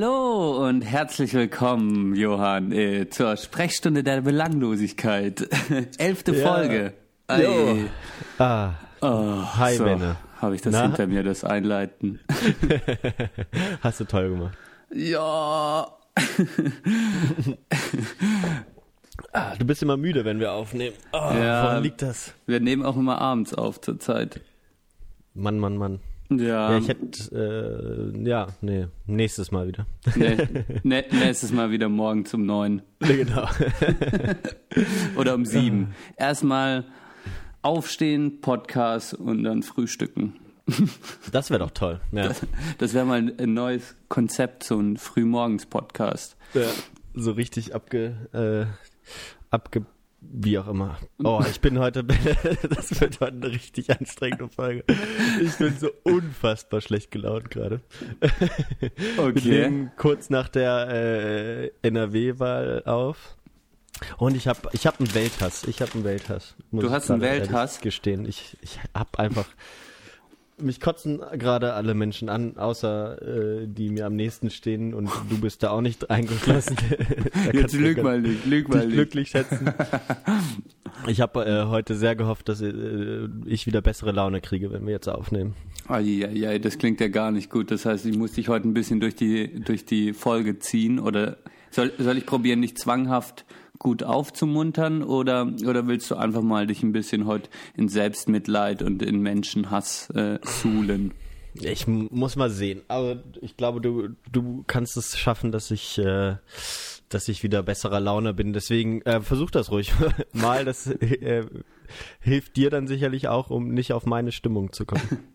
Hallo und herzlich willkommen, Johann, äh, zur Sprechstunde der Belanglosigkeit. Elfte Ja. Folge. Ei. Ah, Oh, Hi, so, Benne. Habe ich das Na? hinter mir, das Einleiten? hast du toll gemacht. Ja. Ah, du bist immer müde, wenn wir aufnehmen. Oh, Ja. Woran liegt das? Wir nehmen auch immer abends auf zur Zeit. Mann, Mann, Mann. Ja. Ja, ich hätte, äh, ja, nee, nächstes Mal wieder. nee, nee, nächstes Mal wieder morgen zum neun. genau. Oder um sieben. Erstmal aufstehen, Podcast und dann frühstücken. Das wäre doch toll. Ja. Das wäre mal ein neues Konzept, so ein Frühmorgens-Podcast. ja. So richtig abge, äh, abge, wie auch immer. Oh, ich bin heute, das wird heute eine richtig anstrengende Folge. Ich bin so unfassbar schlecht gelaunt gerade. Wir nehmen kurz nach der äh, NRW-Wahl auf. Und ich habe ich hab einen Welthass. Ich habe einen Welthass. Du ich hast einen Welthass? Gestehen. Ich, ich habe einfach. Mich kotzen gerade alle Menschen an, außer äh, die mir am nächsten stehen und du bist da auch nicht eingeschlossen. Jetzt lüg mal nicht, lüg mal nicht. glücklich schätzen. Ich habe äh, heute sehr gehofft, dass äh, ich wieder bessere Laune kriege, wenn wir jetzt aufnehmen. Eieiei, das klingt ja gar nicht gut. Das heißt, ich muss dich heute ein bisschen durch die, durch die Folge ziehen. Oder soll, soll ich probieren, dich zwanghaft gut aufzumuntern? Oder, oder willst du einfach mal dich ein bisschen heute in Selbstmitleid und in Menschenhass äh, suhlen? Ich muss mal sehen. Aber ich glaube, du, du kannst es schaffen, dass ich, äh, dass ich wieder besserer Laune bin. Deswegen äh, versuch das ruhig mal. Das äh, hilft dir dann sicherlich auch, um nicht auf meine Stimmung zu kommen.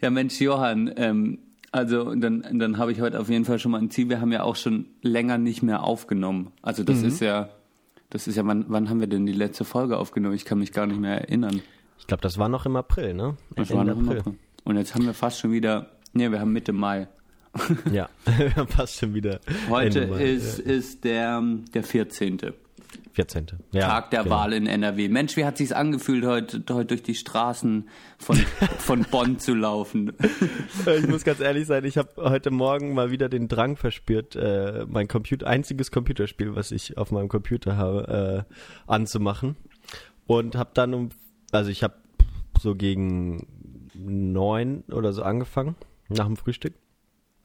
Ja, Mensch, Johann, ähm, also dann, dann habe ich heute auf jeden Fall schon mal ein Ziel. Wir haben ja auch schon länger nicht mehr aufgenommen. Also das ist ja, das ist ja, wann, wann haben wir denn die letzte Folge aufgenommen? Ich kann mich gar nicht mehr erinnern. Ich glaube, das war noch im April, ne? Das Ende war noch im April. Und jetzt haben wir fast schon wieder, nee, wir haben Mitte Mai. Ja, wir haben fast schon wieder. Heute Ende Mai, ist, ist der, der 14. ja. 14. Ja, Tag der genau. Wahl in NRW. Mensch, wie hat sich's angefühlt, heute, heute durch die Straßen von, von Bonn zu laufen? Äh, Ich muss ganz ehrlich sein, ich habe heute Morgen mal wieder den Drang verspürt, äh, mein Computer, einziges Computerspiel, was ich auf meinem Computer habe, äh, anzumachen. Und habe dann um, also ich habe so gegen neun oder so angefangen, nach dem Frühstück.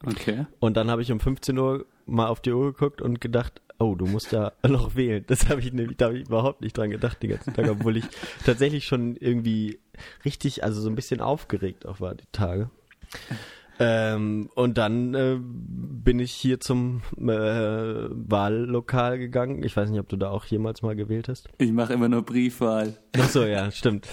Okay. Und dann habe ich um 15 Uhr mal auf die Uhr geguckt und gedacht, oh, du musst ja noch wählen. Das habe ich nämlich, da habe ich überhaupt nicht dran gedacht den ganzen Tag, obwohl ich tatsächlich schon irgendwie richtig, also so ein bisschen aufgeregt auch war die Tage. Ähm, und dann äh, bin ich hier zum äh, Wahllokal gegangen. Ich weiß nicht, ob du da auch jemals mal gewählt hast. Ich mache immer nur Briefwahl. Ach so, ja, stimmt.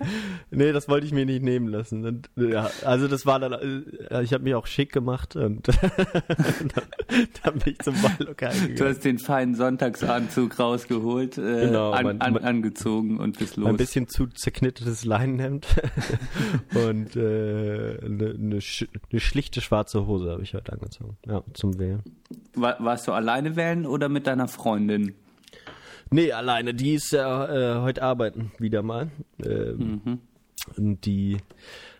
nee, das wollte ich mir nicht nehmen lassen. Und, ja, also das war dann, äh, ich habe mich auch schick gemacht und dann, bin ich zum Wahllokal Du gegangen. hast den feinen Sonntagsanzug rausgeholt, äh, Genau, an, mein- an, angezogen und bist los. Ein bisschen zu zerknittetes Leinenhemd und äh, eine ne, sch ne schlichte schwarze Hose habe ich heute angezogen. Ja, zum Wählen. War, warst du alleine wählen oder mit deiner Freundin? Nee, alleine. Die ist ja äh, heute arbeiten wieder mal. Ähm, Und die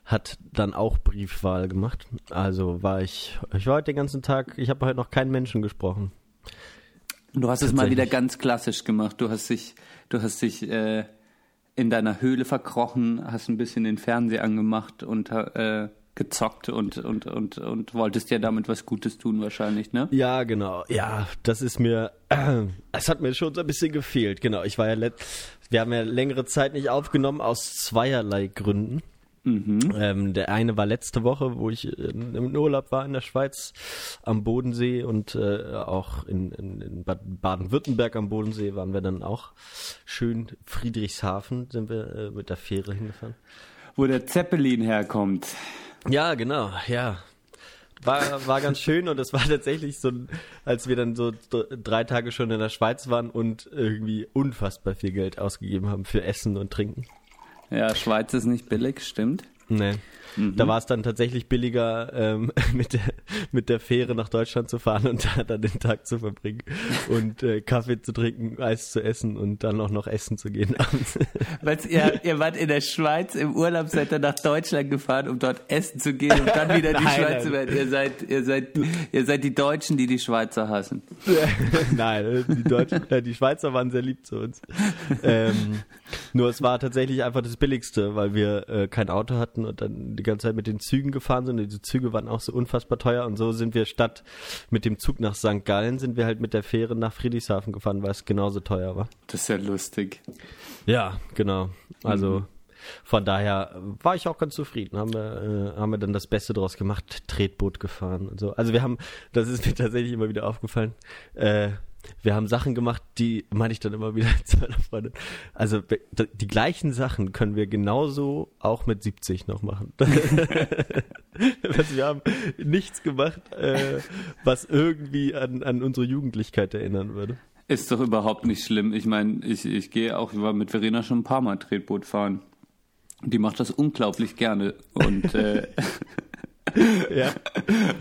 hat dann auch Briefwahl gemacht. Also war ich, ich war heute den ganzen Tag, ich habe heute noch keinen Menschen gesprochen. Du hast es mal wieder ganz klassisch gemacht. Du hast dich, du hast dich äh, in deiner Höhle verkrochen, hast ein bisschen den Fernseher angemacht und äh, gezockt und, und, und, und wolltest dir damit was Gutes tun wahrscheinlich, ne? Ja, genau. Ja, das ist mir, äh, es hat mir schon so ein bisschen gefehlt. Genau, ich war ja, let wir haben ja längere Zeit nicht aufgenommen aus zweierlei Gründen. Ähm, der eine war letzte Woche, wo ich äh, im Urlaub war in der Schweiz am Bodensee und äh, auch in, in, in Bad- Baden-Württemberg am Bodensee waren wir dann auch schön Friedrichshafen sind wir äh, mit der Fähre hingefahren. Wo der Zeppelin herkommt. Ja, genau, ja. War, war ganz schön und es war tatsächlich so, als wir dann so drei Tage schon in der Schweiz waren und irgendwie unfassbar viel Geld ausgegeben haben für Essen und Trinken. Ja, Schweiz ist nicht billig, stimmt. Nee. Da war es dann tatsächlich billiger, ähm, mit, der, mit der Fähre nach Deutschland zu fahren und da dann den Tag zu verbringen und äh, Kaffee zu trinken, Eis zu essen und dann auch noch essen zu gehen abends. Ihr, ihr wart in der Schweiz im Urlaub, seid dann nach Deutschland gefahren, um dort essen zu gehen und dann wieder in die Nein, Schweiz zu werden. Ihr seid, ihr seid, ihr seid die Deutschen, die die Schweizer hassen. Nein, äh, die, Deutschen, äh, die Schweizer waren sehr lieb zu uns. Ähm, nur es war tatsächlich einfach das Billigste, weil wir äh, kein Auto hatten und dann die ganze Zeit mit den Zügen gefahren sind. Und diese Züge waren auch so unfassbar teuer und so sind wir statt mit dem Zug nach St. Gallen sind wir halt mit der Fähre nach Friedrichshafen gefahren, weil es genauso teuer war. Das ist ja lustig. Ja, genau. Also von daher war ich auch ganz zufrieden. Haben wir, äh, haben wir dann das Beste draus gemacht, Tretboot gefahren und so. Also wir haben, das ist mir tatsächlich immer wieder aufgefallen, äh, wir haben Sachen gemacht, die meine ich dann immer wieder zu meiner Freundin. Also die gleichen Sachen können wir genauso auch mit 70 noch machen. also wir haben nichts gemacht, äh, was irgendwie an, an unsere Jugendlichkeit erinnern würde. Ist doch überhaupt nicht schlimm. Ich meine, ich, ich gehe auch, ich war mit Verena schon ein paar Mal Tretboot fahren. Die macht das unglaublich gerne. Und, äh, Ja.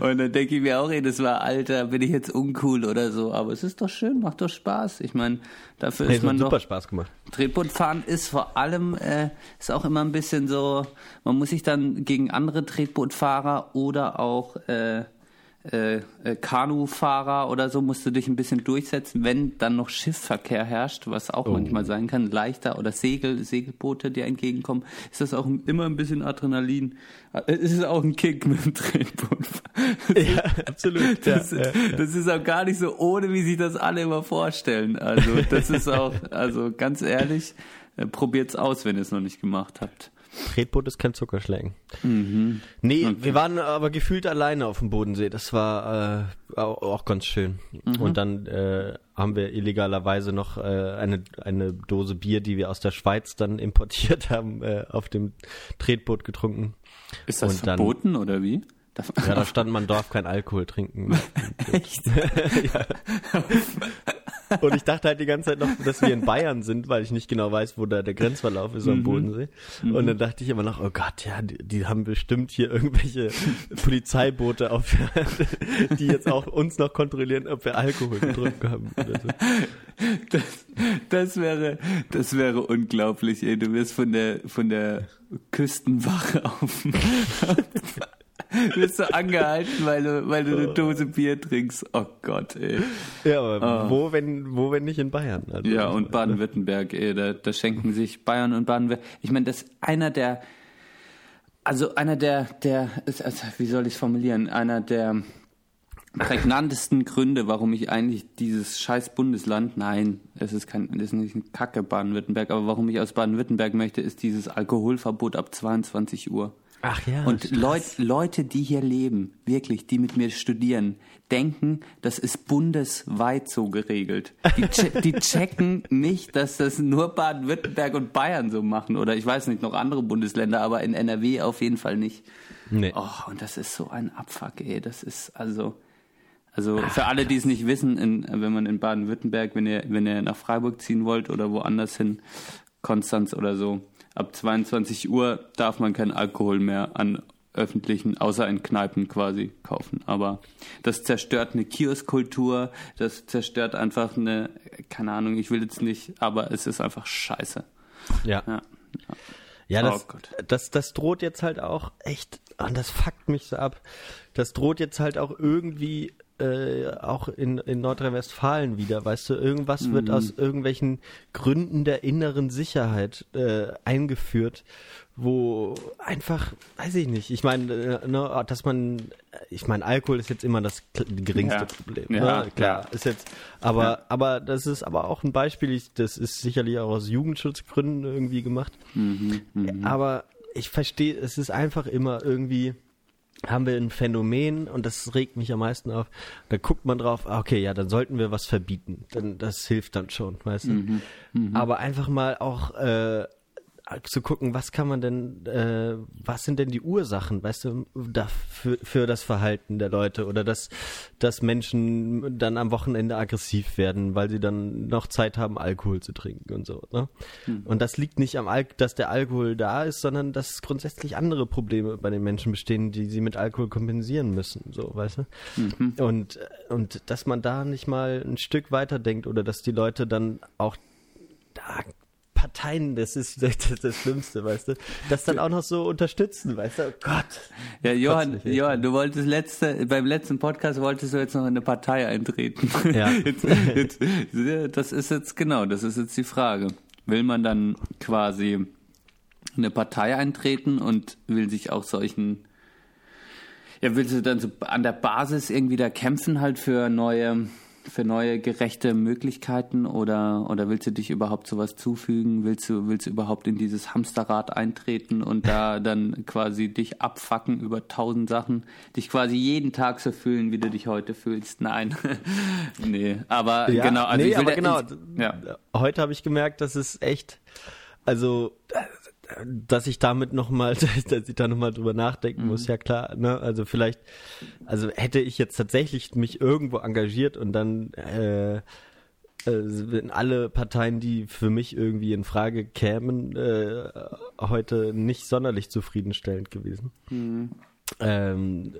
und dann denke ich mir auch, ey, das war Alter, bin ich jetzt uncool oder so. Aber es ist doch schön, macht doch Spaß. Ich meine, dafür Nee, ist man doch. super Spaß gemacht. Tretbootfahren ist vor allem, äh, ist auch immer ein bisschen so, man muss sich dann gegen andere Tretbootfahrer oder auch äh, äh, äh, Kanufahrer oder so, musst du dich ein bisschen durchsetzen, wenn dann noch Schiffsverkehr herrscht, was auch manchmal sein kann, leichter oder Segel, Segelboote, die entgegenkommen, ist das auch immer ein bisschen Adrenalin. Äh, Es ist auch ein Kick mit dem Tretboot. Ja, absolut. Das, ja, ja. das ist auch gar nicht so ohne, wie sich das alle immer vorstellen. Also das ist auch, also ganz ehrlich, äh, probiert's aus, wenn ihr es noch nicht gemacht habt. Tretboot ist kein Zuckerschlägen. Nee, wir waren aber gefühlt alleine auf dem Bodensee. Das war äh, auch, ganz schön. Und dann äh, haben wir illegalerweise noch äh, eine, eine Dose Bier, die wir aus der Schweiz dann importiert haben, äh, auf dem Tretboot getrunken. Ist das Und dann- verboten oder wie? Ja, da stand, man darf kein Alkohol trinken. Echt? Und ich dachte halt die ganze Zeit noch, dass wir in Bayern sind, weil ich nicht genau weiß, wo da der Grenzverlauf ist am Bodensee. Und dann dachte ich immer noch, oh Gott, ja, die, die haben bestimmt hier irgendwelche Polizeiboote auf, die jetzt auch uns noch kontrollieren, ob wir Alkohol getrunken haben. So. Das, das wäre, das wäre unglaublich, ey. Du wirst von der, von der Küstenwache auf, wirst du angehalten, weil du, weil du eine Dose Bier trinkst. Oh Gott, ey. Ja, aber wo, wenn, wo, wenn nicht in Bayern? Also, Ja, und Baden-Württemberg, ey, da, da schenken sich Bayern und Baden-Württemberg. Ich meine, das ist einer der, also einer der, der, also, wie soll ich es formulieren, einer der prägnantesten Gründe, warum ich eigentlich dieses scheiß Bundesland, nein, es ist kein, das ist nicht ein Kacke Baden-Württemberg, aber warum ich aus Baden-Württemberg möchte, ist dieses Alkoholverbot ab 22 Uhr. Ach ja. Und. Leut, Leute, die hier leben, wirklich, die mit mir studieren, denken, das ist bundesweit so geregelt. Die, che die checken nicht, dass das nur Baden-Württemberg und Bayern so machen. Oder ich weiß nicht, noch andere Bundesländer, aber in NRW auf jeden Fall nicht. Nee. Oh, und das ist so ein Abfuck, ey. Das ist also. Also für alle, die es nicht wissen, in, wenn man in Baden-Württemberg, wenn ihr, wenn ihr nach Freiburg ziehen wollt oder woanders hin, Konstanz oder so, ab 22 Uhr darf man keinen Alkohol mehr an öffentlichen, außer in Kneipen quasi kaufen. Aber das zerstört eine Kioskkultur, das zerstört einfach eine, keine Ahnung, ich will jetzt nicht, aber es ist einfach scheiße. Ja. Ja. Ja, Oh das, Gott. das, das droht jetzt halt auch echt, und das fuckt mich so ab. Das droht jetzt halt auch irgendwie äh, auch in, in Nordrhein-Westfalen wieder, weißt du, irgendwas wird Mhm. aus irgendwelchen Gründen der inneren Sicherheit äh, eingeführt, wo einfach, weiß ich nicht, ich meine, äh, ne, dass man, ich meine, Alkohol ist jetzt immer das geringste Ja. Problem. Ja, ne? Klar, ja. ist jetzt, aber, aber das ist aber auch ein Beispiel, ich, das ist sicherlich auch aus Jugendschutzgründen irgendwie gemacht. Mhm, Aber ich verstehe, es ist einfach immer irgendwie, haben wir ein Phänomen und das regt mich am meisten auf. Da guckt man drauf, ah, okay, ja, dann sollten wir was verbieten. Dann, das hilft dann schon, weißt du. Aber einfach mal auch äh, zu gucken, was kann man denn, äh, was sind denn die Ursachen, weißt du, dafür, für das Verhalten der Leute oder dass, dass Menschen dann am Wochenende aggressiv werden, weil sie dann noch Zeit haben, Alkohol zu trinken und so. Ne? Hm. Und das liegt nicht am Al dass der Alkohol da ist, sondern dass grundsätzlich andere Probleme bei den Menschen bestehen, die sie mit Alkohol kompensieren müssen, so, weißt du? Mhm. Und, und dass man da nicht mal ein Stück weiter denkt oder dass die Leute dann auch da Parteien, das ist das, das Schlimmste, weißt du, das dann auch noch so unterstützen, weißt du, oh Gott. Ja, Johann, Johann, du wolltest letzte, beim letzten Podcast wolltest du jetzt noch in eine Partei eintreten. Ja. Jetzt, jetzt, das ist jetzt, genau, das ist jetzt die Frage. Will man dann quasi eine Partei eintreten und will sich auch solchen, ja, willst du dann so an der Basis irgendwie da kämpfen halt für neue, für neue gerechte Möglichkeiten oder, oder willst du dich überhaupt sowas zufügen? Willst du, willst du überhaupt in dieses Hamsterrad eintreten und da dann quasi dich abfacken über tausend Sachen, dich quasi jeden Tag so fühlen, wie du dich heute fühlst? Nein. nee, aber ja, genau, also nee, aber genau. Ja. Heute habe ich gemerkt, dass es echt, also dass ich damit nochmal, dass ich da nochmal drüber nachdenken mhm. muss, ja klar, ne? Also vielleicht, also hätte ich jetzt tatsächlich mich irgendwo engagiert und dann äh, äh, alle Parteien, die für mich irgendwie in Frage kämen, äh, heute nicht sonderlich zufriedenstellend gewesen. Mhm. Ähm,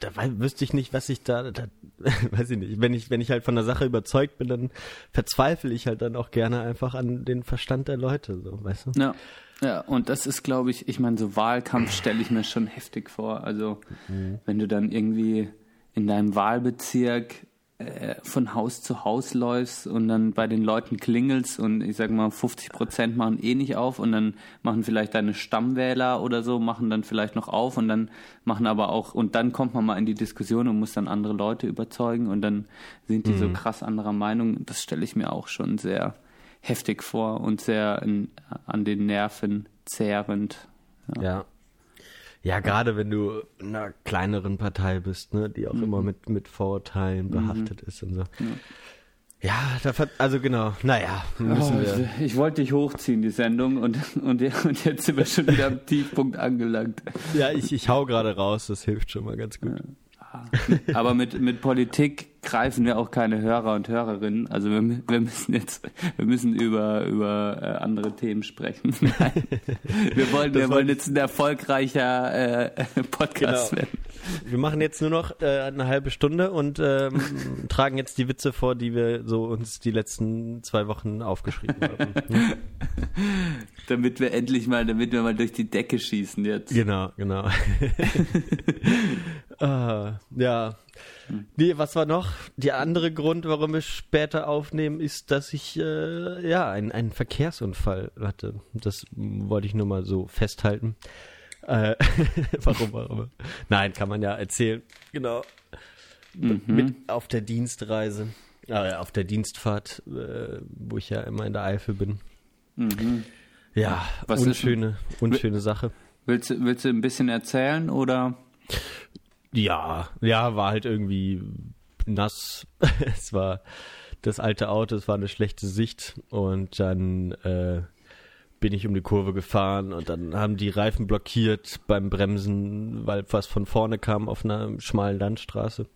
da wüsste ich nicht, was ich da, da, weiß ich nicht. Wenn ich, wenn ich halt von der Sache überzeugt bin, dann verzweifle ich halt dann auch gerne einfach an den Verstand der Leute, so, weißt du? Ja. Ja, und das ist, glaube ich, ich meine, so Wahlkampf stelle ich mir schon heftig vor. Also, mhm. wenn du dann irgendwie in deinem Wahlbezirk äh, von Haus zu Haus läufst und dann bei den Leuten klingelst und ich sag mal 50 Prozent machen eh nicht auf und dann machen vielleicht deine Stammwähler oder so machen dann vielleicht noch auf und dann machen aber auch und dann kommt man mal in die Diskussion und muss dann andere Leute überzeugen und dann sind die mhm. so krass anderer Meinung. Das stelle ich mir auch schon sehr heftig vor und sehr in, an den Nerven zehrend. Ja. ja. ja. gerade wenn du in einer kleineren Partei bist, ne, die auch mhm. immer mit, mit Vorurteilen mhm. behaftet mhm. ist und so. Ja. Ja, also genau, naja, müssen oh, wir. Ich, ich, wollte dich hochziehen, die Sendung, und, und, und jetzt sind wir schon wieder am Tiefpunkt angelangt. Ja, ich, ich hau gerade raus, das hilft schon mal ganz gut. Ja. Aber mit, mit Politik greifen wir auch keine Hörer und Hörerinnen. Also wir, wir müssen jetzt, wir müssen über, über äh, andere Themen sprechen. wir wollen, wir wollen jetzt ein erfolgreicher äh, Podcast genau. werden. Wir machen jetzt nur noch äh, eine halbe Stunde und ähm, tragen jetzt die Witze vor, die wir so uns die letzten zwei Wochen aufgeschrieben haben. Hm? damit wir endlich mal, damit wir mal durch die Decke schießen jetzt. Genau, genau. Ah, ja. Nee, was war noch? Der andere Grund, warum wir später aufnehmen, ist, dass ich äh, ja einen, einen Verkehrsunfall hatte. Das wollte ich nur mal so festhalten. Äh, warum, warum? Nein, kann man ja erzählen. Genau. Mhm. Mit auf der Dienstreise, äh, auf der Dienstfahrt, äh, wo ich ja immer in der Eifel bin. Mhm. Ja, Was unschöne, unschöne Sache. Willst, willst du ein bisschen erzählen oder? Ja, ja, war halt irgendwie nass. es war das alte Auto, es war eine schlechte Sicht und dann äh, bin ich um die Kurve gefahren und dann haben die Reifen blockiert beim Bremsen, weil was von vorne kam auf einer schmalen Landstraße.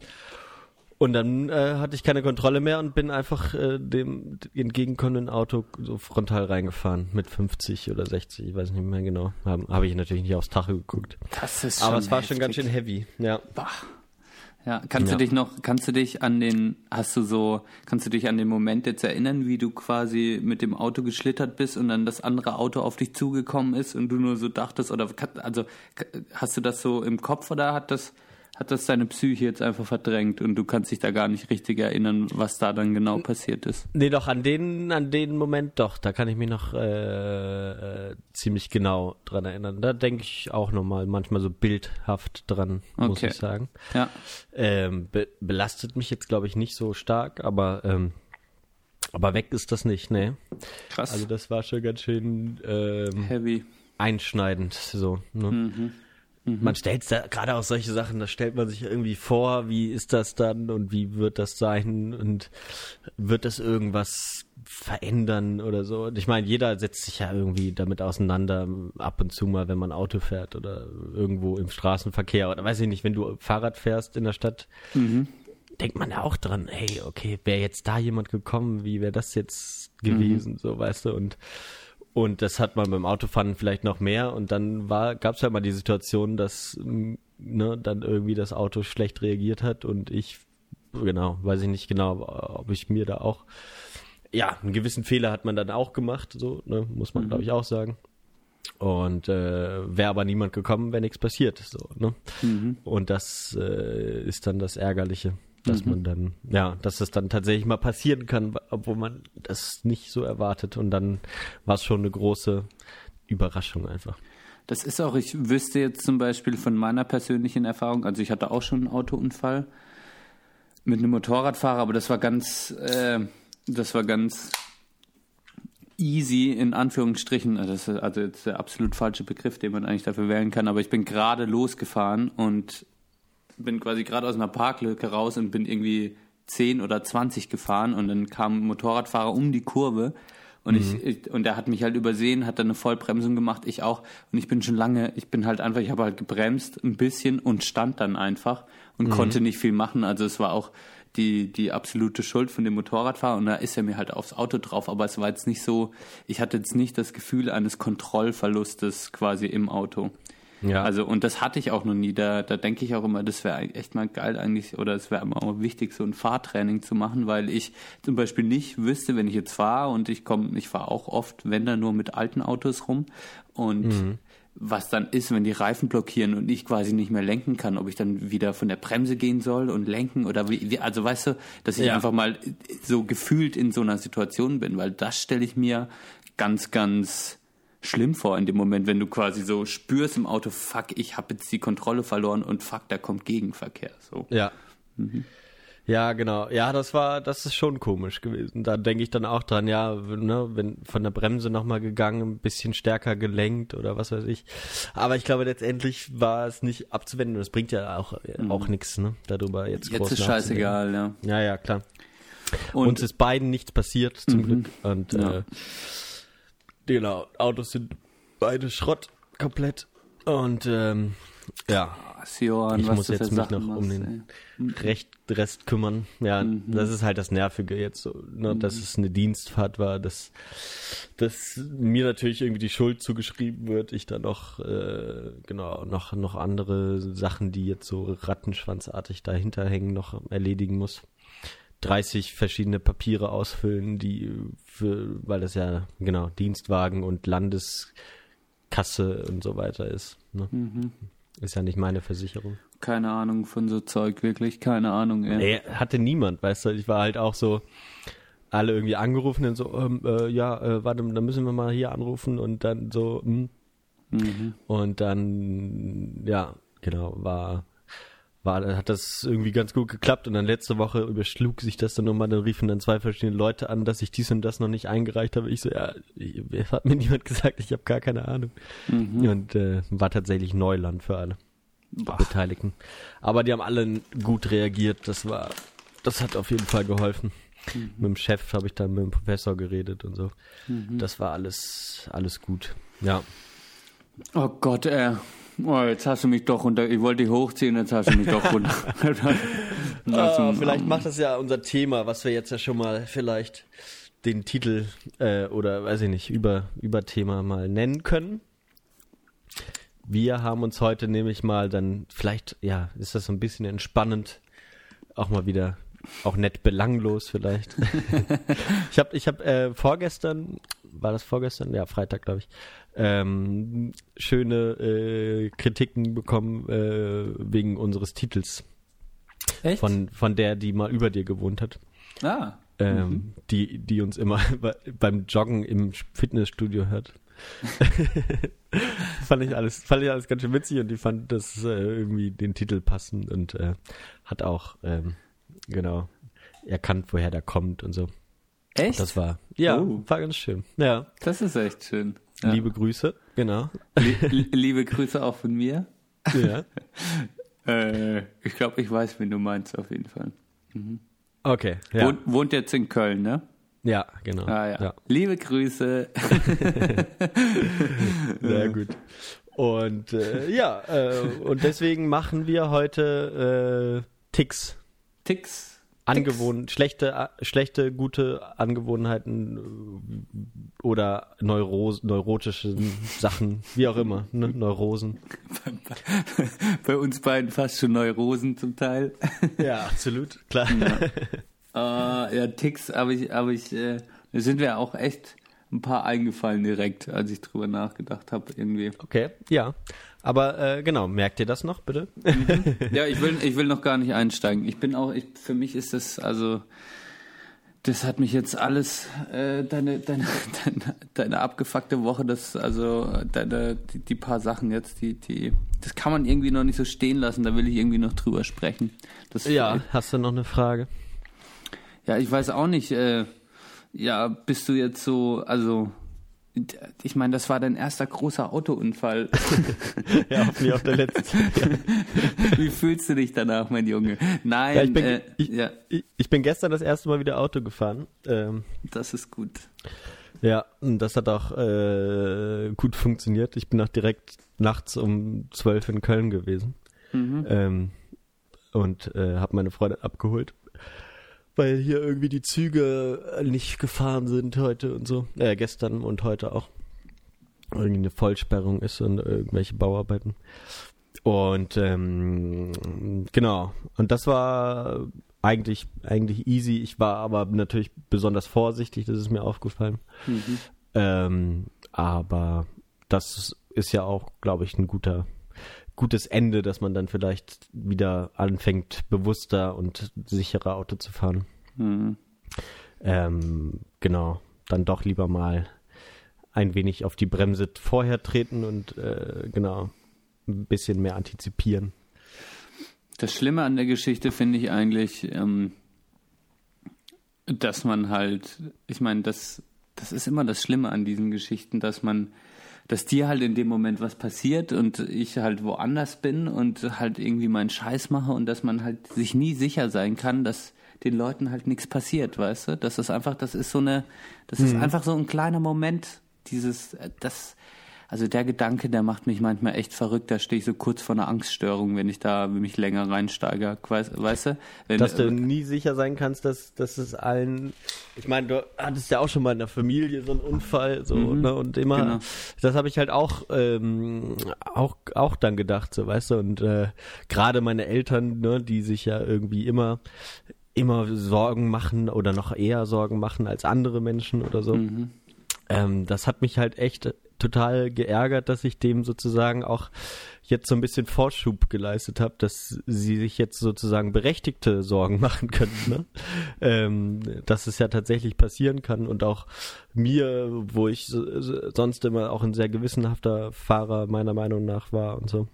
Und dann äh, hatte ich keine Kontrolle mehr und bin einfach äh, dem entgegenkommenden Auto so frontal reingefahren mit 50 oder 60, ich weiß nicht mehr genau. Habe hab ich natürlich nicht aufs Tacho geguckt. Das ist Aber es war heftig. schon ganz schön heavy, ja. Bah. Ja, kannst ja. du dich noch, kannst du dich an den, hast du so, kannst du dich an den Moment jetzt erinnern, wie du quasi mit dem Auto geschlittert bist und dann das andere Auto auf dich zugekommen ist und du nur so dachtest, oder also hast du das so im Kopf oder hat das, hat das deine Psyche jetzt einfach verdrängt und du kannst dich da gar nicht richtig erinnern, was da dann genau passiert ist. Nee, doch, an den, an den Moment doch. Da kann ich mich noch äh, äh, ziemlich genau dran erinnern. Da denke ich auch nochmal manchmal so bildhaft dran, muss okay. ich sagen. Ja. Ähm, be belastet mich jetzt, glaube ich, nicht so stark, aber ähm, aber weg ist das nicht, ne? Krass. Also das war schon ganz schön ähm, heavy. Einschneidend, so. Ne? Mhm. Mhm. Man stellt da gerade auch solche Sachen, da stellt man sich irgendwie vor, wie ist das dann und wie wird das sein und wird das irgendwas verändern oder so. Und ich meine, jeder setzt sich ja irgendwie damit auseinander, ab und zu mal, wenn man Auto fährt oder irgendwo im Straßenverkehr oder weiß ich nicht, wenn du Fahrrad fährst in der Stadt, mhm. denkt man ja auch dran, hey, okay, wäre jetzt da jemand gekommen, wie wäre das jetzt gewesen, mhm. so weißt du, und und das hat man beim Autofahren vielleicht noch mehr und dann war gab es ja mal die Situation, dass ne, dann irgendwie das Auto schlecht reagiert hat und ich genau, weiß ich nicht genau, ob ich mir da auch ja, einen gewissen Fehler hat man dann auch gemacht, so, ne, muss man, mhm. glaube ich, auch sagen. Und äh, wäre aber niemand gekommen, wenn nichts passiert. So, ne? Mhm. Und das äh, ist dann das Ärgerliche, dass mhm. man dann, ja, dass es dann tatsächlich mal passieren kann, obwohl man das nicht so erwartet. Und dann war es schon eine große Überraschung einfach. Das ist auch, ich wüsste jetzt zum Beispiel von meiner persönlichen Erfahrung, also ich hatte auch schon einen Autounfall mit einem Motorradfahrer, aber das war ganz, äh, das war ganz easy in Anführungsstrichen. Also das ist also jetzt der absolut falsche Begriff, den man eigentlich dafür wählen kann. Aber ich bin gerade losgefahren und bin quasi gerade aus einer Parklücke raus und bin irgendwie 10 oder 20 gefahren und dann kam ein Motorradfahrer um die Kurve und mhm. ich, und er hat mich halt übersehen, hat dann eine Vollbremsung gemacht, ich auch und ich bin schon lange, ich bin halt einfach, ich habe halt gebremst ein bisschen und stand dann einfach und mhm. konnte nicht viel machen, also es war auch die, die absolute Schuld von dem Motorradfahrer und da ist er mir halt aufs Auto drauf, aber es war jetzt nicht so, ich hatte jetzt nicht das Gefühl eines Kontrollverlustes quasi im Auto. Ja. Also, und das hatte ich auch noch nie. Da, da denke ich auch immer, das wäre echt mal geil eigentlich, oder es wäre immer wichtig, so ein Fahrtraining zu machen, weil ich zum Beispiel nicht wüsste, wenn ich jetzt fahre und ich komme, ich fahre auch oft, wenn dann nur mit alten Autos rum und mhm was dann ist, wenn die Reifen blockieren und ich quasi nicht mehr lenken kann, ob ich dann wieder von der Bremse gehen soll und lenken oder wie, wie also weißt du, dass ich ja. einfach mal so gefühlt in so einer Situation bin, weil das stelle ich mir ganz, ganz schlimm vor in dem Moment, wenn du quasi so spürst im Auto, fuck, ich habe jetzt die Kontrolle verloren und fuck, da kommt Gegenverkehr. So. Ja. Mhm. Ja, genau. Ja, das war, das ist schon komisch gewesen. Da denke ich dann auch dran, ja, ne, wenn von der Bremse nochmal gegangen, ein bisschen stärker gelenkt oder was weiß ich. Aber ich glaube, letztendlich war es nicht abzuwenden. Das bringt ja auch, mhm. auch nichts, ne, darüber jetzt Jetzt groß ist scheißegal, ja. Ja, ja, klar. Und Uns ist beiden nichts passiert, zum mhm. Glück. Und, ja. äh, genau, Autos sind beide Schrott, komplett. Und, ähm, ja, Johann, ich muss jetzt mich noch um den Recht, Rest kümmern. Ja, mhm. das ist halt das Nervige jetzt so, ne, mhm. dass es eine Dienstfahrt war, dass, dass mir natürlich irgendwie die Schuld zugeschrieben wird, ich dann noch, äh, genau, noch, noch andere Sachen, die jetzt so rattenschwanzartig dahinter hängen, noch erledigen muss. 30 verschiedene Papiere ausfüllen, die für, weil das ja, genau, Dienstwagen und Landeskasse und so weiter ist. Ne? Mhm. Ist ja nicht meine Versicherung. Keine Ahnung von so Zeug, wirklich, keine Ahnung. Ey. Nee, hatte niemand, weißt du, ich war halt auch so, alle irgendwie angerufen und so, ähm, äh, ja, äh, warte, dann müssen wir mal hier anrufen und dann so, hm. mhm. und dann, ja, genau, war, war, hat das irgendwie ganz gut geklappt und dann letzte Woche überschlug sich das dann nochmal, dann riefen dann zwei verschiedene Leute an, dass ich dies und das noch nicht eingereicht habe. Ich so, ja, hat mir niemand gesagt, ich habe gar keine Ahnung. Mhm. Und äh, war tatsächlich Neuland für alle Boah. Beteiligten. Aber die haben alle gut reagiert. Das war, das hat auf jeden Fall geholfen. Mhm. Mit dem Chef habe ich dann mit dem Professor geredet und so. Mhm. Das war alles, alles gut. Ja. Oh Gott, ey. Oh, jetzt hast du mich doch runter. Ich wollte dich hochziehen, jetzt hast du mich doch runter. oh, vielleicht macht das ja unser Thema, was wir jetzt ja schon mal vielleicht den Titel äh, oder weiß ich nicht, über, über Thema mal nennen können. Wir haben uns heute nämlich mal dann, vielleicht, ja, ist das so ein bisschen entspannend, auch mal wieder, auch nett belanglos vielleicht. ich habe ich hab, äh, vorgestern, war das vorgestern? Ja, Freitag, glaube ich, ähm, schöne äh, Kritiken bekommen äh, wegen unseres Titels. Echt? Von, von der, die mal über dir gewohnt hat. Ah. Ähm, mhm. die, die uns immer beim Joggen im Fitnessstudio hört. fand ich alles, fand ich alles ganz schön witzig und die fand das äh, irgendwie den Titel passend und äh, hat auch ähm, genau erkannt, woher der kommt und so. Echt? Das war ja, oh. war ganz schön. Ja. Das ist echt schön. Ja. Liebe Grüße, genau. liebe Grüße auch von mir. Ja. äh, ich glaube, ich weiß, wen du meinst, auf jeden Fall. Mhm. Okay. Ja. Wohnt, wohnt jetzt in Köln, ne? Ja, genau. Ah, ja. ja. Liebe Grüße. Sehr gut. Und äh, ja, äh, und deswegen machen wir heute äh, Ticks. Ticks. Angewohn schlechte, äh, schlechte, gute Angewohnheiten äh, oder Neuros neurotische Sachen, wie auch immer, ne? Neurosen. Bei uns beiden fast schon Neurosen zum Teil. Ja, absolut, klar. Ja, uh, ja Ticks, aber ich, aber ich, äh, sind wir auch echt ein paar eingefallen direkt, als ich drüber nachgedacht habe, irgendwie. Okay, ja. Aber äh, genau, merkt ihr das noch, bitte? Mhm. Ja, ich will, ich will noch gar nicht einsteigen. Ich bin auch, ich, für mich ist das, also, das hat mich jetzt alles, äh, deine, deine, deine, deine abgefuckte Woche, das, also, deine, die, die paar Sachen jetzt, die, die, das kann man irgendwie noch nicht so stehen lassen, da will ich irgendwie noch drüber sprechen. Das, ja, hast du noch eine Frage? Ja, ich weiß auch nicht, äh, ja, bist du jetzt so, also ich meine, das war dein erster großer Autounfall. ja, hoffentlich auch der letzte. Wie fühlst du dich danach, mein Junge? Nein, ja, ich, bin, äh, ich, ja. ich, ich, bin gestern das erste Mal wieder Auto gefahren. Ähm, das ist gut. Ja, und das hat auch äh, gut funktioniert. Ich bin auch direkt nachts um zwölf in Köln gewesen mhm. ähm, und äh, habe meine Freundin abgeholt weil hier irgendwie die Züge nicht gefahren sind heute und so. Äh, gestern und heute auch. Irgendwie eine Vollsperrung ist und irgendwelche Bauarbeiten. Und ähm, genau. Und das war eigentlich, eigentlich easy. Ich war aber natürlich besonders vorsichtig, das ist mir aufgefallen. Mhm. Ähm, aber das ist ja auch, glaube ich, ein guter, gutes Ende, dass man dann vielleicht wieder anfängt, bewusster und sicherer Auto zu fahren. Mhm. Ähm, genau, dann doch lieber mal ein wenig auf die Bremse vorher treten und äh, genau ein bisschen mehr antizipieren. Das Schlimme an der Geschichte finde ich eigentlich, ähm, dass man halt, ich meine, das, das ist immer das Schlimme an diesen Geschichten, dass man dass dir halt in dem Moment was passiert und ich halt woanders bin und halt irgendwie meinen Scheiß mache und dass man halt sich nie sicher sein kann, dass den Leuten halt nichts passiert, weißt du? Das ist einfach, das ist so eine, das mhm. ist einfach so ein kleiner Moment, dieses, äh, das, also der Gedanke, der macht mich manchmal echt verrückt. Da stehe ich so kurz vor einer Angststörung, wenn ich da mich länger reinsteige. Weißt, du? Wenn, dass du äh, nie sicher sein kannst, dass, dass es allen. Ich meine, du hattest ja auch schon mal in der Familie so einen Unfall, so, mhm, ne? Und immer, genau. das habe ich halt auch, ähm, auch, auch dann gedacht, so, weißt du, und äh, gerade meine Eltern, ne, die sich ja irgendwie immer immer Sorgen machen oder noch eher Sorgen machen als andere Menschen oder so. Mhm. Ähm, das hat mich halt echt total geärgert, dass ich dem sozusagen auch jetzt so ein bisschen Vorschub geleistet habe, dass sie sich jetzt sozusagen berechtigte Sorgen machen können, ne? ähm, dass es ja tatsächlich passieren kann und auch mir, wo ich sonst immer auch ein sehr gewissenhafter Fahrer meiner Meinung nach war und so.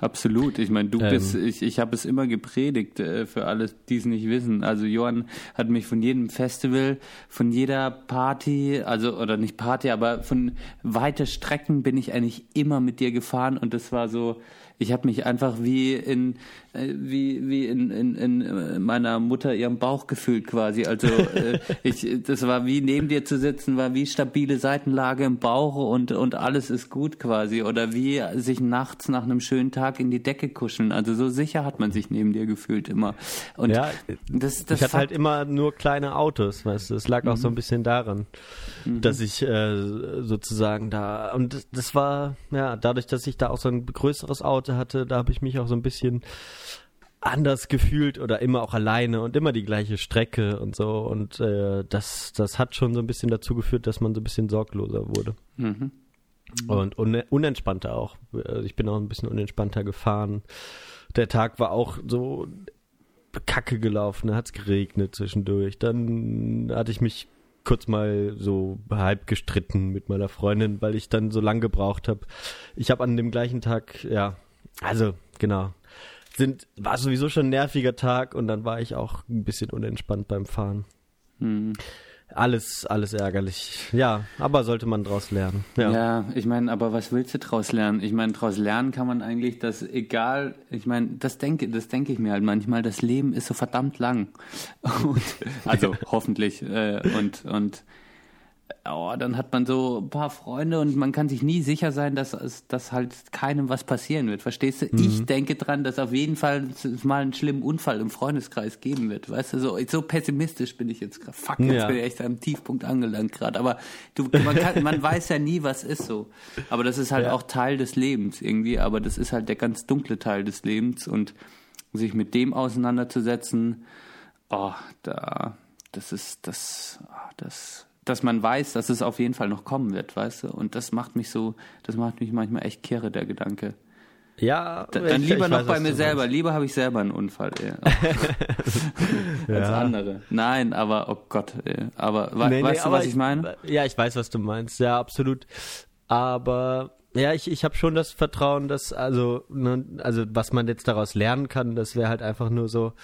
Absolut. Ich meine, du ähm, bist, ich, ich habe es immer gepredigt äh, für alle, die es nicht wissen. Also Johann hat mich von jedem Festival, von jeder Party, also oder nicht Party, aber von weite Strecken bin ich eigentlich immer mit dir gefahren und das war so, ich habe mich einfach wie in wie wie in, in, in äh, meiner Mutter ihrem Bauch gefühlt quasi. Also äh, ich das war wie neben dir zu sitzen, war wie stabile Seitenlage im Bauch und und alles ist gut quasi oder wie sich nachts nach einem schönen Tag in die Decke kuscheln. Also so sicher hat man sich neben dir gefühlt immer. Und ja, das, das ich hatte halt immer nur kleine Autos, weißt du. Es lag auch mhm. so ein bisschen daran, mhm. dass ich äh, sozusagen da und das war ja dadurch, dass ich da auch so ein größeres Auto hatte, da habe ich mich auch so ein bisschen anders gefühlt oder immer auch alleine und immer die gleiche Strecke und so. Und äh, das, das hat schon so ein bisschen dazu geführt, dass man so ein bisschen sorgloser wurde. Mhm. Und un unentspannter auch. Also ich bin auch ein bisschen unentspannter gefahren. Der Tag war auch so kacke gelaufen, da hat es geregnet zwischendurch. Dann hatte ich mich kurz mal so halb gestritten mit meiner Freundin, weil ich dann so lang gebraucht habe. Ich habe an dem gleichen Tag, ja, also, genau. Sind, war sowieso schon ein nerviger Tag und dann war ich auch ein bisschen unentspannt beim Fahren. Hm. alles, alles ärgerlich. Ja, aber sollte man draus lernen. Ja, ja ich meine, aber was willst du draus lernen? Ich meine, draus lernen kann man eigentlich, dass egal, ich meine, das denke, das denke ich mir halt manchmal, das Leben ist so verdammt lang. Und, also hoffentlich. Äh, und, und oh, dann hat man so ein paar Freunde und man kann sich nie sicher sein, dass, dass halt keinem was passieren wird. Verstehst du? Mhm. Ich denke dran, dass auf jeden Fall mal einen schlimmen Unfall im Freundeskreis geben wird. Weißt du, so, so pessimistisch bin ich jetzt gerade. Fuck, jetzt ja. bin ich echt am Tiefpunkt angelangt gerade. Aber du, man, kann, man weiß ja nie, was ist so. Aber das ist halt ja. auch Teil des Lebens irgendwie. Aber das ist halt der ganz dunkle Teil des Lebens und sich mit dem auseinanderzusetzen, oh, da, das ist, das, oh, das dass man weiß, dass es auf jeden Fall noch kommen wird, weißt du? Und das macht mich so, das macht mich manchmal echt kirre, der Gedanke. Ja, da, dann lieber ich noch weiß, bei mir selber. Meinst. Lieber habe ich selber einen Unfall ey. als ja. andere. Nein, aber oh Gott, ey. aber nee, weißt nee, du, aber was ich meine? Ja, ich weiß, was du meinst. Ja, absolut. Aber ja, ich, ich habe schon das Vertrauen, dass also ne, also was man jetzt daraus lernen kann, das wäre halt einfach nur so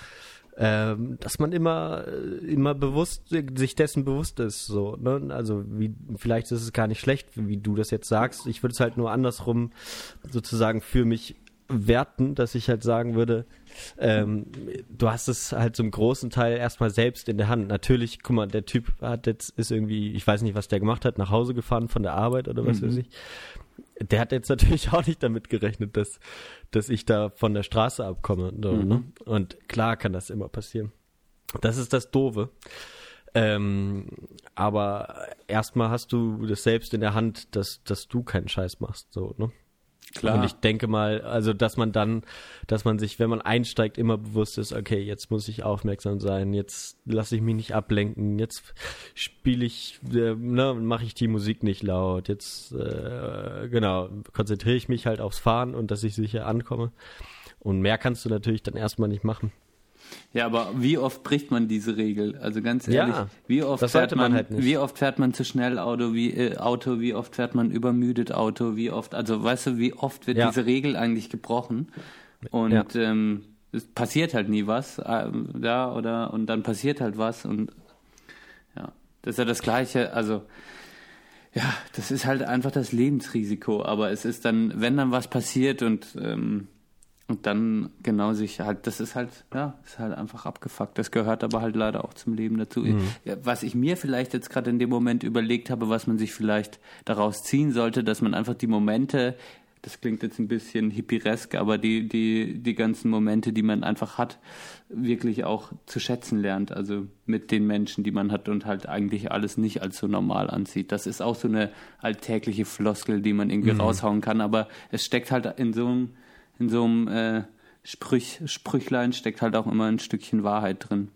ähm, dass man immer, immer bewusst, sich dessen bewusst ist, so, ne? Also, wie, vielleicht ist es gar nicht schlecht, wie du das jetzt sagst. Ich würde es halt nur andersrum sozusagen für mich werten, dass ich halt sagen würde, ähm, du hast es halt zum großen Teil erstmal selbst in der Hand. Natürlich, guck mal, der Typ hat jetzt, ist irgendwie, ich weiß nicht, was der gemacht hat, nach Hause gefahren von der Arbeit oder was mhm. weiß ich der hat jetzt natürlich auch nicht damit gerechnet, dass, dass ich da von der Straße abkomme. So, mhm. ne? Und klar kann das immer passieren. Das ist das Doofe. Ähm, aber erstmal hast du das selbst in der Hand, dass, dass du keinen Scheiß machst. So, ne? Klar. Und ich denke mal, also dass man dann, dass man sich, wenn man einsteigt, immer bewusst ist, okay, jetzt muss ich aufmerksam sein, jetzt lasse ich mich nicht ablenken, jetzt spiele ich, äh, ne, mache ich die Musik nicht laut, jetzt äh, genau, konzentriere ich mich halt aufs Fahren und dass ich sicher ankomme. Und mehr kannst du natürlich dann erstmal nicht machen. Ja, aber wie oft bricht man diese Regel? Also ganz ehrlich, ja, wie oft fährt man, man halt wie oft fährt man zu schnell Auto, wie äh, Auto, wie oft fährt man übermüdet Auto, wie oft, also weißt du, wie oft wird ja. diese Regel eigentlich gebrochen? Und ja. ähm, es passiert halt nie was, äh, ja, oder und dann passiert halt was und ja, das ist ja das Gleiche, also ja, das ist halt einfach das Lebensrisiko, aber es ist dann, wenn dann was passiert und ähm, und dann genau sich halt, das ist halt, ja, ist halt einfach abgefuckt. Das gehört aber halt leider auch zum Leben dazu. Mhm. Was ich mir vielleicht jetzt gerade in dem Moment überlegt habe, was man sich vielleicht daraus ziehen sollte, dass man einfach die Momente, das klingt jetzt ein bisschen hippieresk, aber die, die, die ganzen Momente, die man einfach hat, wirklich auch zu schätzen lernt. Also mit den Menschen, die man hat und halt eigentlich alles nicht als so normal ansieht. Das ist auch so eine alltägliche Floskel, die man irgendwie mhm. raushauen kann, aber es steckt halt in so einem in so einem äh, Sprüch, Sprüchlein steckt halt auch immer ein Stückchen Wahrheit drin.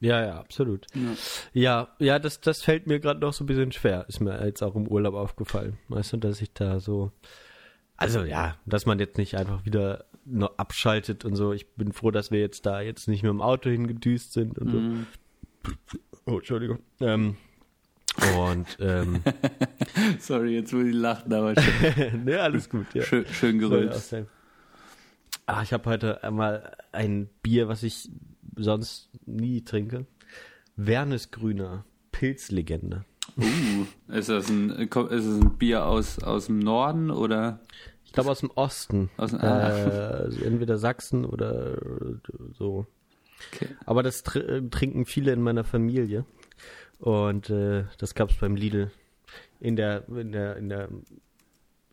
Ja, ja, absolut. Ja, ja, ja das, das fällt mir gerade noch so ein bisschen schwer. Ist mir jetzt auch im Urlaub aufgefallen. Weißt du, dass ich da so. Also ja, dass man jetzt nicht einfach wieder noch abschaltet und so. Ich bin froh, dass wir jetzt da jetzt nicht mit dem Auto hingedüst sind und mhm. so. Oh, Entschuldigung. Ähm, und ähm, sorry, jetzt muss ich lachen, aber schön. ne, alles gut. Ja. Schön, schön gerüllt. Ah, ich habe heute einmal ein Bier, was ich sonst nie trinke. Wernesgrüner Pilzlegende. Uh, ist das ein, ist das ein Bier aus, aus dem Norden oder? Ich glaube aus dem Osten. Aus, ah. äh, entweder Sachsen oder so. Okay. Aber das tr trinken viele in meiner Familie. Und äh, das gab es beim Lidl in der, in der, in der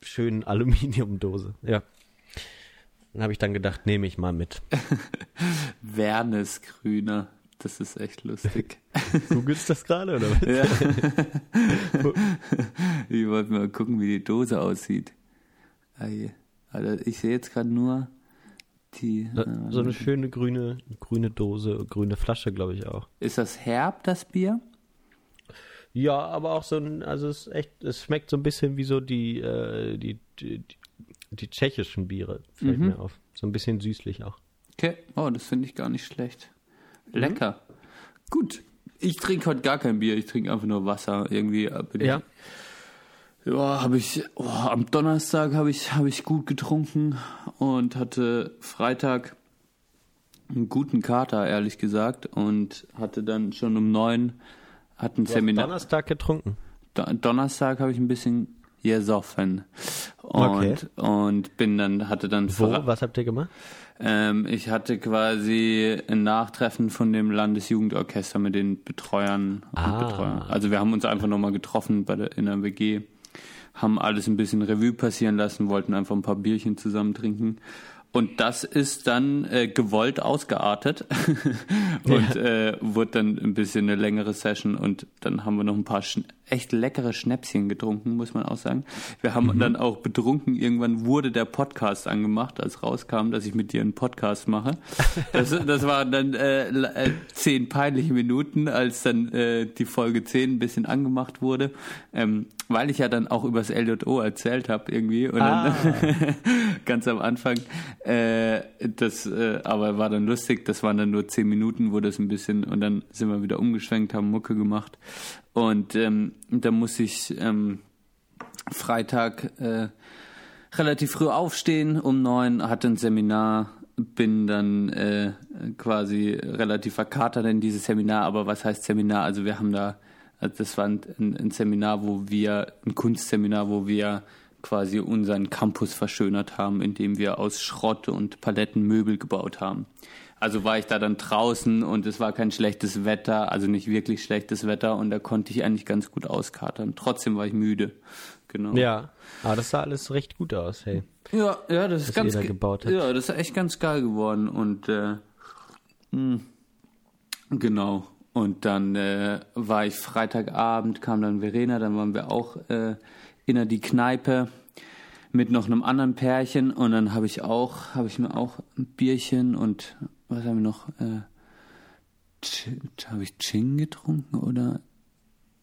schönen Aluminiumdose. Ja. Dann habe ich dann gedacht, nehme ich mal mit. Wernesgrüner. Das ist echt lustig. Googelst das gerade, oder was? Ja. ich wollte mal gucken, wie die Dose aussieht. Also ich sehe jetzt gerade nur die. So eine schöne grüne, grüne Dose, grüne Flasche, glaube ich auch. Ist das herb, das Bier? Ja, aber auch so ein, also es ist echt, es schmeckt so ein bisschen wie so die, äh, die, die, die tschechischen Biere, fällt mhm. mir auf. So ein bisschen süßlich auch. Okay, oh, das finde ich gar nicht schlecht. Lecker. Mhm. Gut, ich trinke heute gar kein Bier, ich trinke einfach nur Wasser. Irgendwie bin ja. ich. Ja, habe ich oh, am Donnerstag habe ich habe ich gut getrunken und hatte Freitag einen guten Kater, ehrlich gesagt, und hatte dann schon um neun hatte ein du Seminar. Donnerstag getrunken. Do Donnerstag habe ich ein bisschen gesoffen und Okay. und bin dann hatte dann Wo? Was habt ihr gemacht? ähm, ich hatte quasi ein Nachtreffen von dem Landesjugendorchester mit den Betreuern und Ah. Betreuern. Also wir haben uns einfach nochmal getroffen bei der, in der WG, haben alles ein bisschen Revue passieren lassen, wollten einfach ein paar Bierchen zusammen trinken. Und das ist dann äh, gewollt ausgeartet und äh, wurde dann ein bisschen eine längere Session und dann haben wir noch ein paar schn echt leckere Schnäpschen getrunken, muss man auch sagen. Wir haben dann auch betrunken, irgendwann wurde der Podcast angemacht, als rauskam, dass ich mit dir einen Podcast mache. Das, das waren dann äh, äh, zehn peinliche Minuten, als dann äh, die Folge 10 ein bisschen angemacht wurde, ähm, weil ich ja dann auch übers LJO erzählt habe irgendwie und dann ganz am Anfang. Äh, das äh, aber war dann lustig, das waren dann nur zehn Minuten, wo das ein bisschen und dann sind wir wieder umgeschwenkt, haben Mucke gemacht und ähm, da muss ich ähm, Freitag äh, relativ früh aufstehen um neun, hatte ein Seminar, bin dann äh, quasi relativ verkatert in dieses Seminar, aber was heißt Seminar? Also wir haben da, also das war ein, ein Seminar, wo wir, ein Kunstseminar, wo wir quasi unseren Campus verschönert haben, indem wir aus Schrott und Paletten Möbel gebaut haben. Also war ich da dann draußen und es war kein schlechtes Wetter, also nicht wirklich schlechtes Wetter und da konnte ich eigentlich ganz gut auskatern. Trotzdem war ich müde. Genau. Ja. Aber das sah alles recht gut aus, hey. Ja, ja, das ist ganz da ge- gebaut habt. Ja, das ist echt ganz geil geworden und äh, mh, genau. Und dann äh, war ich Freitagabend, kam dann Verena, dann waren wir auch äh, in die Kneipe mit noch einem anderen Pärchen und dann habe ich auch, habe ich mir auch ein Bierchen und was haben wir noch? Äh, habe ich Gin getrunken oder?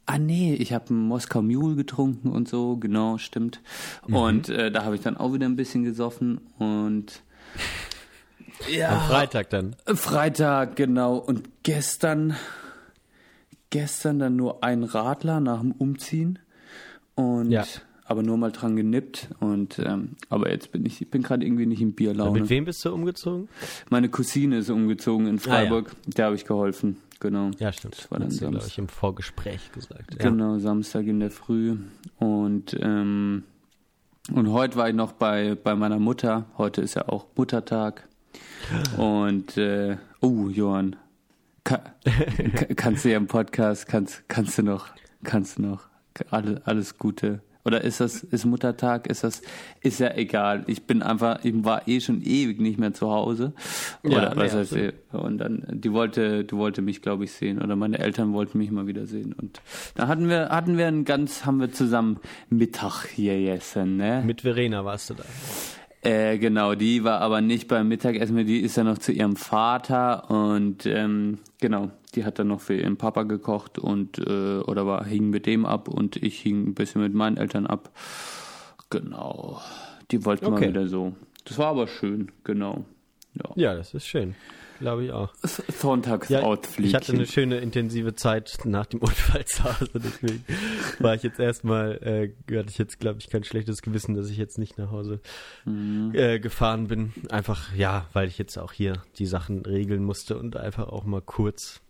Ah nee, ich habe einen Moskau Mule getrunken und so, genau, stimmt. Und äh, da habe ich dann auch wieder ein bisschen gesoffen und ja, Am Freitag dann. Freitag, genau. Und gestern, gestern dann nur ein Radler nach dem Umziehen und Ja. Aber nur mal dran genippt und ähm, aber jetzt bin ich, ich bin gerade irgendwie nicht in Bierlaune. Mit wem bist du umgezogen? Meine Cousine ist umgezogen in Ah, ja. Freiburg, der habe ich geholfen, genau. Ja, stimmt. Das war dann du, glaube Samstag. ich, im Vorgespräch gesagt. Ja. Genau, Samstag in der Früh. Und, ähm, und heute war ich noch bei, bei meiner Mutter. Heute ist ja auch Muttertag. Und, äh, oh, Johann, ka, ka, kannst du ja im Podcast, kannst, kannst du noch, kannst du noch, alle, alles Gute. Oder ist das, ist Muttertag, ist das, ist ja egal. Ich bin einfach, ich war eh schon ewig nicht mehr zu Hause. Ja, Oder was nee, heißt, absolut. und dann, die wollte, die wollte mich, glaube ich, sehen. Oder meine Eltern wollten mich mal wieder sehen. Und da hatten wir, hatten wir ein ganz, haben wir zusammen Mittag hier gegessen, ne? Mit Verena warst du da. Äh, genau, die war aber nicht beim Mittagessen, die ist ja noch zu ihrem Vater und ähm, genau, die hat dann noch für ihren Papa gekocht und äh, oder war hing mit dem ab und ich hing ein bisschen mit meinen Eltern ab. Genau, die wollten mal Okay. wieder so. Das war aber schön, genau. Ja. Ja, das ist schön. Glaube ich auch. Ja, Sonntagsausflug. ich hatte eine schöne intensive Zeit nach dem Unfall zu Hause, deswegen war ich jetzt erstmal, äh, hatte ich jetzt, glaube ich, kein schlechtes Gewissen, dass ich jetzt nicht nach Hause äh, gefahren bin. Einfach, ja, weil ich jetzt auch hier die Sachen regeln musste und einfach auch mal kurz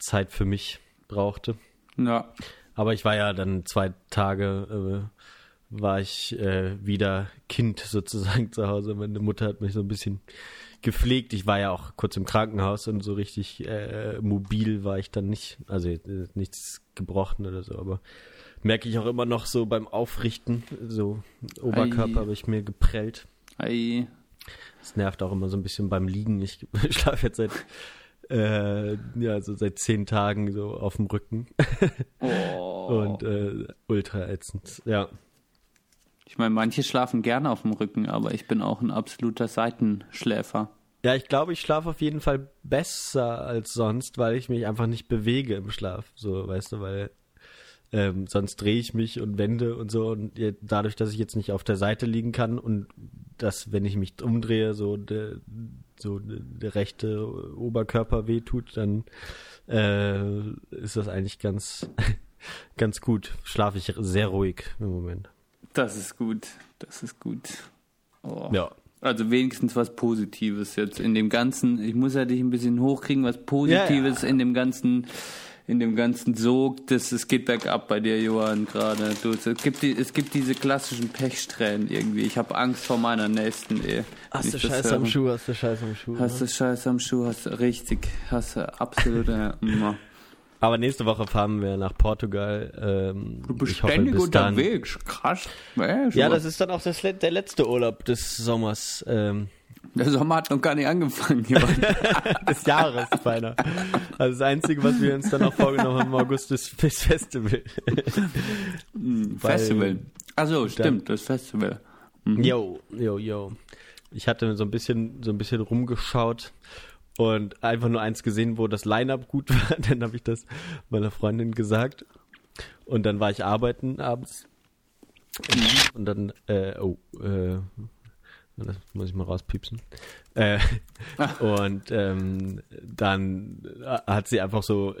Zeit für mich brauchte. ja. Aber ich war ja dann zwei Tage, äh, war ich äh, wieder Kind sozusagen zu Hause. Meine Mutter hat mich so ein bisschen gepflegt. Ich war ja auch kurz im Krankenhaus und so richtig äh, mobil war ich dann nicht. Also äh, nichts gebrochen oder so, aber merke ich auch immer noch so beim Aufrichten, so Oberkörper habe ich mir geprellt. Ei. Das nervt auch immer so ein bisschen beim Liegen. Ich schlafe jetzt seit äh, ja so seit zehn Tagen so auf dem Rücken Oh. und äh, ultra ätzend. Ja, Ich meine, manche schlafen gerne auf dem Rücken, aber ich bin auch ein absoluter Seitenschläfer. ja, ich glaube, ich schlafe auf jeden Fall besser als sonst, weil ich mich einfach nicht bewege im Schlaf. So, weißt du, weil ähm, sonst drehe ich mich und wende und so und je- dadurch, dass ich jetzt nicht auf der Seite liegen kann und dass, wenn ich mich umdrehe, so der, so der, rechte Oberkörper wehtut, dann äh, ist das eigentlich ganz, ganz gut. Schlafe ich sehr ruhig im Moment. Das ist gut. Das ist gut. Oh. Ja. Also wenigstens was Positives jetzt in dem ganzen. Ich muss ja dich ein bisschen hochkriegen, was Positives Ja, ja. in dem ganzen in dem ganzen Sog, das, es geht bergab bei dir, Johann, gerade. Du, es, gibt die, es gibt diese klassischen Pechsträhnen irgendwie. Ich habe Angst vor meiner nächsten Ehe. Hast du Scheiß am Schuh, hast du Scheiß am Schuh. Hast du Scheiß am Schuh, hast du richtig, hast du absolut. ja, Aber nächste Woche fahren wir nach Portugal. Ähm, du bist ständig hoffe, unterwegs, krass. Ja, das ist dann auch das, der letzte Urlaub des Sommers. Ähm, der Sommer hat noch gar nicht angefangen. des Jahres beinahe. Also das Einzige, was wir uns dann noch vorgenommen haben im August, ist das Festival. Hm, Festival. Also stimmt, das Festival. Mhm. Yo, yo, yo. Ich hatte so ein bisschen, so ein bisschen rumgeschaut und einfach nur eins gesehen, wo das Line-Up gut war. Dann habe ich das meiner Freundin gesagt. Und dann war ich arbeiten abends. Und dann, äh, oh, äh, das muss ich mal rauspiepsen. Äh, und ähm, dann hat sie einfach so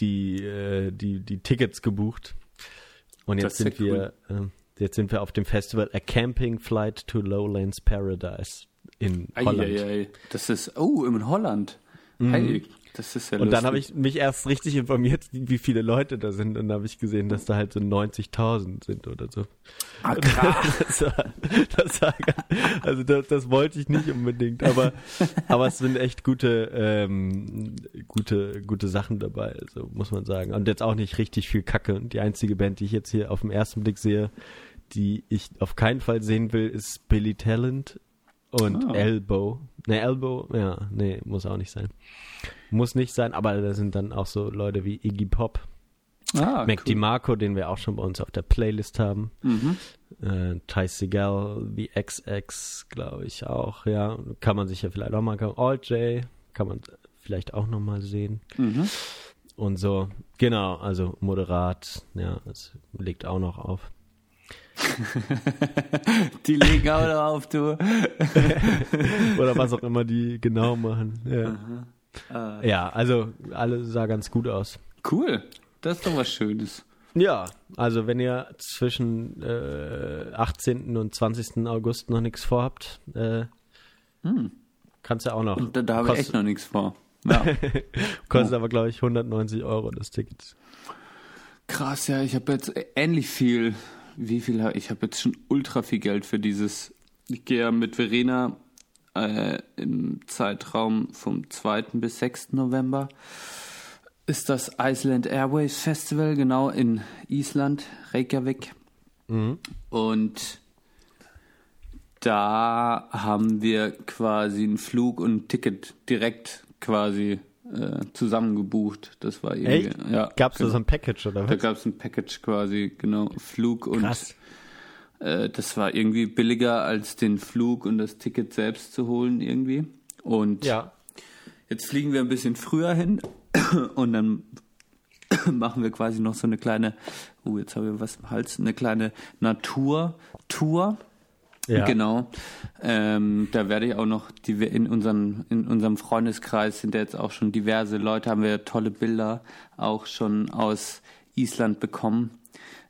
die, äh, die, die Tickets gebucht. Und jetzt sind wir, cool. äh, jetzt sind wir auf dem Festival A Camping Flight to Lowlands Paradise in Holland. Ei, ei, ei. Das ist, oh, in Holland. Mhm. Das ist ja Und lustig. dann habe ich mich erst richtig informiert, wie viele Leute da sind. Und dann habe ich gesehen, dass da halt so 90.000 sind oder so. Ah, krass. Das war, das war, also das, das, wollte ich nicht unbedingt, aber, aber es sind echt gute, ähm, gute, gute Sachen dabei, also muss man sagen. Und jetzt auch nicht richtig viel Kacke. Und die einzige Band, die ich jetzt hier auf den ersten Blick sehe, die ich auf keinen Fall sehen will, ist Billy Talent und oh. Elbow. Ne, Elbow, ja, nee, muss auch nicht sein. Muss nicht sein, aber da sind dann auch so Leute wie Iggy Pop, ah, Mac cool. DiMarco, den wir auch schon bei uns auf der Playlist haben. Mhm. Äh, Ty Seagal, The XX, glaube ich auch, ja. Kann man sich ja vielleicht auch mal, Alt J, kann man vielleicht auch nochmal sehen. Mhm. Und so, genau, also moderat, ja, es legt auch noch auf. die legen auch noch auf, du. Oder was auch immer die genau machen. Ja, äh, ja also alle sah ganz gut aus. Cool, das ist doch was Schönes. Ja, also wenn ihr zwischen äh, 18. und 20. August noch nichts vorhabt, äh, hm. kannst du auch noch. Da, da habe ich echt noch nichts vor. Ja. Kostet oh. aber, glaube ich, 190 Euro das Ticket. Krass, ja, ich habe jetzt ähnlich viel wie viel habe ich? habe jetzt schon ultra viel Geld für dieses. Ich gehe ja mit Verena äh, im Zeitraum vom 2. bis 6. November. Ist das Iceland Airways Festival, genau in Island, Reykjavik. Mhm. Und da haben wir quasi einen Flug und ein Ticket direkt quasi äh, zusammen gebucht. Das war irgendwie. Echt? Ja, gab es genau. da so ein Package oder was? Da gab es ein Package quasi, genau. Flug und Krass. Äh, das war irgendwie billiger als den Flug und das Ticket selbst zu holen irgendwie. Und ja. jetzt fliegen wir ein bisschen früher hin und dann machen wir quasi noch so eine kleine, oh, jetzt habe ich was im Hals, eine kleine Naturtour ja. Genau. Ähm, da werde ich auch noch, die wir in unserem, in unserem Freundeskreis sind jetzt auch schon diverse Leute, haben wir tolle Bilder auch schon aus Island bekommen.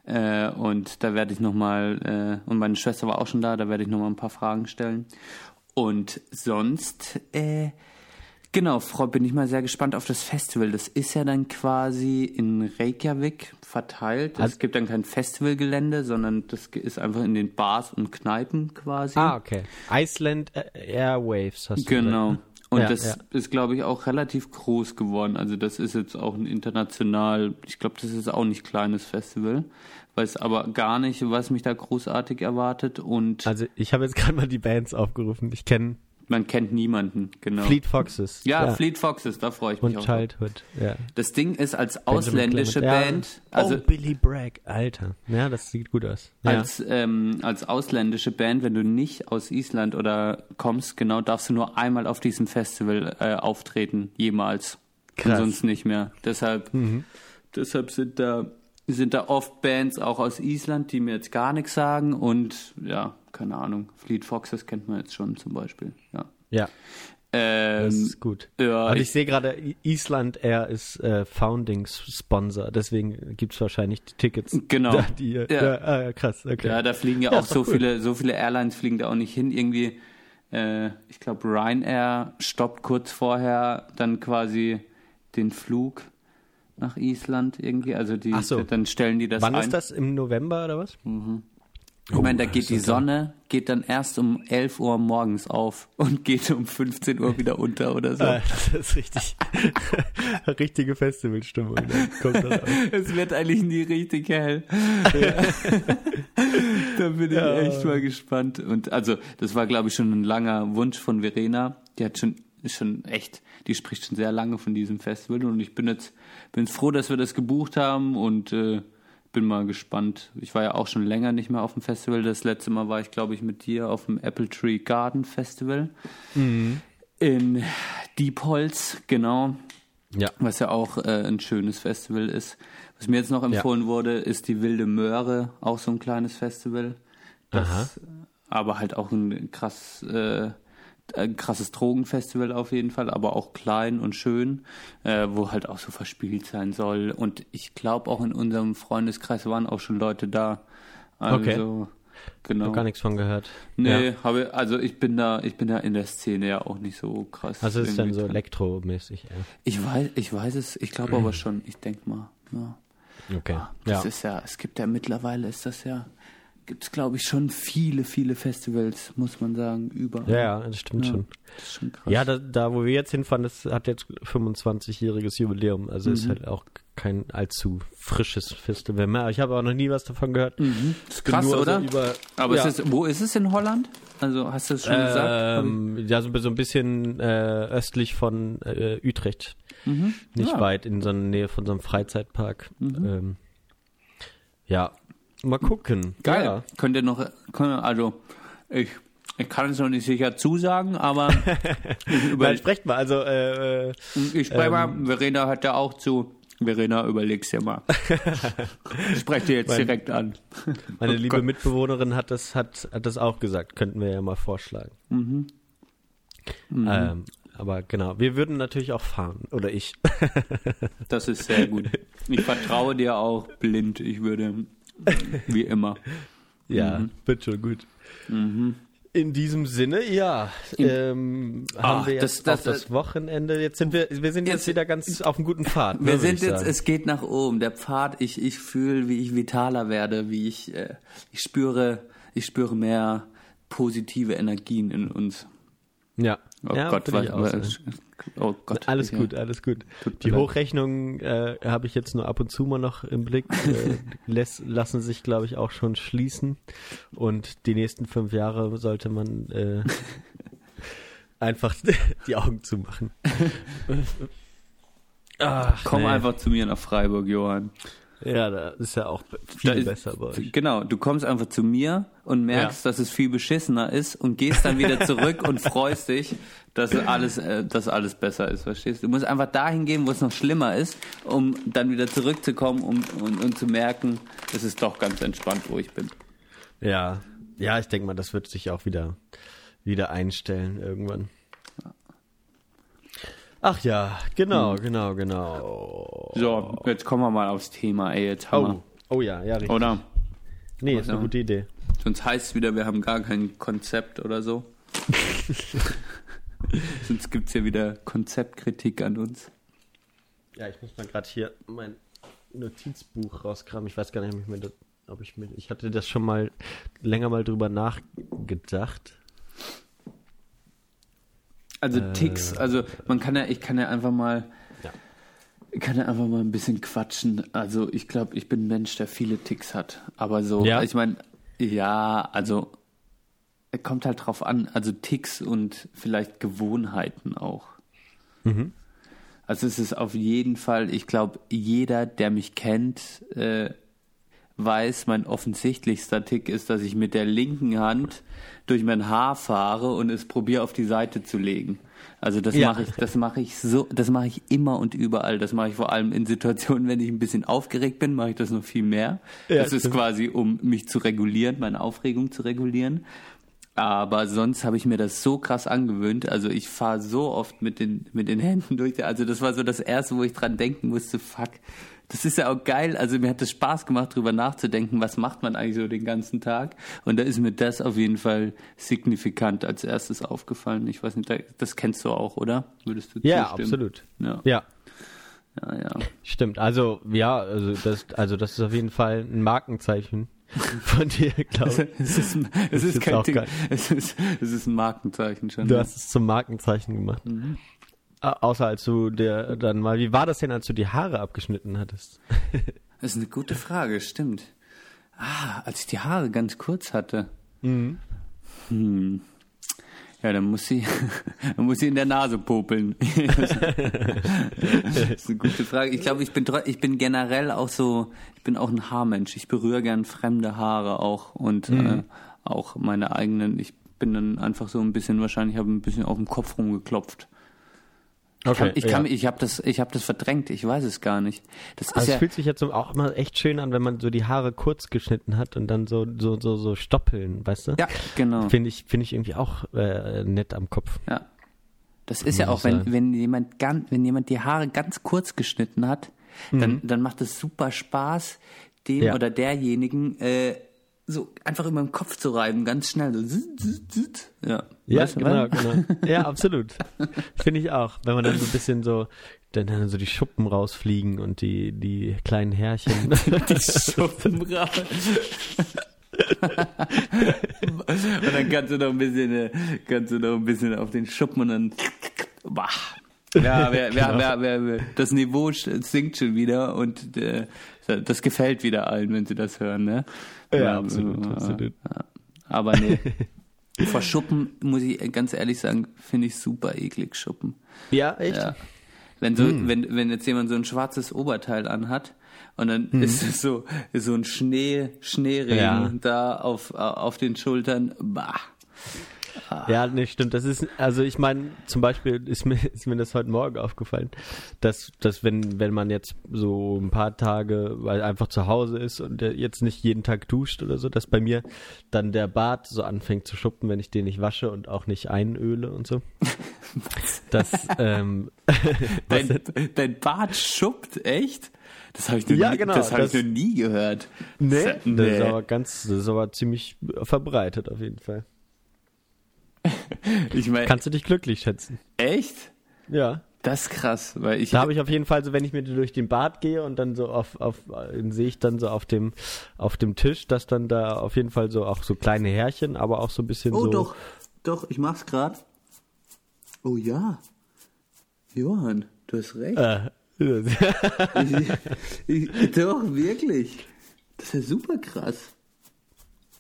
Äh, und da werde ich nochmal, äh, und meine Schwester war auch schon da, da werde ich nochmal ein paar Fragen stellen. Und sonst, äh, Genau, Frau, bin ich mal sehr gespannt auf das Festival. Das ist ja dann quasi in Reykjavik verteilt. Also, es gibt dann kein Festivalgelände, sondern das ist einfach in den Bars und Kneipen quasi. Ah, okay. Iceland Airwaves hast du Genau. Gesagt, ne? Und ja, das ja. ist, glaube ich, auch relativ groß geworden. Also das ist jetzt auch ein international, ich glaube, das ist auch nicht kleines Festival. Weiß aber gar nicht, was mich da großartig erwartet. Und also ich habe jetzt gerade mal die Bands aufgerufen. Ich kenne man kennt niemanden, genau. Fleet Foxes. Ja, ja. Fleet Foxes, da freue ich mich Und auch. Childhood, ja. Das Ding ist als ausländische Band. Ja. Also, oh, Billy Bragg, Alter. Ja, das sieht gut aus. Ja. Als, ähm, als ausländische Band, wenn du nicht aus Island oder kommst, genau, darfst du nur einmal auf diesem Festival äh, auftreten, jemals. Krass. Und sonst nicht mehr. Deshalb, mhm. deshalb sind da, sind da oft Bands auch aus Island, die mir jetzt gar nichts sagen und ja, keine Ahnung, Fleet Foxes kennt man jetzt schon zum Beispiel. Ja. Ja. Ähm, das ist gut. Ja, Und ich, ich sehe gerade, Island Air ist äh, Founding Sponsor, deswegen gibt es wahrscheinlich die Tickets. Genau. Da, die, ja. Da, ah, krass, okay. Ja, da fliegen ja, ja auch so cool. viele, so viele Airlines fliegen da auch nicht hin. Irgendwie, äh, ich glaube, Ryanair stoppt kurz vorher dann quasi den Flug nach Island irgendwie. Also die, so. dann stellen die das Wann ein. ist das? Im November oder was? Ich meine, da Oh, geht die Sonne, geht dann erst um 11 Uhr morgens auf und geht um 15 Uhr wieder unter oder so. Äh, das ist richtig. Richtige Festivalstimmung. ne? Kommt das auf. Es wird eigentlich nie richtig hell. da bin ich Ja. echt mal gespannt. Und also, das war, glaube ich, schon ein langer Wunsch von Verena. Die hat schon, ist schon echt, die spricht schon sehr lange von diesem Festival. Und ich bin jetzt, bin froh, dass wir das gebucht haben und äh, bin mal gespannt. Ich war ja auch schon länger nicht mehr auf dem Festival. Das letzte Mal war ich, glaube ich, mit dir auf dem Apple Tree Garden Festival. In Diepholz, genau Ja. was ja auch äh, ein schönes Festival ist. Was mir jetzt noch empfohlen wurde, ist die Wilde Möhre, auch so ein kleines Festival. Das, aber halt auch ein krass, äh, ein krasses Drogenfestival auf jeden Fall, aber auch klein und schön, äh, wo halt auch so verspielt sein soll. Und ich glaube auch in unserem Freundeskreis waren auch schon Leute da. Also, Okay. genau. Noch gar nichts von gehört. Nee, Ja. habe, also ich bin da, ich bin da in der Szene ja auch nicht so krass. Also es ist dann so dran. elektromäßig. Ja. Ich weiß, ich weiß es, ich glaube aber schon, ich denke mal. Ja. Okay. Das Ja. ist ja, es gibt ja mittlerweile, ist das ja, gibt es glaube ich schon viele, viele Festivals, muss man sagen, überall. ja, ja, das stimmt Ja, schon. Das ist schon krass. Ja, da, da wo wir jetzt hinfahren, das hat jetzt 25-jähriges Jubiläum. Also Mhm. ist halt auch kein allzu frisches Festival mehr. Ich habe auch noch nie was davon gehört. mhm. das ist krass, nur so oder? über- aber ja. es ist, wo ist es in Holland? Also hast du es schon gesagt? Ähm, ja, so, so ein bisschen äh, östlich von äh, Utrecht. Mhm. Nicht Ja. weit in so einer Nähe von so einem Freizeitpark. Mhm. Ähm, ja, mal gucken. Geil. Ja. Könnt ihr noch, also ich, ich kann es noch nicht sicher zusagen, aber über, Nein, sprecht mal. Also, äh, ich spreche mal, ähm, Verena hat ja auch zu. Verena, überleg's dir mal. Ich spreche dir jetzt Mein- direkt an. meine Oh liebe. Mitbewohnerin hat das, hat, hat das auch gesagt. Könnten wir ja mal vorschlagen. Mhm. Ähm, aber genau, wir würden natürlich auch fahren. Oder ich. Das ist sehr gut. Ich vertraue dir auch blind. Ich würde, wie immer. Ja, Mhm. wird schon gut. In diesem Sinne, ja, ähm, haben Ach, wir das- jetzt das- auf das Wochenende. Jetzt sind wir, wir sind jetzt, Jetzt- wieder ganz auf einem guten Pfad. ne, Wir sind jetzt, sagen. es geht nach oben. Der Pfad, ich, ich fühle, wie ich vitaler werde, wie ich, äh, ich spüre, ich spüre mehr positive Energien in uns. ja. Oh ja, Gott, was, was, oh Gott. Alles ja. gut, alles gut. Tut Die. Hochrechnungen äh, habe ich jetzt nur ab und zu mal noch im Blick. Äh, lässt, lassen sich, glaube ich, auch schon schließen. Und die nächsten fünf Jahre sollte man äh, einfach die Augen zumachen. Ach, Komm nee. einfach zu mir nach Freiburg, Johann. Ja, da ist ja auch viel ist- besser bei euch. Genau, du kommst einfach zu mir und merkst, dass es viel beschissener ist und gehst dann wieder zurück und freust dich, dass alles, äh, dass alles besser ist, verstehst du? Du musst einfach dahin gehen, wo es noch schlimmer ist, um dann wieder zurückzukommen um, und, und zu merken, es ist doch ganz entspannt, wo ich bin. Ja, ja, ich denke mal, das wird sich auch wieder, wieder einstellen irgendwann. Ach ja, genau, genau, genau. So, jetzt kommen wir mal aufs Thema, ey, jetzt haben Oh, oh ja, ja, richtig. Oder? Nee, ist eine gute Idee. Sonst heißt es wieder, wir haben gar kein Konzept oder so. Sonst gibt es ja wieder Konzeptkritik an uns. Ja, ich muss mal gerade hier mein Notizbuch rauskramen. Ich weiß gar nicht, ob ich mir das, ob ich mir, ich hatte das schon mal länger mal drüber nachgedacht. Also Äh, Ticks, also man kann ja, ich kann ja einfach mal, Ja. ich kann ja einfach mal ein bisschen quatschen. Also ich glaube, ich bin ein Mensch, der viele Ticks hat. Aber so, Ja? ich meine, ja, also es kommt halt drauf an. Also Ticks und vielleicht Gewohnheiten auch. Mhm. Also es ist auf jeden Fall, ich glaube, jeder, der mich kennt, äh, weiß, mein offensichtlichster Tick ist, dass ich mit der linken Hand durch mein Haar fahre und es probiere auf die Seite zu legen. Also das Ja. mache ich, das mache ich so, das mache ich immer und überall. Das mache ich vor allem in Situationen, wenn ich ein bisschen aufgeregt bin, mache ich das noch viel mehr. Ja, das ist quasi, um mich zu regulieren, meine Aufregung zu regulieren. Aber sonst habe ich mir das so krass angewöhnt. Also ich fahre so oft mit den, mit den Händen durch. Also das war so das Erste, wo ich dran denken musste, fuck, das ist ja auch geil. Also mir hat es Spaß gemacht, drüber nachzudenken, was macht man eigentlich so den ganzen Tag. Und da ist mir das auf jeden Fall signifikant als erstes aufgefallen. Ich weiß nicht, das kennst du auch, oder? Würdest du Ja, zustimmen? absolut. Ja. Ja. Ja, ja. Stimmt, also ja, also das, also das ist auf jeden Fall ein Markenzeichen von dir, glaube ich. Es ist, es ist, kein Ding. Es ist, es ist ein Markenzeichen schon. Du hast es zum Markenzeichen gemacht. Mhm. Außer als du der dann mal, wie war das denn, als du die Haare abgeschnitten hattest? das ist eine gute Frage, stimmt. Ah, als ich die Haare ganz kurz hatte. Mhm. Hm. Ja, dann muss sie, dann muss sie in der Nase popeln. das ist eine gute Frage. Ich glaube, ich bin, ich bin generell auch so, ich bin auch ein Haarmensch. Ich berühre gern fremde Haare auch und mhm. äh, auch meine eigenen. Ich bin dann einfach so ein bisschen, wahrscheinlich habe ein bisschen auf dem Kopf rumgeklopft. Okay, ich kann, ja. ich habe das, ich habe das verdrängt. Ich weiß es gar nicht. Das also ist es fühlt sich jetzt auch immer echt schön an, wenn man so die Haare kurz geschnitten hat und dann so so so so stoppeln, weißt du? Ja, genau. Finde ich finde ich irgendwie auch äh, nett am Kopf. Ja. Das ist ja auch, wenn wenn jemand ganz, wenn jemand die Haare ganz kurz geschnitten hat, dann mhm. dann macht es super Spaß, dem ja. oder derjenigen äh, so einfach über den Kopf zu reiben, ganz schnell. So. Ja, ja weißt genau, genau. Ja, absolut. Finde ich auch. Wenn man dann so ein bisschen so, dann, dann so die Schuppen rausfliegen und die, die kleinen Härchen. die Schuppen raus. und dann kannst du noch ein bisschen, äh, kannst du noch ein bisschen auf den Schuppen und dann, bah. Ja, wer, wer, wer, wer, das Niveau sinkt schon wieder und äh, das gefällt wieder allen, wenn sie das hören, ne? Ja, absolut, absolut. Aber nee. Vor Schuppen, muss ich ganz ehrlich sagen, finde ich super eklig, Schuppen. Ja, echt? Ja. Wenn, so, hm. wenn, wenn jetzt jemand so ein schwarzes Oberteil anhat und dann hm. ist es so, so ein Schnee, Schneeregen ja. da auf, auf den Schultern, bah. Ja, nee, stimmt. Das ist, also ich meine, zum Beispiel ist mir, ist mir das heute Morgen aufgefallen, dass, dass wenn, wenn man jetzt so ein paar Tage weil einfach zu Hause ist und der jetzt nicht jeden Tag duscht oder so, dass bei mir dann der Bart so anfängt zu schuppen, wenn ich den nicht wasche und auch nicht einöle und so. das, ähm, dein, dein Bart schuppt, echt? Das habe ich, ja, nie, genau, das hab das, ich noch nie gehört. Nee, nee, das ist aber ganz, das ist aber ziemlich verbreitet auf jeden Fall. ich mein, Kannst du dich glücklich schätzen? Echt? Ja. Das ist krass, weil ich. Da habe ich auf jeden Fall so, wenn ich mir durch den Bad gehe und dann so auf, auf sehe ich dann so auf dem, auf dem Tisch, dass dann da auf jeden Fall so auch so kleine Härchen, aber auch so ein bisschen oh, so. Oh doch, doch, ich mach's grad. Oh ja. Johann, du hast recht. Äh. ich, ich, doch, wirklich. Das ist ja super krass.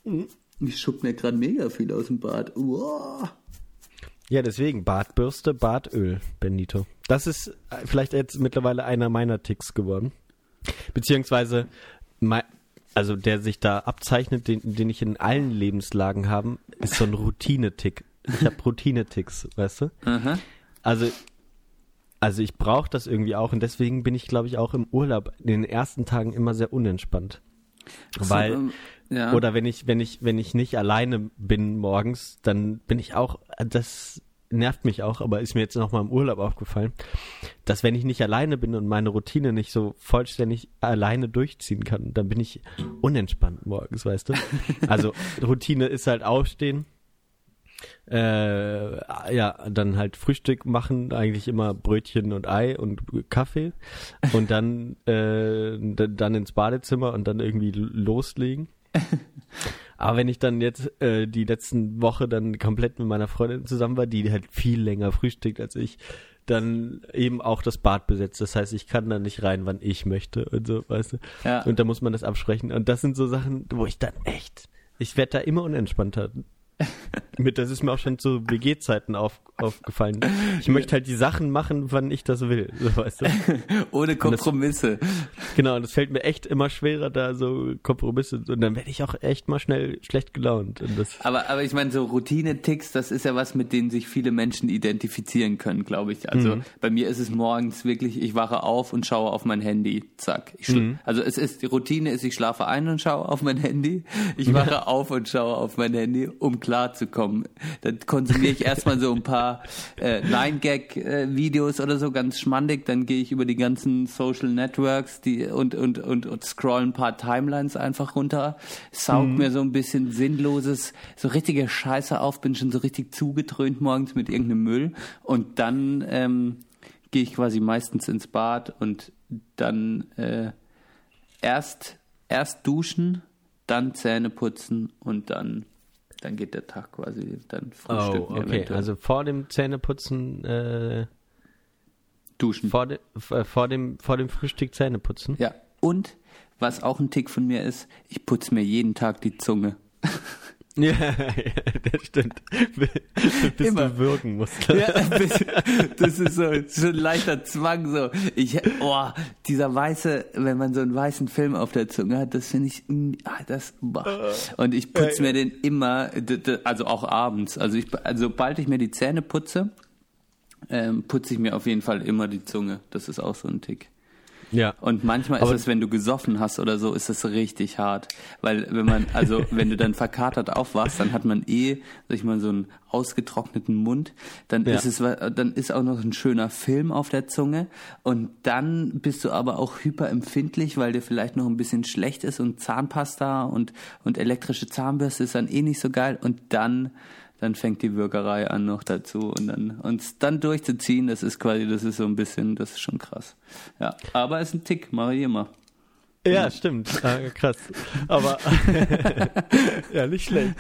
Mhm. Ich schupp mir gerade mega viel aus dem Bad. Uah. Ja, deswegen Bartbürste, Bartöl, Benito. Das ist äh, vielleicht jetzt mittlerweile einer meiner Ticks geworden. Beziehungsweise, also der sich da abzeichnet, den, den ich in allen Lebenslagen habe, ist so ein Routine-Tick. Ich habe Routine-Ticks, weißt du? Aha. Also, also ich brauche das irgendwie auch und deswegen bin ich, glaube ich, auch im Urlaub in den ersten Tagen immer sehr unentspannt. So, Weil ähm, ja. Oder wenn ich, wenn ich, wenn ich nicht alleine bin morgens, dann bin ich auch, das nervt mich auch, aber ist mir jetzt nochmal im Urlaub aufgefallen, dass wenn ich nicht alleine bin und meine Routine nicht so vollständig alleine durchziehen kann, dann bin ich unentspannt morgens, weißt du? Also Routine ist halt aufstehen, äh, ja, dann halt Frühstück machen, eigentlich immer Brötchen und Ei und Kaffee und dann, äh, dann ins Badezimmer und dann irgendwie loslegen. Aber wenn ich dann jetzt äh, die letzten Woche dann komplett mit meiner Freundin zusammen war, die halt viel länger frühstückt als ich, dann eben auch das Bad besetzt. Das heißt, ich kann da nicht rein, wann ich möchte und so, weißt du. Ja. Und da muss man das absprechen. Und das sind so Sachen, wo ich dann echt, ich werde da immer unentspannter. Mit, das ist mir auch schon zu WG-Zeiten auf, aufgefallen. Ich möchte halt die Sachen machen, wann ich das will, so, weißt du? Ohne Kompromisse. Das, genau, und es fällt mir echt immer schwerer, da so Kompromisse, und dann werde ich auch echt mal schnell schlecht gelaunt. aber, aber ich meine, so Routine-Ticks, das ist ja was, mit denen sich viele Menschen identifizieren können, glaube ich. Also mhm. bei mir ist es morgens wirklich, ich wache auf und schaue auf mein Handy, zack. Mhm. Also es ist, die Routine ist, ich schlafe ein und schaue auf mein Handy, ich wache auf und schaue auf mein Handy, um klar zu kommen. Dann konsumiere ich erstmal so ein paar äh, Nine-Gag-Videos oder so, ganz schmandig. Dann gehe ich über die ganzen Social Networks die, und, und, und, und scroll ein paar Timelines einfach runter, saug mhm. mir so ein bisschen sinnloses, so richtige Scheiße auf, bin schon so richtig zugetrönt morgens mit irgendeinem Müll und dann ähm, gehe ich quasi meistens ins Bad und dann äh, erst, erst duschen, dann Zähne putzen und dann, dann geht der Tag quasi, dann frühstücken. Oh, okay, eventuell. also vor dem Zähneputzen äh, duschen. Vor, de, äh, vor, dem, vor dem Frühstück Zähne putzen? Ja, und was auch ein Tick von mir ist, ich putze mir jeden Tag die Zunge. Ja, das stimmt. Bis Immer. du wirken musst. Ja, das ist so, so ein leichter Zwang. So. Ich, oh, dieser weiße, wenn man so einen weißen Film auf der Zunge hat, das finde ich, ah, das, boah. Und ich putze mir den immer, also auch abends. Also ich, also sobald ich mir die Zähne putze, ähm, putze ich mir auf jeden Fall immer die Zunge. Das ist auch so ein Tick. Ja. Und manchmal ist es, wenn du gesoffen hast oder so, ist es richtig hart. Weil wenn man, also wenn du dann verkatert aufwachst, dann hat man eh, sag ich mal, so einen ausgetrockneten Mund. Dann ja. ist es, dann ist auch noch ein schöner Film auf der Zunge. Und dann bist du aber auch hyperempfindlich, weil dir vielleicht noch ein bisschen schlecht ist und Zahnpasta und, und elektrische Zahnbürste ist dann eh nicht so geil. Und dann dann fängt die Würgerei an noch dazu und dann uns dann durchzuziehen, das ist quasi, das ist so ein bisschen, das ist schon krass. Ja, aber es ist ein Tick, mache ich immer. Ja, stimmt. Ah, krass. Aber ja, nicht schlecht.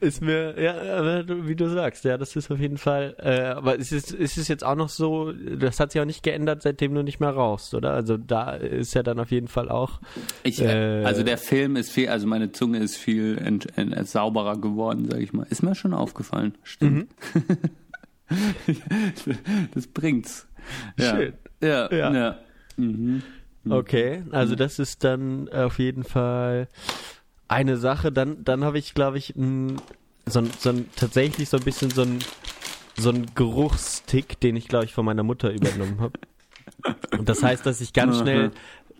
Ist mir, ja, wie du sagst, ja, das ist auf jeden Fall. Äh, aber ist es, ist es jetzt auch noch so, das hat sich auch nicht geändert, seitdem du nicht mehr rauchst, oder? Also da ist ja dann auf jeden Fall auch. Ich, äh, also der Film ist viel, also meine Zunge ist viel ent, ent, ent, sauberer geworden, sag ich mal. Ist mir schon aufgefallen. Stimmt. Mhm. das bringt's. Ja. Schön. Ja, ja. ja. Mhm. Mhm. Okay, also das ist dann auf jeden Fall eine Sache. Dann, dann habe ich, glaube ich, ein, so, so ein, tatsächlich so ein bisschen so ein, so ein Geruchstick, den ich, glaube ich, von meiner Mutter übernommen habe. Und das heißt, dass ich ganz schnell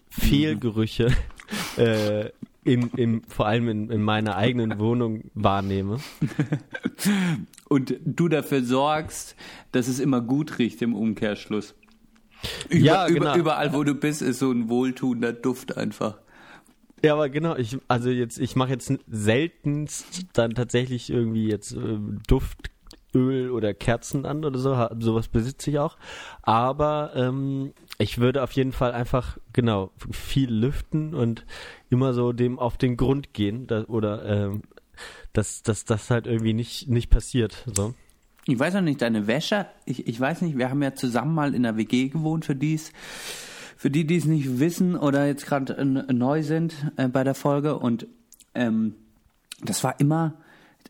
Fehlgerüche äh, im, im, vor allem in, in meiner eigenen Wohnung wahrnehme. Und du dafür sorgst, dass es immer gut riecht im Umkehrschluss. Über, ja, genau. überall, wo du bist, ist so ein wohltuender Duft einfach. Ja, aber genau, ich, also jetzt, ich mache jetzt seltenst dann tatsächlich irgendwie jetzt äh, Duftöl oder Kerzen an oder so, sowas besitze ich auch. Aber ähm, ich würde auf jeden Fall einfach, genau, viel lüften und immer so dem auf den Grund gehen da, oder ähm, dass, dass das halt irgendwie nicht, nicht passiert. So. Ich weiß noch nicht, deine Wäsche, ich, ich weiß nicht, wir haben ja zusammen mal in der WG gewohnt für dies. Für die, die es nicht wissen oder jetzt gerade äh, neu sind äh, bei der Folge und ähm, das war immer,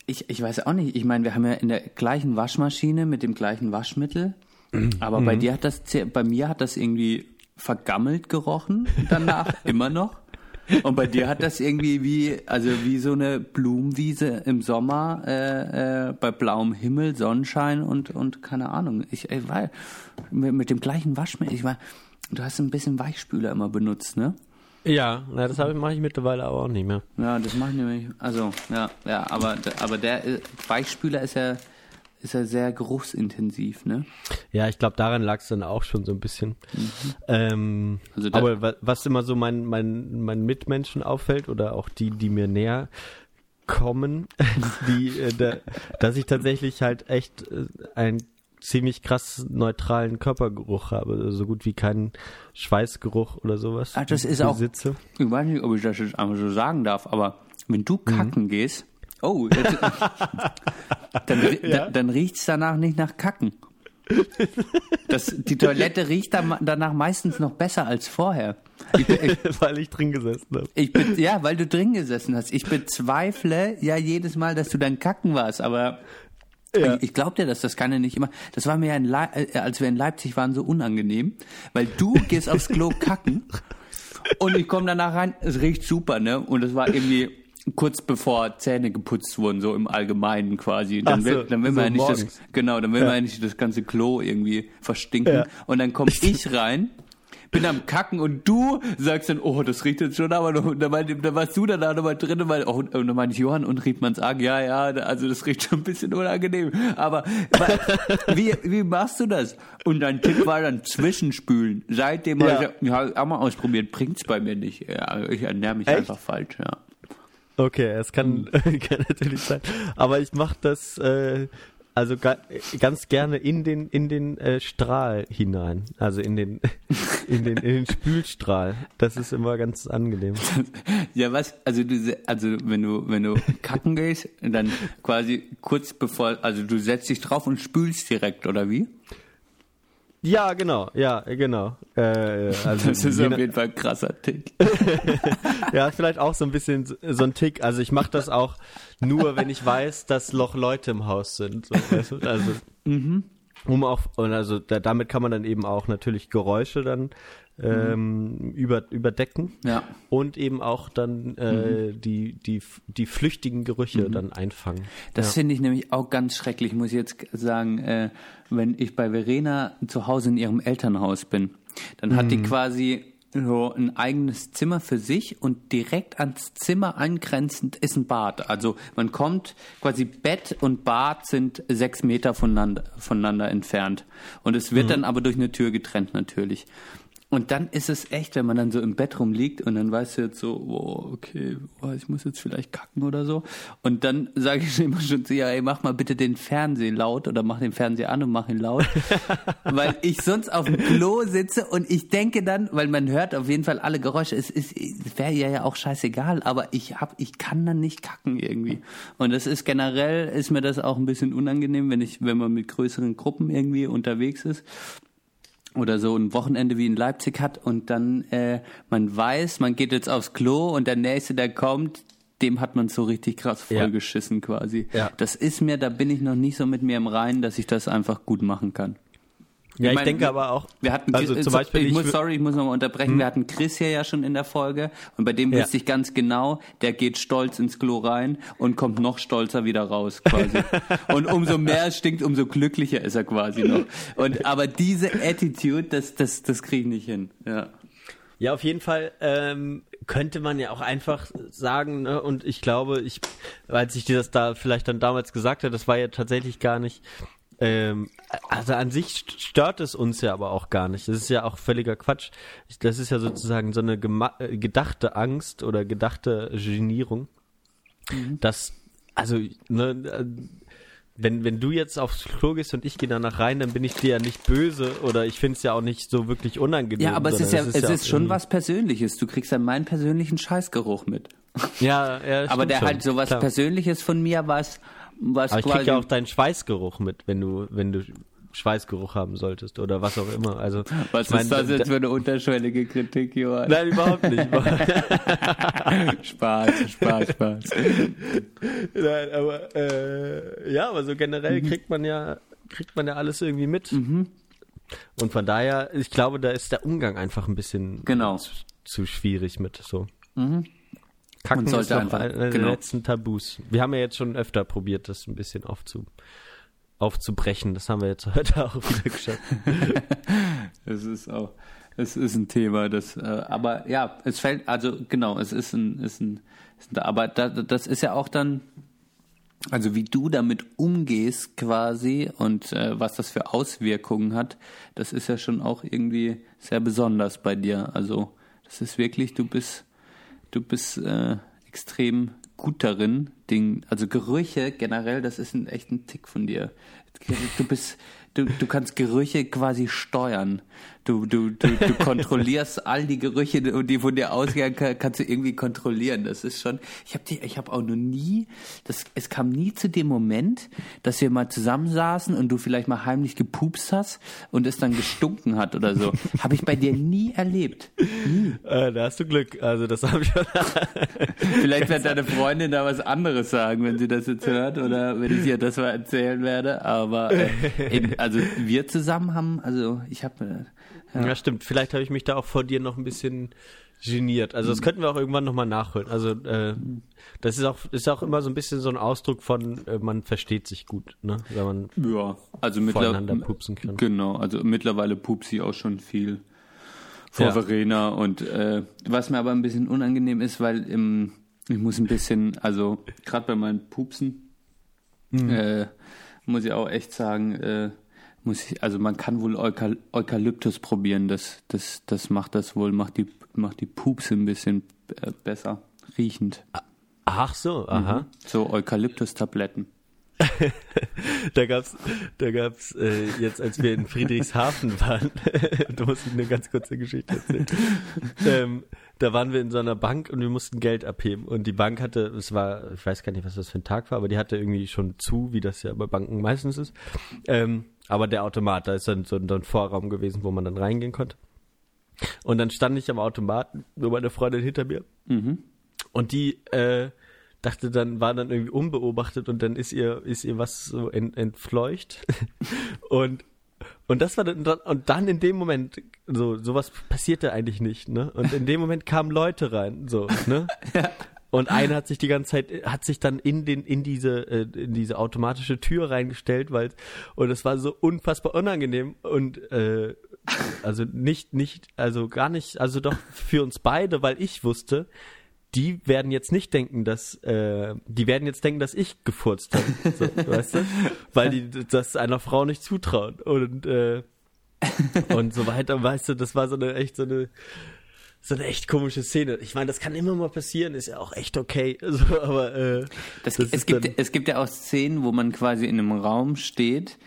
ich, ich weiß auch nicht, ich meine, wir haben ja in der gleichen Waschmaschine mit dem gleichen Waschmittel, aber mhm. bei dir hat das, bei mir hat das irgendwie vergammelt gerochen danach, immer noch. Und bei dir hat das irgendwie wie, also wie so eine Blumenwiese im Sommer äh, äh, bei blauem Himmel, Sonnenschein und und keine Ahnung. Ich, ich war mit, mit dem gleichen Waschmittel. Ich war, du hast ein bisschen Weichspüler immer benutzt, ne? Ja, na, das mache ich mittlerweile aber auch nicht mehr. Ja, das mache ich nämlich. Also ja, ja, aber aber der äh, Weichspüler ist ja ist ja sehr geruchsintensiv, ne? Ja, ich glaube, daran lag es dann auch schon so ein bisschen. Mhm. Ähm, also aber was immer so meinen mein, mein Mitmenschen auffällt oder auch die, die mir näher kommen, die, äh, da, dass ich tatsächlich halt echt äh, einen ziemlich krass neutralen Körpergeruch habe, also so gut wie keinen Schweißgeruch oder sowas. Ach, das ist besitze. auch. Ich weiß nicht, ob ich das jetzt einmal so sagen darf, aber wenn du kacken mhm. gehst, Oh, jetzt, dann, ja? dann riecht es danach nicht nach Kacken. Das, die Toilette riecht danach meistens noch besser als vorher. Ich, ich, weil ich drin gesessen habe. Ich ja, weil du drin gesessen hast. Ich bezweifle ja jedes Mal, dass du dann kacken warst, aber ja. ich, ich glaube dir das, das kann ja nicht immer. Das war mir ja, in Le äh, als wir in Leipzig waren, so unangenehm, weil du gehst aufs Klo kacken und ich komme danach rein, es riecht super, ne? Und es war irgendwie kurz bevor Zähne geputzt wurden, so im Allgemeinen quasi. Dann will, dann will so man ja nicht das, genau, dann will ja. man ja nicht das ganze Klo irgendwie verstinken. Ja. Und dann komme ich rein, bin am Kacken und du sagst dann, oh, das riecht jetzt schon, aber noch, da, da warst du dann da nochmal drin, weil, oh, und dann meinte ich, Johann, und Riedmann sagen, ja, ja, also das riecht schon ein bisschen unangenehm. Aber wie, wie machst du das? Und dein Tipp war dann Zwischenspülen. Seitdem ja. habe ich ja, auch mal ausprobiert, bringt's bei mir nicht. Ja, ich ernähre mich Echt? einfach falsch, ja. Okay, es kann, hm. kann natürlich sein. Aber ich mache das, äh, also ga, ganz gerne in den in den äh, Strahl hinein, also in den in den in den Spülstrahl. Das ist immer ganz angenehm. Ja, was? Also du also wenn du wenn du kacken gehst, dann quasi kurz bevor also du setzt dich drauf und spülst direkt oder wie? Ja, genau, ja, genau. Äh, also das ist auf jeden Fall ein krasser Tick. ja, vielleicht auch so ein bisschen so ein Tick. Also ich mache das auch nur, wenn ich weiß, dass noch Leute im Haus sind. So, weißt du? Also mhm. um auch und also da, damit kann man dann eben auch natürlich Geräusche dann ähm, mhm. über, überdecken ja. und eben auch dann äh, mhm. die, die, die flüchtigen Gerüche mhm. dann einfangen. Das ja. finde ich nämlich auch ganz schrecklich, muss ich jetzt sagen, äh, wenn ich bei Verena zu Hause in ihrem Elternhaus bin, dann hat die mhm. quasi so ein eigenes Zimmer für sich und direkt ans Zimmer angrenzend ist ein Bad. Also man kommt quasi Bett und Bad sind sechs Meter voneinander, voneinander entfernt. Und es wird mhm. dann aber durch eine Tür getrennt natürlich. Und dann ist es echt, wenn man dann so im Bett rumliegt und dann weißt du jetzt so, wow, okay, oh, ich muss jetzt vielleicht kacken oder so. Und dann sage ich immer schon zu ihr, ey, mach mal bitte den Fernseher laut oder mach den Fernseher an und mach ihn laut. weil ich sonst auf dem Klo sitze und ich denke dann, weil man hört auf jeden Fall alle Geräusche, es, ist, es wäre ja ja auch scheißegal, aber ich hab, ich kann dann nicht kacken irgendwie. Und das ist generell, ist mir das auch ein bisschen unangenehm, wenn ich, wenn man mit größeren Gruppen irgendwie unterwegs ist oder so ein Wochenende wie in Leipzig hat und dann äh, man weiß, man geht jetzt aufs Klo und der nächste, der kommt, dem hat man so richtig krass vollgeschissen ja. quasi. Ja. Das ist mir, da bin ich noch nicht so mit mir im Reinen, dass ich das einfach gut machen kann. Ja, ich, ich denke aber auch. Wir hatten, also zum Beispiel, ich, muss, sorry, ich muss nochmal unterbrechen. Hm. Wir hatten Chris hier ja schon in der Folge und bei dem ja. wusste ich ganz genau, der geht stolz ins Klo rein und kommt noch stolzer wieder raus quasi. und umso mehr es stinkt, umso glücklicher ist er quasi noch. Und aber diese Attitude, das, das, das kriege ich nicht hin. Ja. Ja, auf jeden Fall ähm, könnte man ja auch einfach sagen, ne, und ich glaube, ich, als ich dir das da vielleicht dann damals gesagt habe, das war ja tatsächlich gar nicht ähm, also an sich stört es uns ja aber auch gar nicht. Das ist ja auch völliger Quatsch. Das ist ja sozusagen so eine äh, gedachte Angst oder gedachte Genierung. Mhm. Das, also, ne, äh, wenn, wenn du jetzt aufs Klo gehst und ich gehe danach rein, dann bin ich dir ja nicht böse oder ich finde es ja auch nicht so wirklich unangenehm. Ja, aber es ist ja, es ist, ja ist schon was Persönliches. Du kriegst ja meinen persönlichen Scheißgeruch mit. Ja, ja. aber der schon, halt so was klar. Persönliches von mir, was was Aber ich krieg ja auch deinen Schweißgeruch mit, wenn du, wenn du Schweißgeruch haben solltest oder was auch immer. Also was ist das jetzt für eine unterschwellige Kritik, Johann? Nein, überhaupt nicht. Spaß, Spaß, Spaß. Nein, aber äh, ja, aber so generell mhm. kriegt man ja kriegt man ja alles irgendwie mit. Mhm. Und von daher, ich glaube, da ist der Umgang einfach ein bisschen genau. zu, zu schwierig mit so. Mhm. Kacken sollte ist einfach, einer der genau. letzten Tabus. Wir haben ja jetzt schon öfter probiert, das ein bisschen aufzu, aufzubrechen. Das haben wir jetzt heute auch wieder geschafft. es ist auch, es ist ein Thema, das, äh, aber ja, es fällt, also genau, es ist ein, ist ein, ist ein aber da, das ist ja auch dann, also wie du damit umgehst quasi und äh, was das für Auswirkungen hat, das ist ja schon auch irgendwie sehr besonders bei dir. Also das ist wirklich, du bist du bist äh, extrem gut darin, den, also Gerüche generell, das ist ein echt ein Tick von dir. Du bist, du, du kannst Gerüche quasi steuern. Du, du, du, du kontrollierst all die Gerüche, die von dir ausgehen, kannst du irgendwie kontrollieren. Das ist schon, ich habe ich habe auch noch nie, das, es kam nie zu dem Moment, dass wir mal zusammensaßen und du vielleicht mal heimlich gepupst hast und es dann gestunken hat oder so. habe ich bei dir nie erlebt. Nie. Äh, da hast du Glück. Also das habe ich. vielleicht wird deine Freundin da was anderes sagen, wenn sie das jetzt hört oder wenn ich ihr das mal erzählen werde. Aber äh, in, also wir zusammen haben, also ich habe ja. ja, stimmt. Vielleicht habe ich mich da auch vor dir noch ein bisschen geniert. Also das könnten wir auch irgendwann nochmal nachholen. Also äh, das ist auch ist auch immer so ein bisschen so ein Ausdruck von äh, man versteht sich gut, ne? Wenn man ja, also voneinander pupsen kann. Genau, also mittlerweile pupsi auch schon viel vor ja. Verena und äh, was mir aber ein bisschen unangenehm ist, weil im, ich muss ein bisschen, also gerade bei meinen Pupsen mhm. äh, muss ich auch echt sagen, äh, muss ich, also man kann wohl Eukal Eukalyptus probieren, das, das, das macht das wohl, macht die, macht die Pupse ein bisschen äh, besser riechend. Ach so, aha. Mhm. So Eukalyptus-Tabletten. da gab's, da gab's äh, jetzt, als wir in Friedrichshafen waren, da muss ich eine ganz kurze Geschichte erzählen. ähm, da waren wir in so einer Bank und wir mussten Geld abheben. Und die Bank hatte, es war, ich weiß gar nicht, was das für ein Tag war, aber die hatte irgendwie schon zu, wie das ja bei Banken meistens ist. Ähm, aber der Automat, da ist dann so, ein Vorraum gewesen, wo man dann reingehen konnte. Und dann stand ich am Automaten, nur meine Freundin hinter mir. Mhm. Und die äh, dachte dann, war dann irgendwie unbeobachtet und dann ist ihr, ist ihr was so ent, entfleucht. und und das war dann, und dann in dem Moment, so, sowas passierte eigentlich nicht, ne? Und in dem Moment kamen Leute rein, so, ne? ja. Und einer hat sich die ganze Zeit, hat sich dann in den, in diese, äh, in diese automatische Tür reingestellt, weil, und es war so unfassbar unangenehm und, äh, also nicht, nicht, also gar nicht, also doch für uns beide, weil ich wusste, die werden jetzt nicht denken, dass äh, die werden jetzt denken, dass ich gefurzt habe, so, weißt du? Weil die das einer Frau nicht zutrauen und äh, und so weiter, weißt du, das war so eine echt so eine so eine echt komische Szene. Ich meine, das kann immer mal passieren, ist ja auch echt okay. So, aber äh, das, das es gibt es gibt ja auch Szenen, wo man quasi in einem Raum steht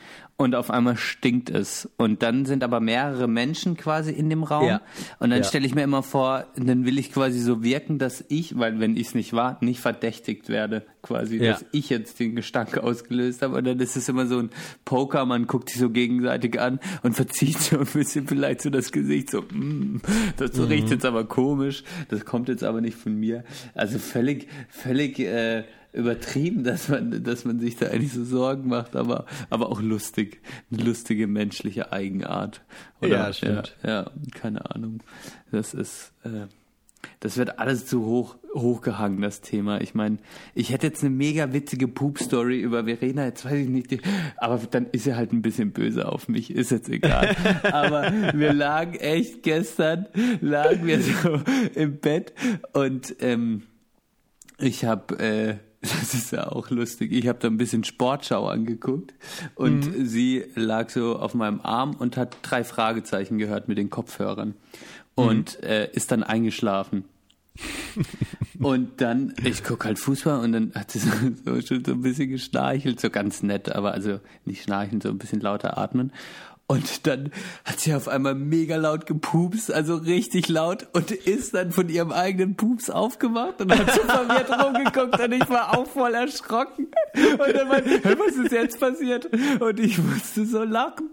und auf einmal stinkt es. Und dann sind aber mehrere Menschen quasi in dem Raum. Ja. Und dann ja. stelle ich mir immer vor, dann will ich quasi so wirken, dass ich, weil wenn ich es nicht war, nicht verdächtigt werde, quasi, ja. dass ich jetzt den Gestank ausgelöst habe. Und dann ist es immer so ein Poker, man guckt sich so gegenseitig an und verzieht so ein bisschen vielleicht so das Gesicht, so, mm, das mhm. riecht jetzt aber komisch, das kommt jetzt aber nicht von mir. Also völlig, völlig, äh, übertrieben, dass man, dass man sich da eigentlich so Sorgen macht, aber, aber auch lustig. Eine lustige menschliche Eigenart. Oder, ja, stimmt. Ja, ja, keine Ahnung. Das ist, äh, das wird alles zu hoch, hochgehangen, das Thema. Ich meine, ich hätte jetzt eine mega witzige Poop-Story über Verena, jetzt weiß ich nicht, aber dann ist er halt ein bisschen böse auf mich, ist jetzt egal. aber wir lagen echt gestern, lagen wir so im Bett und ähm, ich habe äh, das ist ja auch lustig. Ich habe da ein bisschen Sportschau angeguckt und mhm. sie lag so auf meinem Arm und hat drei Fragezeichen gehört mit den Kopfhörern und mhm. äh, ist dann eingeschlafen. und dann, ich guck halt Fußball und dann hat sie so, so, schon so ein bisschen geschnarchelt, so ganz nett, aber also nicht schnarchen, so ein bisschen lauter atmen. Und dann hat sie auf einmal mega laut gepupst, also richtig laut und ist dann von ihrem eigenen Pups aufgewacht und hat so verwirrt rumgeguckt und ich war auch voll erschrocken. Und dann meinte, hey, was ist jetzt passiert? Und ich musste so lachen.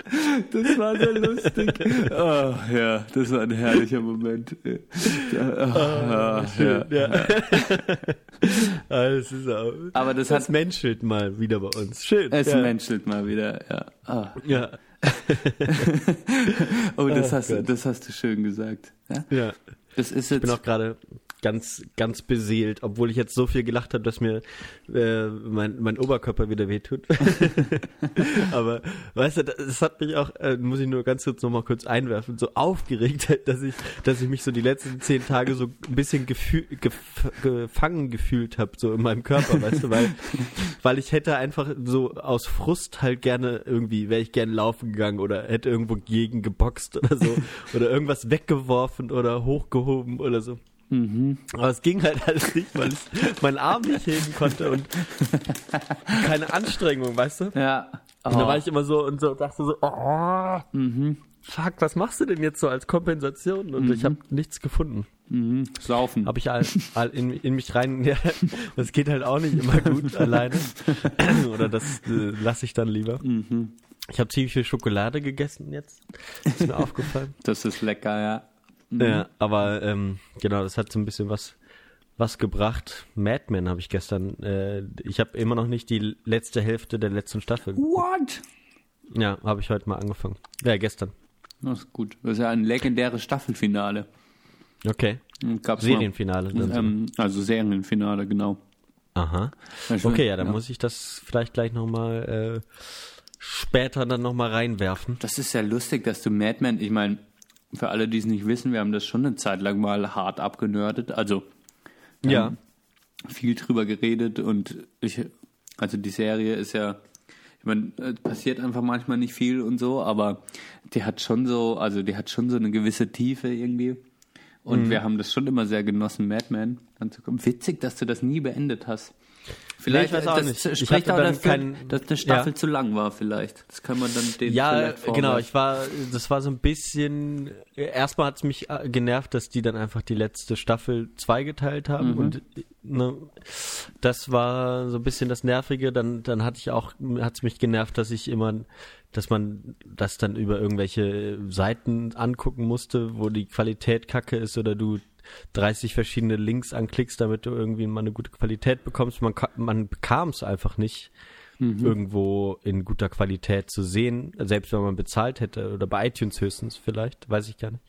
Das war so lustig. Oh, ja, das war ein herrlicher Moment. Oh, oh, schön, ja, ja. das ist auch, Aber das, das hat, menschelt mal wieder bei uns. Schön. Es ja. menschelt mal wieder, ja. Oh. Ja. oh, das, oh, hast, du, das hast du schön gesagt. Ja. ja. Das ist jetzt, ich bin auch gerade ganz, ganz beseelt, obwohl ich jetzt so viel gelacht habe, dass mir äh, mein, mein Oberkörper wieder wehtut. Aber weißt du, das hat mich auch, äh, muss ich nur ganz kurz nochmal kurz einwerfen, so aufgeregt, dass ich, dass ich mich so die letzten zehn Tage so ein bisschen gefühl, gef, gefangen gefühlt habe, so in meinem Körper, weißt du, weil, weil ich hätte einfach so aus Frust halt gerne irgendwie, wäre ich gerne laufen gegangen oder hätte irgendwo gegen geboxt oder so oder irgendwas weggeworfen oder hochgehoben oder so. Mhm. Aber es ging halt alles nicht, weil ich meinen Arm nicht heben konnte und keine Anstrengung, weißt du? Ja. Oh. Und da war ich immer so und so dachte so, oh, mhm. fuck, was machst du denn jetzt so als Kompensation? Und mhm. ich habe nichts gefunden. Mhm. Saufen. Habe ich all, all in, in, mich rein, ja, das geht halt auch nicht immer gut alleine. Oder das äh, lasse ich dann lieber. Mhm. Ich habe ziemlich viel Schokolade gegessen jetzt. Ist mir aufgefallen. Das ist lecker, ja. Mhm. Ja, aber ähm, genau, das hat so ein bisschen was was gebracht. Mad Men habe ich gestern. Äh, ich habe immer noch nicht die letzte Hälfte der letzten Staffel. What? Ja, habe ich heute mal angefangen. Ja, gestern. Das ist gut. Das ist ja ein legendäres Staffelfinale. Okay. Gab's Serienfinale. Mal, ähm, also Serienfinale, genau. Aha. Okay, ja, dann ja. muss ich das vielleicht gleich nochmal äh, später dann nochmal reinwerfen. Das ist ja lustig, dass du Mad Men, ich meine, für alle, die es nicht wissen, wir haben das schon eine Zeit lang mal hart abgenördet. Also ähm, ja. viel drüber geredet und ich, also die Serie ist ja, ich meine, passiert einfach manchmal nicht viel und so, aber die hat schon so, also die hat schon so eine gewisse Tiefe irgendwie. Und mhm. wir haben das schon immer sehr genossen, Madman. Witzig, dass du das nie beendet hast. Vielleicht, nee, ich weiß auch das nicht. Ich spricht auch dafür, keinen- dass eine Staffel Ja. zu lang war vielleicht. Das kann man dann den Ja, genau, ich war, das war so ein bisschen, erstmal hat es mich äh, genervt, dass die dann einfach die letzte Staffel zweigeteilt haben Mhm. und ne, das war so ein bisschen das Nervige, dann, dann hatte ich auch, hat es mich genervt, dass ich immer, dass man das dann über irgendwelche Seiten angucken musste, wo die Qualität kacke ist oder du 30 verschiedene Links anklickst, damit du irgendwie mal eine gute Qualität bekommst. Man, man bekam es einfach nicht irgendwo in guter Qualität zu sehen, selbst wenn man bezahlt hätte oder bei iTunes höchstens vielleicht, weiß ich gar nicht.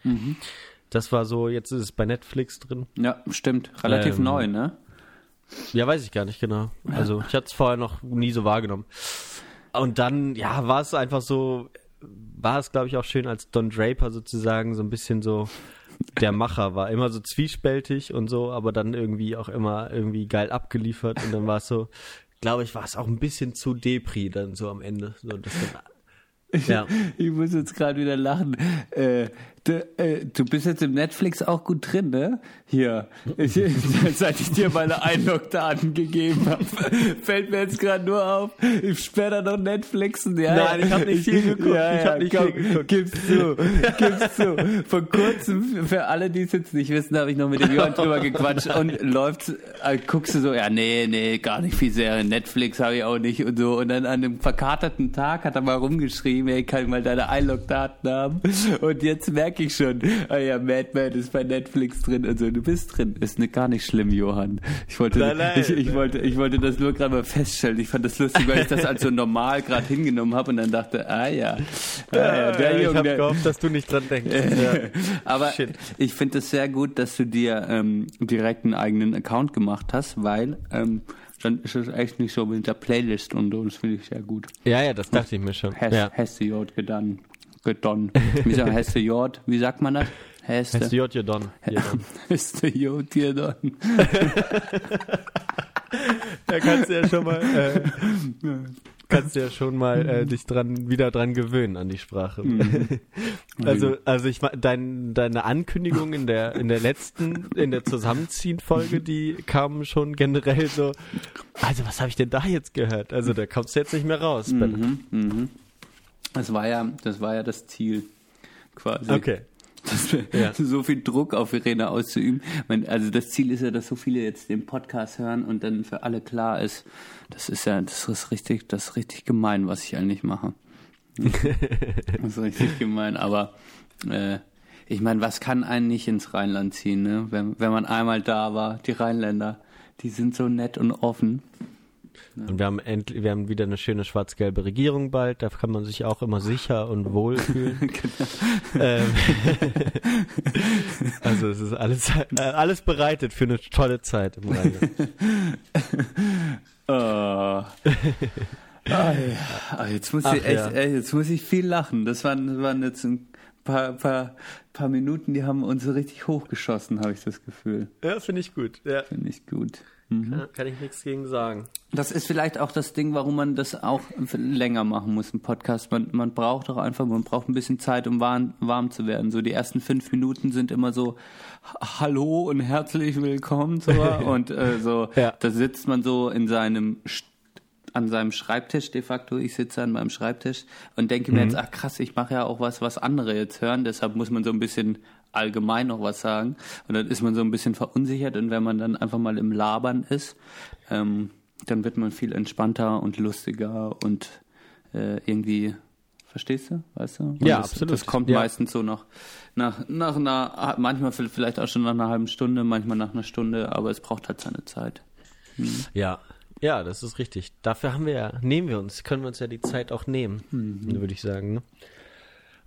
Das war so, jetzt ist es bei Netflix drin. Ja, stimmt. Relativ Ähm, neu, ne? Ja, weiß ich gar nicht genau. Also ich hatte es vorher noch nie so wahrgenommen. Und dann, ja, war es einfach so, war es glaube ich auch schön, als Don Draper sozusagen so ein bisschen so der Macher war. Immer so zwiespältig und so, aber dann irgendwie auch immer irgendwie geil abgeliefert. Und dann war es so, glaube ich, war es auch ein bisschen zu Depri dann so am Ende. So, dass dann, ja. Ich muss jetzt gerade wieder lachen. Äh, du, äh, du bist jetzt im Netflix auch gut drin, ne? Hier, ich, seit ich dir meine Einlogdaten gegeben habe, fällt mir jetzt gerade nur auf, ich sperre da noch Netflixen. Ja, Nein, ich hab nicht viel geguckt, Ja, ich ja, hab nicht komm, viel geguckt. Gib's zu, gib's zu. Vor kurzem, für alle, die es jetzt nicht wissen, habe ich noch mit dem Johann drüber gequatscht und läuft, äh, guckst du so, ja, nee, nee, gar nicht viel Serien, Netflix habe ich auch nicht und so. Und dann an einem verkaterten Tag hat er mal rumgeschrieben, ey, kann ich mal deine Einlogdaten haben? Und jetzt merke ich schon, ah ja, Madman ist bei Netflix drin und so. Du bist drin. Ist ne, gar nicht schlimm, Johann. Ich wollte, Nein, nein. ich, ich wollte, ich wollte das nur gerade mal feststellen. Ich fand das lustig, weil ich das als so normal gerade hingenommen habe und dann dachte, ah ja, ah, ja der ich Junge, habe der, gehofft, dass du nicht dran denkst. ja. aber Shit. ich finde es sehr gut, dass du dir ähm, direkt einen eigenen Account gemacht hast, weil ähm, dann ist es echt nicht so mit der Playlist und so. Das finde ich sehr gut. ja, ja, das dachte ich mir schon. Hesse, ja. Hesse Jod gedan. Gedon. Wie sagt man Hesse Jod? Wie sagt man das? Hesse. Hast du J. J. Don. Hesse Jod Gedon. Da kannst du ja schon mal, äh, kannst du ja schon mal äh, dich dran, wieder dran gewöhnen an die Sprache. also, also ich dein, deine Ankündigung in der, in der letzten, in der Zusammenziehen-Folge, die kam schon generell so, also was habe ich denn da jetzt gehört? Also da kommst du jetzt nicht mehr raus. Mhm, mhm. Das war ja, das war ja das Ziel, quasi. Okay. Das, Ja. So viel Druck auf Verena auszuüben. Also das Ziel ist ja, dass so viele jetzt den Podcast hören und dann für alle klar ist, das ist ja, das ist richtig, das ist richtig gemein, was ich eigentlich mache. das ist richtig gemein, aber äh, ich meine, was kann einen nicht ins Rheinland ziehen, ne? Wenn, wenn man einmal da war, die Rheinländer, die sind so nett und offen. Und wir haben endlich, wir haben wieder eine schöne schwarz-gelbe Regierung bald, da kann man sich auch immer sicher und wohl fühlen. ähm, also es ist alles, äh, alles bereitet für eine tolle Zeit im Rheinland. Oh. Ah, ja. Jetzt, muss Ach, ich echt, ja. ey, jetzt muss ich viel lachen. Das waren, das waren jetzt ein paar, paar, paar Minuten, die haben uns so richtig hochgeschossen, habe ich das Gefühl. Ja, finde ich gut. Ja. Finde ich gut. Ja, kann ich nichts gegen sagen. Das ist vielleicht auch das Ding, warum man das auch länger machen muss im Podcast. Man, man braucht doch einfach, man braucht ein bisschen Zeit, um warm, warm zu werden. So die ersten fünf Minuten sind immer so Hallo und herzlich willkommen so, und äh, so. Ja. Da sitzt man so in seinem an seinem Schreibtisch de facto. Ich sitze an meinem Schreibtisch und denke mir jetzt, ach krass, ich mache ja auch was, was andere jetzt hören. Deshalb muss man so ein bisschen allgemein noch was sagen. Und dann ist man so ein bisschen verunsichert. Und wenn man dann einfach mal im Labern ist, ähm, dann wird man viel entspannter und lustiger und äh, irgendwie, verstehst du? Weißt du? Und Ja, das, absolut. Das kommt Ja. meistens so nach, nach, nach einer, manchmal vielleicht auch schon nach einer halben Stunde, manchmal nach einer Stunde, aber es braucht halt seine Zeit. Ja. Ja, das ist richtig. Dafür haben wir ja, nehmen wir uns, können wir uns ja die Zeit auch nehmen, würde ich sagen. Ne?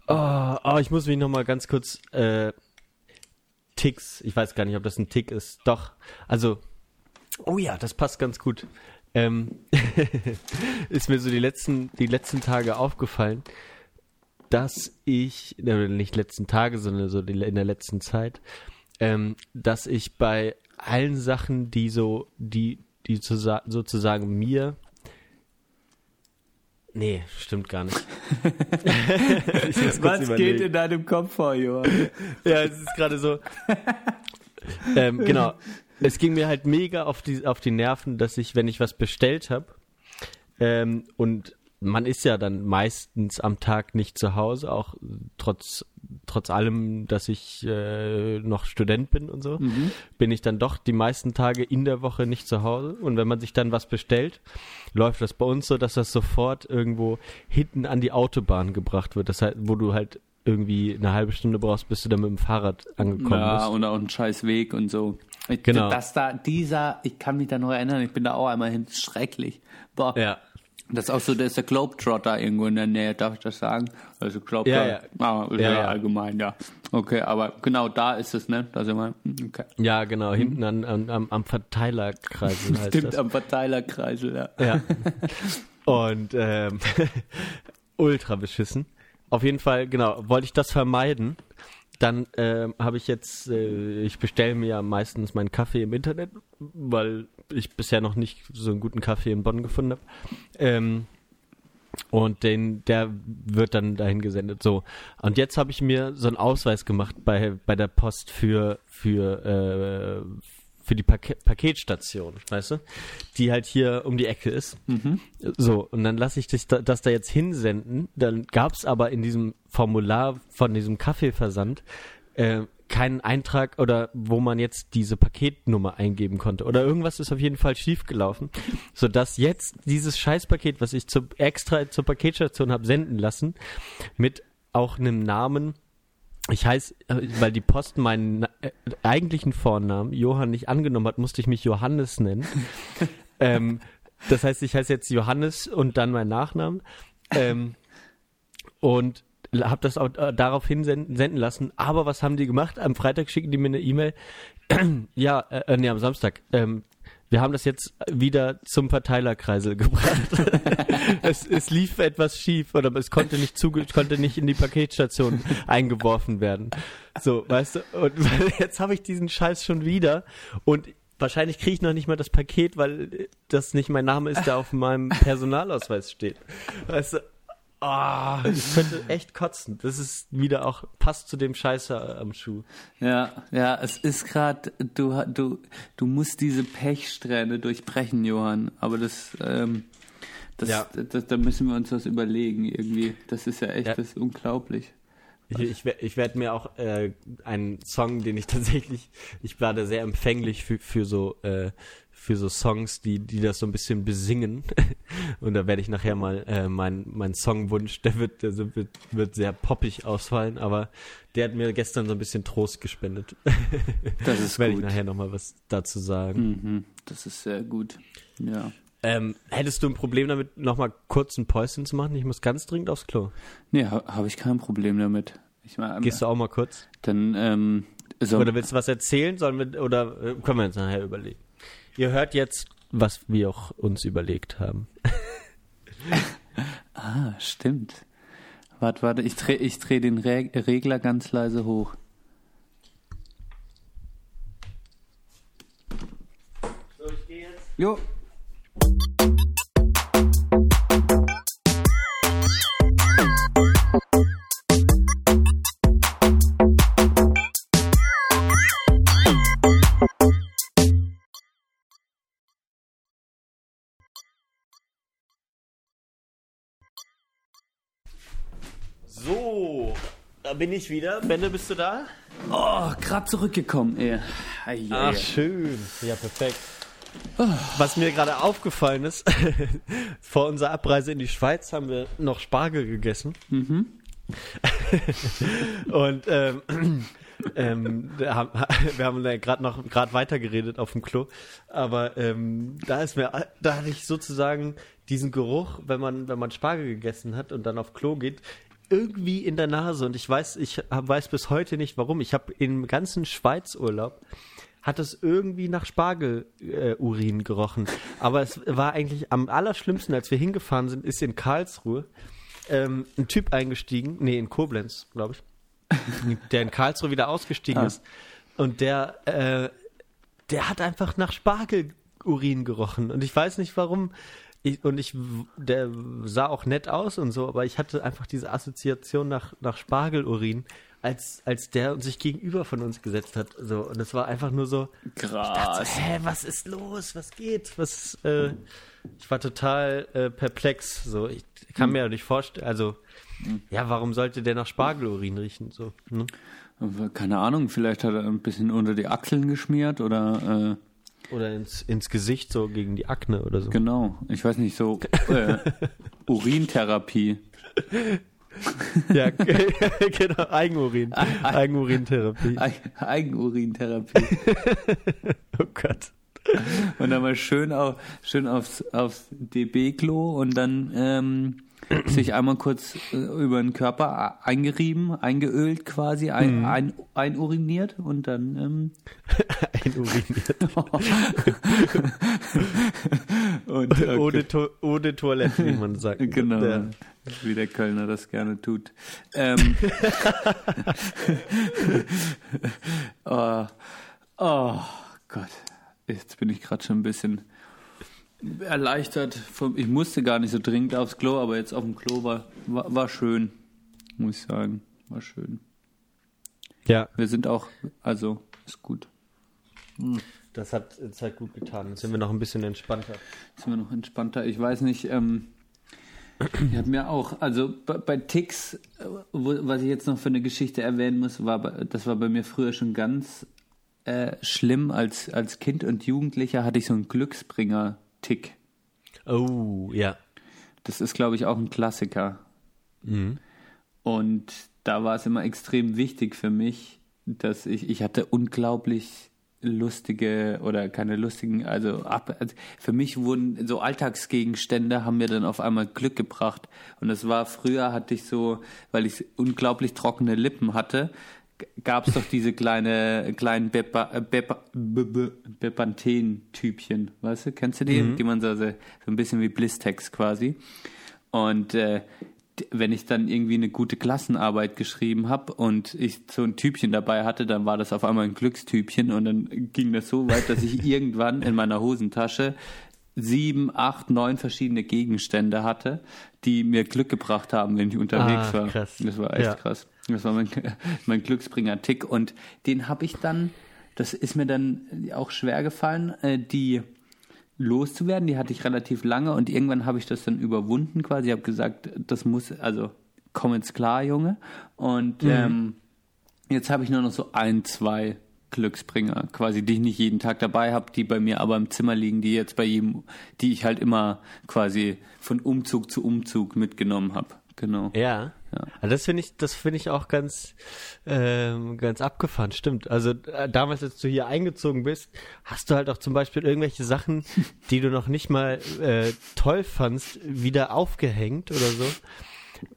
Oh, oh, ich muss mich noch mal ganz kurz äh, Ticks, ich weiß gar nicht, ob das ein Tick ist. Doch, also, oh ja, das passt ganz gut. Ähm, ist mir so die letzten, die letzten Tage aufgefallen, dass ich, äh, nicht letzten Tage, sondern so in der letzten Zeit, ähm, dass ich bei allen Sachen, die so, die, die zu, sozusagen mir Nee, stimmt gar nicht. Ich muss kurz überlegen. deinem Kopf vor, Johann? Ja, es ist gerade so. ähm, genau. es ging mir halt mega auf die, auf die Nerven, dass ich, wenn ich was bestellt habe, ähm, und man ist ja dann meistens am Tag nicht zu Hause, auch trotz, trotz allem, dass ich äh, noch Student bin und so, mhm. bin ich dann doch die meisten Tage in der Woche nicht zu Hause. Und wenn man sich dann was bestellt, läuft das bei uns so, dass das sofort irgendwo hinten an die Autobahn gebracht wird. Das heißt, wo du halt irgendwie eine halbe Stunde brauchst, bis du dann mit dem Fahrrad angekommen ja, bist. Ja, und auch ein scheiß Weg und so. Ich, genau. Dass da dieser, ich kann mich da noch erinnern, ich bin da auch einmal hin, schrecklich. Boah. Ja. Das ist auch so, da ist der Globetrotter irgendwo in der Nähe, darf ich das sagen? Also Globetrotter, ja, ja. Ah, ja, ja, allgemein, ja. Okay, aber genau da ist es, ne? Da sind wir, okay. Ja, genau, mhm. hinten an, an, am, am Verteilerkreisel heißt Stimmt, das. am Verteilerkreisel, ja. Ja. Und ähm, ultra beschissen. Auf jeden Fall, genau, wollte ich das vermeiden. Dann äh, habe ich jetzt, äh, ich bestelle mir ja meistens meinen Kaffee im Internet, weil ich bisher noch nicht so einen guten Kaffee in Bonn gefunden habe. Ähm, und den, der wird dann dahin gesendet. So. Und jetzt habe ich mir so einen Ausweis gemacht bei, bei der Post für, für, äh, für die Pak Paketstation, weißt du? Die halt hier um die Ecke ist. Mhm. So, und dann lasse ich das da, das da jetzt hinsenden. Dann gab es aber in diesem Formular von diesem Kaffeeversand äh, keinen Eintrag oder wo man jetzt diese Paketnummer eingeben konnte. Oder irgendwas ist auf jeden Fall schiefgelaufen, sodass jetzt dieses Scheißpaket, was ich zu, extra zur Paketstation habe senden lassen, mit auch einem Namen ich heiße, äh, weil die Post meinen äh, eigentlichen Vornamen Johann nicht angenommen hat, musste ich mich Johannes nennen. ähm, das heißt, ich heiße jetzt Johannes und dann mein Nachnamen. Ähm, und habe das auch äh, darauf hinsenden senden lassen. Aber was haben die gemacht? Am Freitag schicken die mir eine E-Mail. ja, äh, äh, nee, am Samstag. Ähm, wir haben das jetzt wieder zum Verteilerkreisel gebracht. es, es, lief etwas schief oder es konnte nicht zuge konnte nicht in die Paketstation eingeworfen werden. So, weißt du, und jetzt habe ich diesen Scheiß schon wieder und wahrscheinlich kriege ich noch nicht mal das Paket, weil das nicht mein Name ist, der auf meinem Personalausweis steht. Weißt du, Oh, ich könnte echt kotzen. Das ist wieder auch, passt zu dem Scheißer am Schuh. Ja, ja, es ist gerade, du, du, du musst diese Pechsträhne durchbrechen, Johann. Aber das, ähm, das, ja. das, das, da müssen wir uns was überlegen irgendwie. Das ist ja echt, ja. das ist unglaublich. Ich, ich, ich werde mir auch äh, einen Song, den ich tatsächlich, ich war da sehr empfänglich für, für so äh, für so Songs, die, die das so ein bisschen besingen. Und da werde ich nachher mal äh, mein, mein Songwunsch, der wird, der wird, wird sehr poppig ausfallen, aber der hat mir gestern so ein bisschen Trost gespendet. Das ist werde ich nachher nochmal was dazu sagen. Mhm, das ist sehr gut. Ja. Ähm, hättest du ein Problem damit, nochmal kurz ein Päuschen zu machen? Ich muss ganz dringend aufs Klo. Nee, ha, habe ich kein Problem damit. Ich mein, Gehst du auch mal kurz? Dann, ähm, so oder willst du was erzählen? Sollen wir, oder äh, können wir uns nachher überlegen? Ihr hört jetzt, was wir auch uns überlegt haben. ah, stimmt. Warte, warte, ich drehe ich dreh den Re Regler ganz leise hoch. So, ich gehe jetzt. Jo. Bin ich wieder. Benne, bist du da? Oh, gerade zurückgekommen, ey. Ach, schön. Ja, perfekt. Was mir gerade aufgefallen ist, vor unserer Abreise in die Schweiz haben wir noch Spargel gegessen. Mhm. Und ähm, ähm, wir haben gerade noch gerade weitergeredet auf dem Klo, aber ähm, da ist mir, da hatte ich sozusagen diesen Geruch, wenn man wenn man Spargel gegessen hat und dann auf Klo geht, irgendwie in der Nase und ich weiß, ich weiß bis heute nicht warum. Ich habe im ganzen Schweizurlaub hat es irgendwie nach Spargelurin äh, gerochen. Aber es war eigentlich am allerschlimmsten, als wir hingefahren sind, ist in Karlsruhe ähm, ein Typ eingestiegen, nee, in Koblenz, glaube ich, der in Karlsruhe wieder ausgestiegen ah. ist. Und der, äh, der hat einfach nach Spargelurin gerochen. Und ich weiß nicht warum ich, und ich, der sah auch nett aus und so, aber ich hatte einfach diese Assoziation nach, nach Spargelurin als, als der sich gegenüber von uns gesetzt hat. So, und es war einfach nur so. Krass. So, hä, was ist los? Was geht? Was, äh, ich war total äh, perplex. So, ich kann mir ja nicht vorstellen. Also, ja, warum sollte der nach Spargelurin riechen? So, ne? Keine Ahnung, vielleicht hat er ein bisschen unter die Achseln geschmiert oder. Äh, oder ins, ins Gesicht, so gegen die Akne oder so. Genau, ich weiß nicht, so äh, Urintherapie. ja, genau, Eigenurin. Eigenurintherapie. Eigenurintherapie. oh Gott. Und dann mal schön, auf, schön aufs, aufs DB-Klo und dann ähm, sich einmal kurz äh, über den Körper eingerieben, eingeölt quasi, ein, mhm. ein, einuriniert und dann ähm, einuriniert. und, okay. ohne, to ohne Toilette, wie man sagt. Genau. Ja. Wie der Kölner das gerne tut. Ähm, oh, oh Gott, jetzt bin ich gerade schon ein bisschen erleichtert. Ich musste gar nicht so dringend aufs Klo, aber jetzt auf dem Klo war, war, war schön, muss ich sagen. War schön. Ja. Wir sind auch, also ist gut. Hm. Das hat jetzt halt gut getan. Jetzt sind wir noch ein bisschen entspannter. Jetzt sind wir noch entspannter. Ich weiß nicht, ähm, ich habe mir auch, also bei, bei Ticks, wo, was ich jetzt noch für eine Geschichte erwähnen muss, war, das war bei mir früher schon ganz äh, schlimm. Als, als Kind und Jugendlicher hatte ich so einen Glücksbringer Tick. Oh, ja. Das ist, glaube ich, auch ein Klassiker. Mhm. Und da war es immer extrem wichtig für mich, dass ich, ich hatte unglaublich lustige oder keine lustigen, also, ab, also für mich wurden so Alltagsgegenstände haben mir dann auf einmal Glück gebracht. Und das war früher hatte ich so, weil ich unglaublich trockene Lippen hatte, gab es doch diese kleine, kleinen Bepanthen-Typchen, weißt du? Kennst du die? Mhm. Die man so, so ein bisschen wie Blistex quasi. Und äh, wenn ich dann irgendwie eine gute Klassenarbeit geschrieben habe und ich so ein Typchen dabei hatte, dann war das auf einmal ein Glückstypchen und dann ging das so weit, dass ich irgendwann in meiner Hosentasche sieben, acht, neun verschiedene Gegenstände hatte, die mir Glück gebracht haben, wenn ich unterwegs ah, war. Krass. Das war echt ja. krass. Das war mein, mein Glücksbringer-Tick. Und den habe ich dann, das ist mir dann auch schwer gefallen, äh, die loszuwerden. Die hatte ich relativ lange und irgendwann habe ich das dann überwunden quasi. Ich habe gesagt, das muss, also komm ins klar, Junge. Und mhm. ähm, jetzt habe ich nur noch so ein, zwei Glücksbringer, quasi, die ich nicht jeden Tag dabei habe, die bei mir aber im Zimmer liegen, die jetzt bei jedem, die ich halt immer quasi von Umzug zu Umzug mitgenommen habe. Genau. Ja. Also das finde ich, das finde ich auch ganz, ähm, ganz abgefahren. Stimmt. Also äh, damals, als du hier eingezogen bist, hast du halt auch zum Beispiel irgendwelche Sachen, die du noch nicht mal äh, toll fandst, wieder aufgehängt oder so.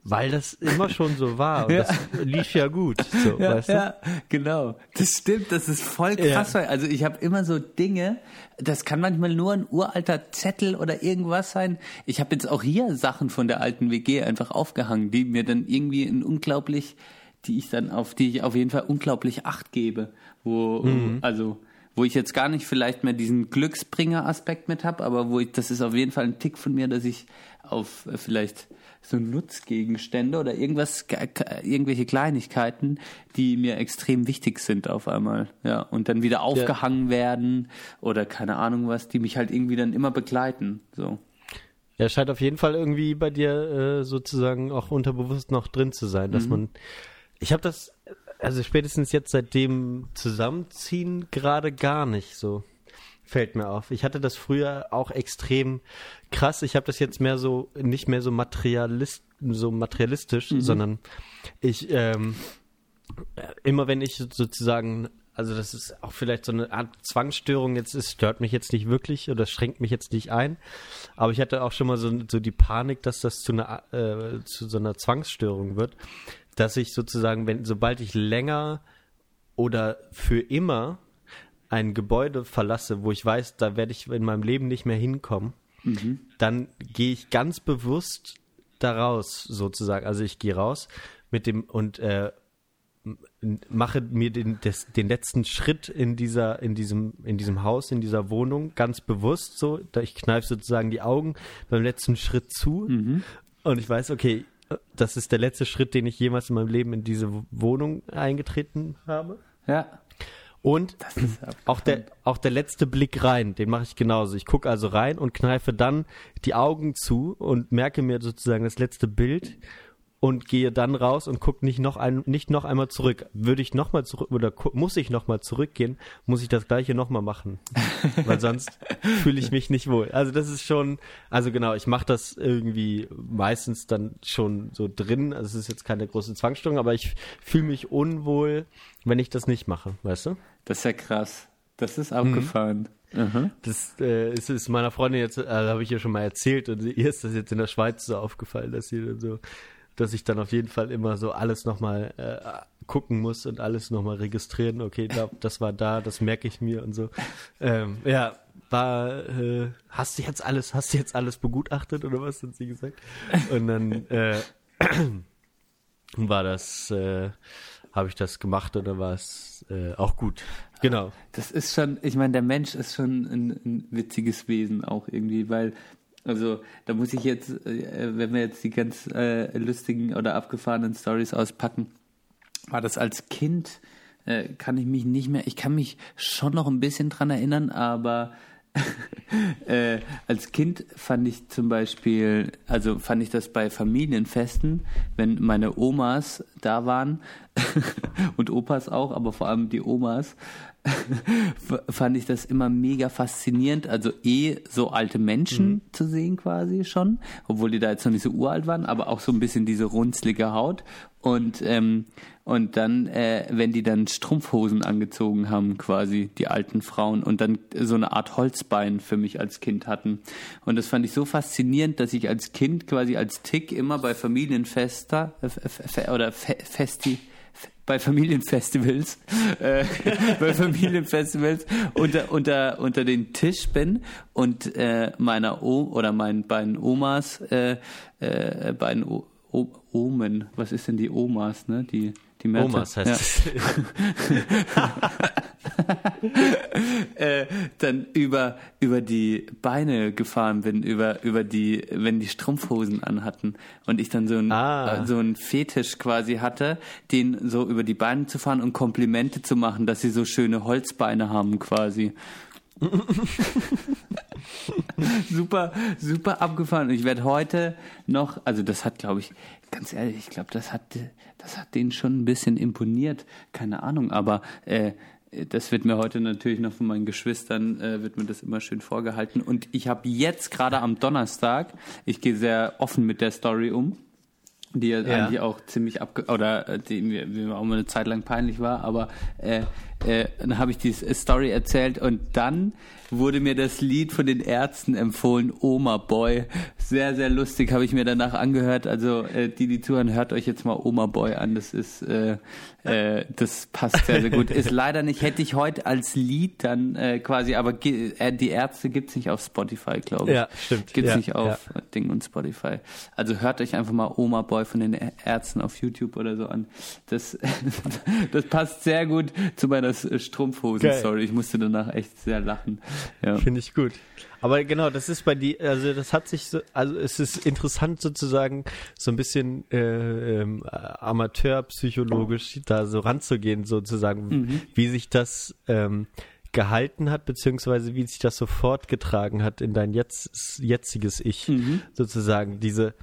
Weil das immer schon so war und ja. das lief ja gut. So, ja, weißt du? ja, genau. Das stimmt, das ist voll krass. Ja. Also ich habe immer so Dinge, das kann manchmal nur ein uralter Zettel oder irgendwas sein. Ich habe jetzt auch hier Sachen von der alten WG einfach aufgehangen, die mir dann irgendwie ein unglaublich, die ich dann auf die ich auf jeden Fall unglaublich Acht gebe. Wo, mhm. also wo ich jetzt gar nicht vielleicht mehr diesen Glücksbringer-Aspekt mit habe, aber wo ich, das ist auf jeden Fall ein Tick von mir, dass ich auf äh, vielleicht so Nutzgegenstände oder irgendwas, irgendwelche Kleinigkeiten, die mir extrem wichtig sind auf einmal, ja, und dann wieder aufgehangen ja. werden oder keine Ahnung was, die mich halt irgendwie dann immer begleiten, so. Ja, scheint auf jeden Fall irgendwie bei dir äh, sozusagen auch unterbewusst noch drin zu sein, dass mhm. man, ich habe das, also spätestens jetzt seit dem Zusammenziehen gerade gar nicht so fällt mir auf. Ich hatte das früher auch extrem krass. Ich habe das jetzt mehr so, nicht mehr so materialist, so materialistisch, mhm. sondern ich, ähm, immer wenn ich sozusagen, also das ist auch vielleicht so eine Art Zwangsstörung, jetzt ist, stört mich jetzt nicht wirklich oder schränkt mich jetzt nicht ein, aber ich hatte auch schon mal so, so die Panik, dass das zu einer, äh, zu so einer Zwangsstörung wird, dass ich sozusagen, wenn, sobald ich länger oder für immer ein Gebäude verlasse, wo ich weiß, da werde ich in meinem Leben nicht mehr hinkommen, mhm. dann gehe ich ganz bewusst daraus sozusagen. Also ich gehe raus mit dem und äh, mache mir den, des, den letzten Schritt in dieser, in diesem, in diesem Haus, in dieser Wohnung ganz bewusst so. Da ich kneife sozusagen die Augen beim letzten Schritt zu mhm. und ich weiß, okay, das ist der letzte Schritt, den ich jemals in meinem Leben in diese Wohnung eingetreten habe. Ja. Und auch der, auch der letzte Blick rein, den mache ich genauso. Ich gucke also rein und kneife dann die Augen zu und merke mir sozusagen das letzte Bild und gehe dann raus und gucke nicht noch ein, nicht noch einmal zurück. Würde ich noch mal zurück oder muss ich noch mal zurückgehen, muss ich das gleiche noch mal machen, weil sonst fühle ich mich nicht wohl. Also das ist schon, also genau, ich mache das irgendwie meistens dann schon so drin. Also es ist jetzt keine große Zwangsstörung, aber ich fühle mich unwohl, wenn ich das nicht mache, weißt du? Das ist ja krass. Das ist abgefahren. Mhm. Das äh, ist, ist meiner Freundin jetzt, äh, habe ich ja schon mal erzählt und ihr ist das jetzt in der Schweiz so aufgefallen, dass sie dann so dass ich dann auf jeden Fall immer so alles nochmal äh, gucken muss und alles nochmal registrieren. Okay, da, das war da, das merke ich mir und so. Ähm, ja, war, äh, hast du jetzt alles, hast du jetzt alles begutachtet oder was hat sie gesagt? Und dann äh, war das, äh, habe ich das gemacht oder war es äh, auch gut? Genau. Das ist schon, ich meine, der Mensch ist schon ein, ein witziges Wesen auch irgendwie, weil also da muss ich jetzt, äh, wenn wir jetzt die ganz äh, lustigen oder abgefahrenen Stories auspacken, war das als Kind, äh, kann ich mich nicht mehr, ich kann mich schon noch ein bisschen dran erinnern, aber äh, als Kind fand ich zum Beispiel, also fand ich das bei Familienfesten, wenn meine Omas da waren und Opas auch, aber vor allem die Omas, fand ich das immer mega faszinierend. Also eh so alte Menschen mhm. zu sehen quasi schon, obwohl die da jetzt noch nicht so uralt waren, aber auch so ein bisschen diese runzlige Haut. Und, ähm, und dann, äh, wenn die dann Strumpfhosen angezogen haben, quasi, die alten Frauen, und dann so eine Art Holzbein für mich als Kind hatten. Und das fand ich so faszinierend, dass ich als Kind quasi als Tick immer bei Familienfester äh, oder Fe Festi bei Familienfestivals, äh, bei Familienfestivals unter, unter, unter den Tisch bin und äh, meiner o oder meinen beiden Omas, äh, äh, beiden o o Omen, was ist denn die Omas, ne? Die die Märkte. Omas heißt ja. es. äh, dann über, über die Beine gefahren bin, über, über die, wenn die Strumpfhosen anhatten und ich dann so ein, ah. äh, so ein Fetisch quasi hatte, den so über die Beine zu fahren und Komplimente zu machen, dass sie so schöne Holzbeine haben quasi. super, super abgefahren. Und ich werde heute noch, also das hat, glaube ich, ganz ehrlich, ich glaube, das hat, das hat denen schon ein bisschen imponiert. Keine Ahnung, aber äh, das wird mir heute natürlich noch von meinen Geschwistern, äh, wird mir das immer schön vorgehalten. Und ich habe jetzt gerade am Donnerstag, ich gehe sehr offen mit der Story um, die ja, eigentlich auch ziemlich abge oder äh, die mir, mir auch mal eine Zeit lang peinlich war, aber äh, äh, dann habe ich die Story erzählt und dann wurde mir das Lied von den Ärzten empfohlen, Oma Boy. Sehr, sehr lustig, habe ich mir danach angehört. Also äh, die, die zuhören, hört euch jetzt mal Oma Boy an. Das ist, äh, äh, das passt sehr, sehr gut. Ist leider nicht, hätte ich heute als Lied dann äh, quasi, aber äh, die Ärzte gibt's nicht auf Spotify, glaube ich. Ja, stimmt. Gibt's ja, nicht auf ja. Ding und Spotify. Also hört euch einfach mal Oma Boy von den Ärzten auf YouTube oder so an. Das, das passt sehr gut zu meiner Strumpfhosen-Story. Ich musste danach echt sehr lachen. Ja. Finde ich gut. Aber genau, das ist bei die, also das hat sich so, also es ist interessant sozusagen so ein bisschen äh, ähm, amateurpsychologisch da so ranzugehen, sozusagen, mhm. wie sich das ähm, gehalten hat, beziehungsweise wie sich das so fortgetragen hat in dein jetzt, jetziges Ich, mhm. sozusagen, diese,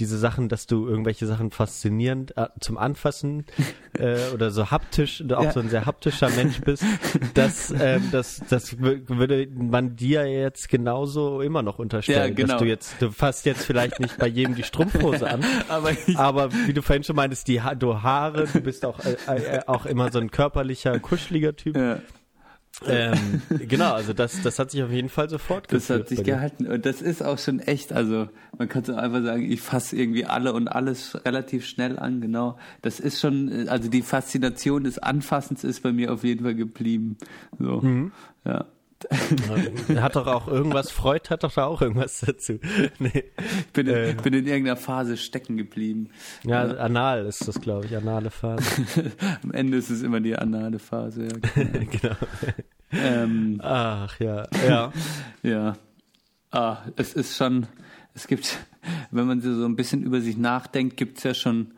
diese Sachen, dass du irgendwelche Sachen faszinierend äh, zum Anfassen äh, oder so haptisch, auch ja. so ein sehr haptischer Mensch bist, dass ähm, das, das würde man dir jetzt genauso immer noch unterstellen, ja, genau. dass du jetzt, du fasst jetzt vielleicht nicht bei jedem die Strumpfhose an, aber, aber wie du vorhin schon meintest, die ha du Haare, du bist auch, äh, äh, auch immer so ein körperlicher, kuscheliger Typ. Ja ähm, genau, also das, das hat sich auf jeden Fall sofort Das hat sich gehalten und das ist auch schon echt, also man kann so einfach sagen, ich fasse irgendwie alle und alles relativ schnell an, genau. Das ist schon, also die Faszination des Anfassens ist bei mir auf jeden Fall geblieben. So, mhm. ja. Hat doch auch irgendwas, Freud hat doch da auch irgendwas dazu. Nee. Ich bin, in, äh, bin in irgendeiner Phase stecken geblieben. Ja, ja. anal ist das, glaube ich, anale Phase. Am Ende ist es immer die anale Phase, ja. Genau. genau. Ähm, Ach ja, ja. ja. Ah, es ist schon, es gibt, wenn man so ein bisschen über sich nachdenkt, gibt es ja schon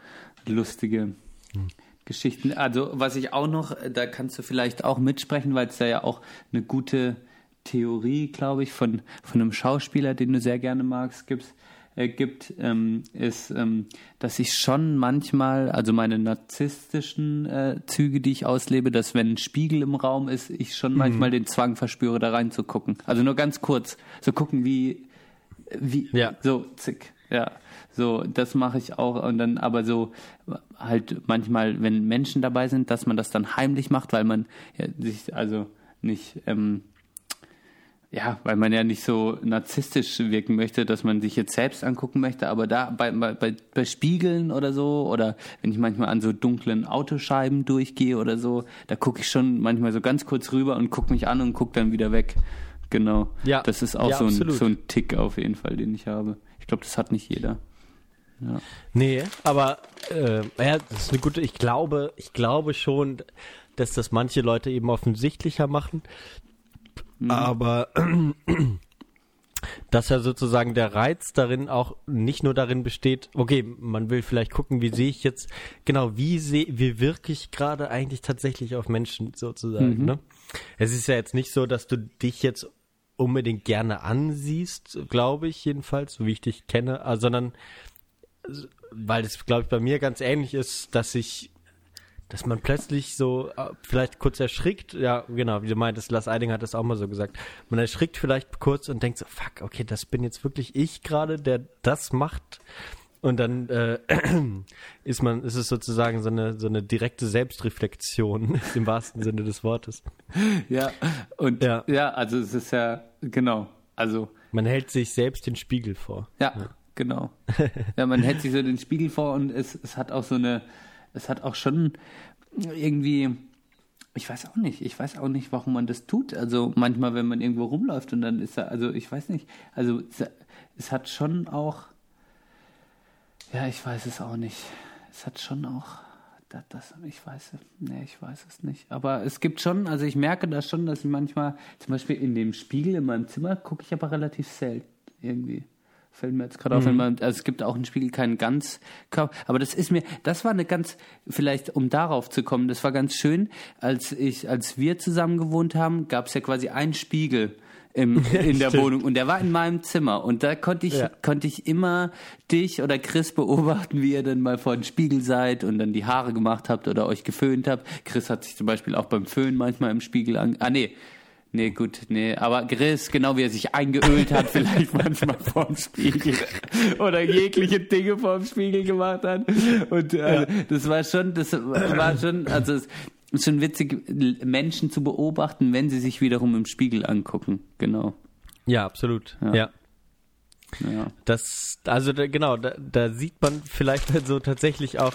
lustige hm. Geschichten. Also was ich auch noch, da kannst du vielleicht auch mitsprechen, weil es da ja auch eine gute Theorie, glaube ich, von, von einem Schauspieler, den du sehr gerne magst, gibst, äh, gibt, ähm, ist, ähm, dass ich schon manchmal, also meine narzisstischen äh, Züge, die ich auslebe, dass wenn ein Spiegel im Raum ist, ich schon mhm. manchmal den Zwang verspüre, da reinzugucken. Also nur ganz kurz, so gucken wie, wie, ja. so, zick, ja. So, das mache ich auch und dann aber so halt manchmal, wenn Menschen dabei sind, dass man das dann heimlich macht, weil man ja, sich also nicht ähm, ja, weil man ja nicht so narzisstisch wirken möchte, dass man sich jetzt selbst angucken möchte, aber da bei, bei, bei Spiegeln oder so, oder wenn ich manchmal an so dunklen Autoscheiben durchgehe oder so, da gucke ich schon manchmal so ganz kurz rüber und gucke mich an und gucke dann wieder weg. Genau. Ja. Das ist auch ja, so, ein, so ein Tick auf jeden Fall, den ich habe. Ich glaube, das hat nicht jeder. Ja. Nee, aber äh, ja, das ist eine gute, ich glaube, ich glaube schon, dass das manche Leute eben offensichtlicher machen. Mhm. Aber dass ja sozusagen der Reiz darin auch nicht nur darin besteht, okay, man will vielleicht gucken, wie sehe ich jetzt, genau, wie sehe, wie wirke ich gerade eigentlich tatsächlich auf Menschen sozusagen, mhm. ne? Es ist ja jetzt nicht so, dass du dich jetzt unbedingt gerne ansiehst, glaube ich jedenfalls, so wie ich dich kenne, ah, sondern weil es, glaube ich, bei mir ganz ähnlich ist, dass ich dass man plötzlich so äh, vielleicht kurz erschrickt, ja, genau, wie du meintest, Lars Eiding hat das auch mal so gesagt. Man erschrickt vielleicht kurz und denkt so, fuck, okay, das bin jetzt wirklich ich gerade, der das macht. Und dann äh, ist man, ist es sozusagen so eine so eine direkte Selbstreflexion im wahrsten Sinne des Wortes. Ja, und ja, ja also es ist ja genau, also man hält sich selbst den Spiegel vor. Ja, ja. Genau. ja, man hält sich so den Spiegel vor und es, es hat auch so eine es hat auch schon irgendwie, ich weiß auch nicht, ich weiß auch nicht, warum man das tut. Also manchmal, wenn man irgendwo rumläuft und dann ist er, also ich weiß nicht, also es, es hat schon auch, ja, ich weiß es auch nicht. Es hat schon auch, das, das, ich weiß, nee, ich weiß es nicht. Aber es gibt schon, also ich merke das schon, dass ich manchmal, zum Beispiel in dem Spiegel in meinem Zimmer, gucke ich aber relativ selten irgendwie. Fällt mir jetzt gerade mhm. auf, wenn man, also es gibt auch einen Spiegel keinen ganz aber das ist mir, das war eine ganz, vielleicht um darauf zu kommen, das war ganz schön, als ich, als wir zusammen gewohnt haben, gab es ja quasi einen Spiegel im, in der Wohnung und der war in meinem Zimmer und da konnte ich, ja. konnte ich immer dich oder Chris beobachten, wie ihr dann mal vor den Spiegel seid und dann die Haare gemacht habt oder euch geföhnt habt. Chris hat sich zum Beispiel auch beim Föhn manchmal im Spiegel an, ah nee, Nee, gut, nee. Aber Chris, genau wie er sich eingeölt hat, vielleicht manchmal vorm Spiegel. Oder jegliche Dinge vorm Spiegel gemacht hat. Und also, ja. das war schon, das war schon, also es ist schon witzig, Menschen zu beobachten, wenn sie sich wiederum im Spiegel angucken. Genau. Ja, absolut. ja. ja. Ja. Das, also da, genau, da, da sieht man vielleicht halt so tatsächlich auch,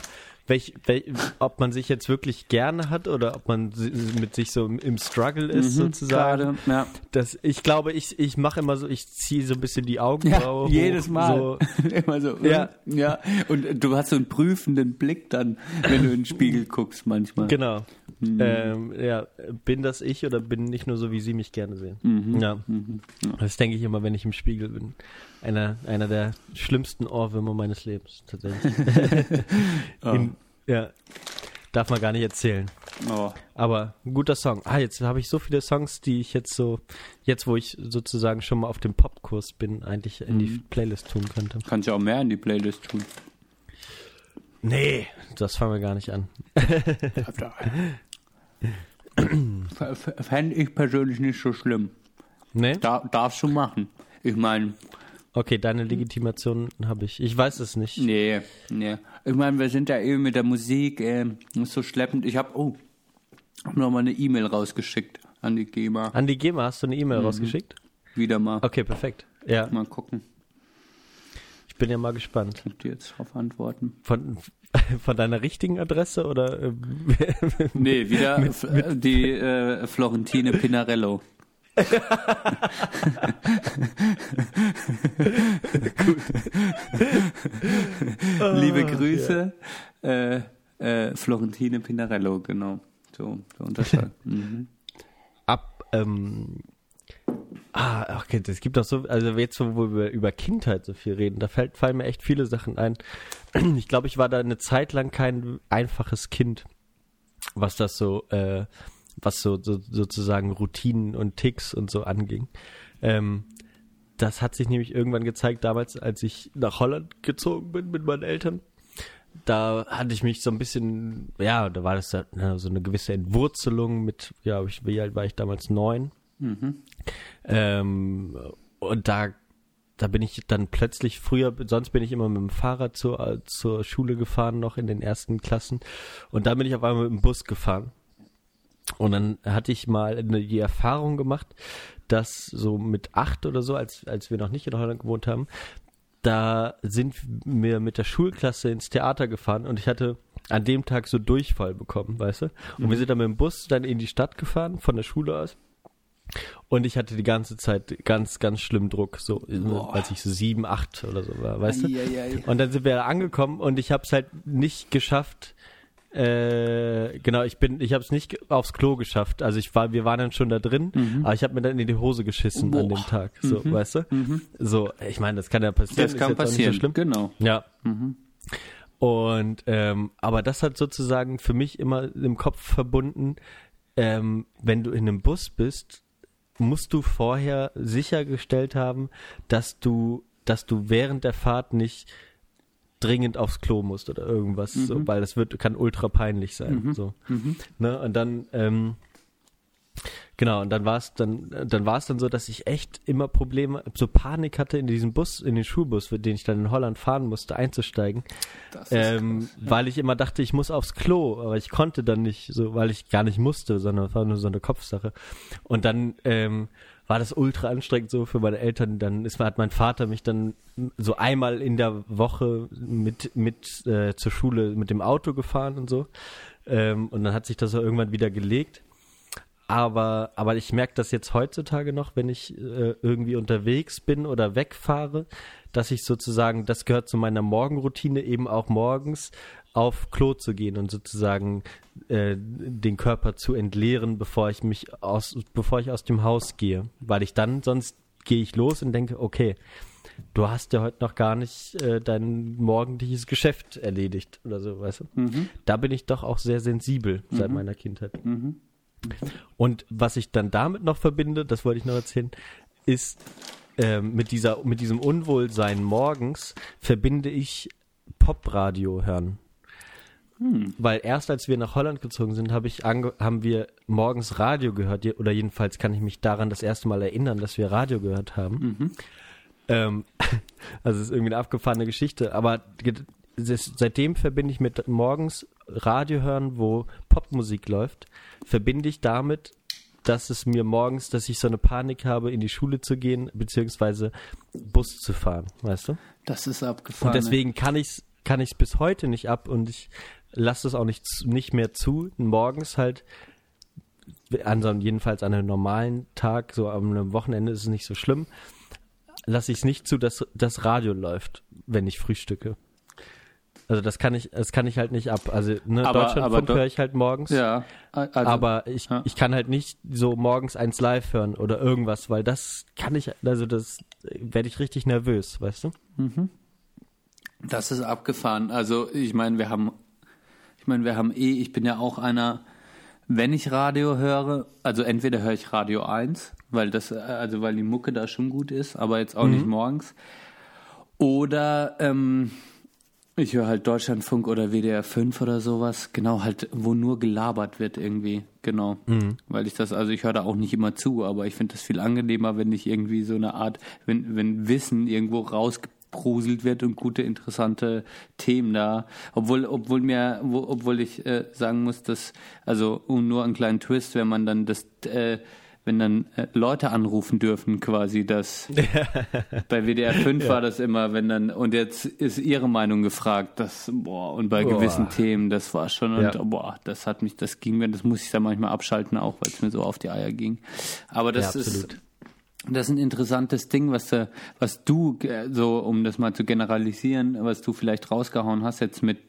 welch, welch, ob man sich jetzt wirklich gerne hat oder ob man mit sich so im Struggle ist mhm, sozusagen. Grade, ja. Das, ich glaube, ich, ich mache immer so, ich ziehe so ein bisschen die Augenbraue. Ja, jedes Mal. So. immer so. Ja. ja. Und du hast so einen prüfenden Blick dann, wenn du in den Spiegel guckst manchmal. Genau. Mhm. Ähm, ja, bin das ich oder bin nicht nur so, wie sie mich gerne sehen? Mhm. Ja. Mhm. Das denke ich immer, wenn ich im Spiegel bin. Einer, einer der schlimmsten Ohrwürmer meines Lebens, tatsächlich. oh. In, ja. Darf man gar nicht erzählen. Oh. Aber ein guter Song. Ah, jetzt habe ich so viele Songs, die ich jetzt so, jetzt wo ich sozusagen schon mal auf dem Popkurs bin, eigentlich in die mhm. Playlist tun könnte. Kannst ja auch mehr in die Playlist tun. Nee, das fangen wir gar nicht an. Fände ich persönlich nicht so schlimm. Nee? Da, darfst du machen. Ich meine. Okay, deine Legitimation habe ich. Ich weiß es nicht. Nee, nee. Ich meine, wir sind ja eben mit der Musik äh, so schleppend. Ich habe, oh, hab nochmal eine E-Mail rausgeschickt an die GEMA. An die GEMA hast du eine E-Mail mhm. rausgeschickt? Wieder mal. Okay, perfekt. Ja. Mal gucken. Ich bin ja mal gespannt. Könnt ihr jetzt darauf antworten? Von, von deiner richtigen Adresse oder? Äh, nee, wieder mit, mit die äh, Florentine Pinarello. Liebe Grüße, ja. äh, äh, Florentine Pinarello, genau. So, so unterschreiben. mhm. Ab, ähm, Ah, okay, es gibt doch so, also jetzt, wo wir über Kindheit so viel reden, da fällt, fallen mir echt viele Sachen ein. Ich glaube, ich war da eine Zeit lang kein einfaches Kind, was das so, äh, was so, so sozusagen Routinen und Ticks und so anging. Ähm, das hat sich nämlich irgendwann gezeigt, damals, als ich nach Holland gezogen bin mit meinen Eltern. Da hatte ich mich so ein bisschen, ja, da war das da, na, so eine gewisse Entwurzelung mit, ja, ich, wie alt war ich damals? Neun. Mhm. Ähm, und da, da bin ich dann plötzlich früher, sonst bin ich immer mit dem Fahrrad zur, zur Schule gefahren, noch in den ersten Klassen. Und da bin ich auf einmal mit dem Bus gefahren. Und dann hatte ich mal eine, die Erfahrung gemacht, dass so mit acht oder so, als, als wir noch nicht in Holland gewohnt haben, da sind wir mit der Schulklasse ins Theater gefahren und ich hatte an dem Tag so Durchfall bekommen, weißt du? Und mhm. wir sind dann mit dem Bus dann in die Stadt gefahren, von der Schule aus. Und ich hatte die ganze Zeit ganz, ganz schlimm Druck, so Boah. als ich so sieben, acht oder so war, weißt du? Und dann sind wir angekommen und ich habe es halt nicht geschafft, äh, genau, ich bin, ich habe es nicht aufs Klo geschafft. Also ich war, wir waren dann schon da drin, mhm. aber ich habe mir dann in die Hose geschissen Boah. an dem Tag. So, mhm. weißt du? Mhm. So, ich meine, das kann ja passieren. Das kann passieren. So schlimm. Genau. Ja. Mhm. Und ähm, aber das hat sozusagen für mich immer im Kopf verbunden, ähm, wenn du in einem Bus bist, musst du vorher sichergestellt haben, dass du, dass du während der Fahrt nicht dringend aufs Klo musst oder irgendwas, mhm. so, weil das wird, kann ultra peinlich sein. Mhm. So. Mhm. Ne? Und dann, ähm, genau, und dann war es dann, dann war es dann so, dass ich echt immer Probleme, so Panik hatte in diesem Bus, in den Schulbus, den ich dann in Holland fahren musste, einzusteigen. Ähm, krass, ja. Weil ich immer dachte, ich muss aufs Klo, aber ich konnte dann nicht, so, weil ich gar nicht musste, sondern es war nur so eine Kopfsache. Und dann, ähm, war das ultra anstrengend so für meine Eltern. Dann ist, hat mein Vater mich dann so einmal in der Woche mit, mit äh, zur Schule mit dem Auto gefahren und so. Ähm, und dann hat sich das so irgendwann wieder gelegt. Aber, aber ich merke das jetzt heutzutage noch, wenn ich äh, irgendwie unterwegs bin oder wegfahre, dass ich sozusagen, das gehört zu meiner Morgenroutine, eben auch morgens auf Klo zu gehen und sozusagen äh, den Körper zu entleeren, bevor ich mich aus, bevor ich aus dem Haus gehe. Weil ich dann, sonst gehe ich los und denke, okay, du hast ja heute noch gar nicht äh, dein morgendliches Geschäft erledigt oder so, weißt du? Mhm. Da bin ich doch auch sehr sensibel seit mhm. meiner Kindheit. Mhm. Und was ich dann damit noch verbinde, das wollte ich noch erzählen, ist ähm, mit dieser, mit diesem Unwohlsein morgens verbinde ich Popradio hören. Hm. Weil erst als wir nach Holland gezogen sind, hab ich haben wir morgens Radio gehört, oder jedenfalls kann ich mich daran das erste Mal erinnern, dass wir Radio gehört haben. Mhm. Ähm, also es ist irgendwie eine abgefahrene Geschichte, aber das, seitdem verbinde ich mit morgens Radio hören, wo Popmusik läuft, verbinde ich damit, dass es mir morgens, dass ich so eine Panik habe, in die Schule zu gehen, beziehungsweise Bus zu fahren, weißt du? Das ist abgefahren. Und deswegen kann ich es kann ich bis heute nicht ab und ich lasse es auch nicht, nicht mehr zu, morgens halt, an so, jedenfalls an einem normalen Tag, so am Wochenende ist es nicht so schlimm, lasse ich es nicht zu, dass das Radio läuft, wenn ich frühstücke. Also das kann ich, das kann ich halt nicht ab. Also ne, aber, Deutschlandfunk höre ich halt morgens. Ja. Also, aber ich, ja. ich kann halt nicht so morgens eins live hören oder irgendwas, weil das kann ich, also das werde ich richtig nervös, weißt du? Mhm. Das ist abgefahren. Also ich meine, wir haben ich meine, wir haben eh, ich bin ja auch einer, wenn ich Radio höre, also entweder höre ich Radio 1, weil das, also weil die Mucke da schon gut ist, aber jetzt auch mhm. nicht morgens. Oder ähm, ich höre halt Deutschlandfunk oder WDR 5 oder sowas, genau, halt, wo nur gelabert wird irgendwie, genau. Mhm. Weil ich das, also ich höre da auch nicht immer zu, aber ich finde das viel angenehmer, wenn ich irgendwie so eine Art, wenn, wenn Wissen irgendwo rausge abgegruselt wird und gute, interessante Themen da. Obwohl, obwohl mir, obwohl ich äh, sagen muss, dass, also nur einen kleinen Twist, wenn man dann das, äh, wenn dann äh, Leute anrufen dürfen, quasi, das bei WDR 5 ja. war das immer, wenn dann, und jetzt ist ihre Meinung gefragt, das, boah, und bei boah. gewissen Themen, das war schon, und ja. boah, das hat mich, das ging mir, das muss ich dann manchmal abschalten auch, weil es mir so auf die Eier ging. Aber das ja, ist, das ist ein interessantes Ding, was, du, was du, äh, so um das mal zu generalisieren, was du vielleicht rausgehauen hast jetzt mit,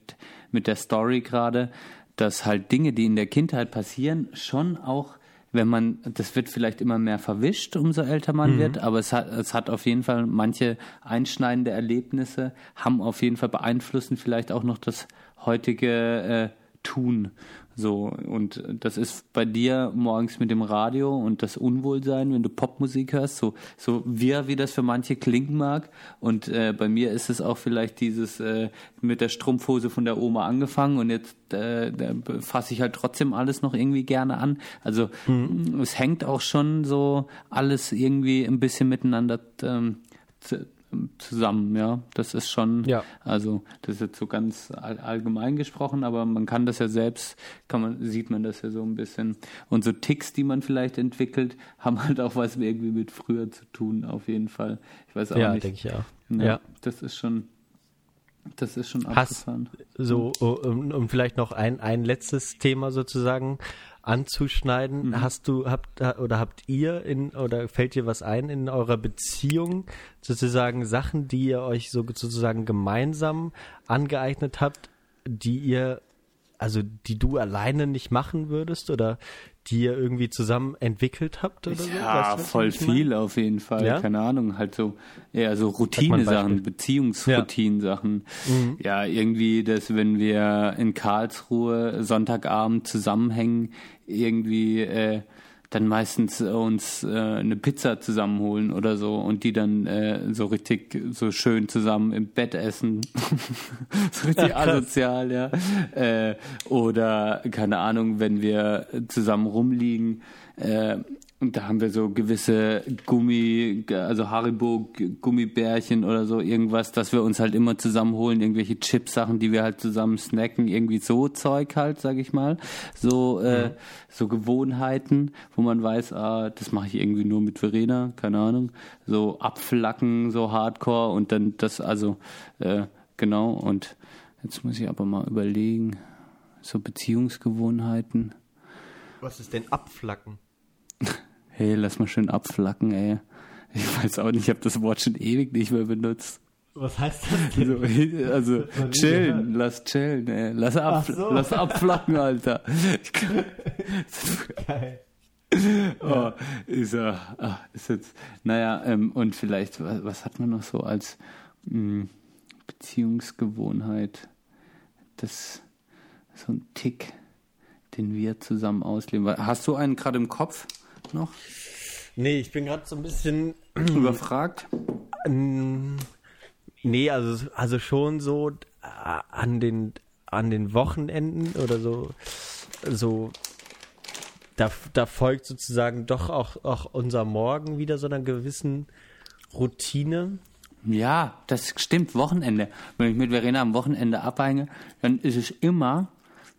mit der Story gerade, dass halt Dinge, die in der Kindheit passieren, schon auch wenn man, das wird vielleicht immer mehr verwischt, umso älter man mhm. wird, aber es hat, es hat auf jeden Fall manche einschneidende Erlebnisse, haben auf jeden Fall beeinflussen vielleicht auch noch das heutige äh, Tun. So, und das ist bei dir morgens mit dem Radio und das Unwohlsein, wenn du Popmusik hörst, so, so wir, wie das für manche klingen mag. Und äh, bei mir ist es auch vielleicht dieses äh, mit der Strumpfhose von der Oma angefangen und jetzt äh, fasse ich halt trotzdem alles noch irgendwie gerne an. Also mhm. es hängt auch schon so alles irgendwie ein bisschen miteinander ähm, zusammen, ja. Das ist schon, ja. also das ist jetzt so ganz all, allgemein gesprochen, aber man kann das ja selbst, kann man, sieht man das ja so ein bisschen. Und so Ticks, die man vielleicht entwickelt, haben halt auch was irgendwie mit früher zu tun, auf jeden Fall. Ich weiß auch ja, nicht. denke ich auch. Ja, ja. Das ist schon, das ist schon abgefahren. So, um, um vielleicht noch ein, ein letztes Thema sozusagen anzuschneiden. Mhm. Hast du, habt oder habt ihr in oder fällt dir was ein in eurer Beziehung sozusagen Sachen, die ihr euch so sozusagen gemeinsam angeeignet habt, die ihr also die du alleine nicht machen würdest oder die ihr irgendwie zusammen entwickelt habt oder so? Ja, weißt du, voll viel auf jeden Fall. Ja? Keine Ahnung, halt so eher so Routine-Sachen, Beziehungsroutinen-Sachen. Ja. Mhm. ja, irgendwie, dass wenn wir in Karlsruhe Sonntagabend zusammenhängen, irgendwie äh, dann meistens uns äh, eine Pizza zusammenholen oder so und die dann äh, so richtig so schön zusammen im Bett essen. so richtig Ach, asozial, ja. Äh, oder keine Ahnung, wenn wir zusammen rumliegen, äh, und da haben wir so gewisse Gummi, also Haribo Gummibärchen oder so irgendwas, dass wir uns halt immer zusammenholen, irgendwelche Chips-Sachen, die wir halt zusammen snacken, irgendwie so Zeug halt, sag ich mal. So, äh, so Gewohnheiten, wo man weiß, ah, das mache ich irgendwie nur mit Verena, keine Ahnung. So Abflacken, so Hardcore und dann das, also, äh, genau. Und jetzt muss ich aber mal überlegen, so Beziehungsgewohnheiten. Was ist denn Abflacken? hey, lass mal schön abflacken, ey. Ich weiß auch nicht, ich habe das Wort schon ewig nicht mehr benutzt. Was heißt das denn? Also, also chillen, lass chillen, ey. Lass, ab, so. lass abflacken, Alter. Geil. Oh, ist, uh, ist jetzt, naja, ähm, und vielleicht, was, was, hat man noch so als mh, hm, Beziehungsgewohnheit? Das, so ein Tick, den wir zusammen ausleben. Hast du einen gerade im Kopf? Noch? Nee, ich bin gerade so ein bisschen überfragt. Nee, also, also schon so äh, an den, an den Wochenenden oder so, so da, da folgt sozusagen doch auch, auch unser Morgen wieder so einer gewissen Routine. Ja, das stimmt, Wochenende. Wenn ich mit Verena am Wochenende abhänge, dann ist es immer,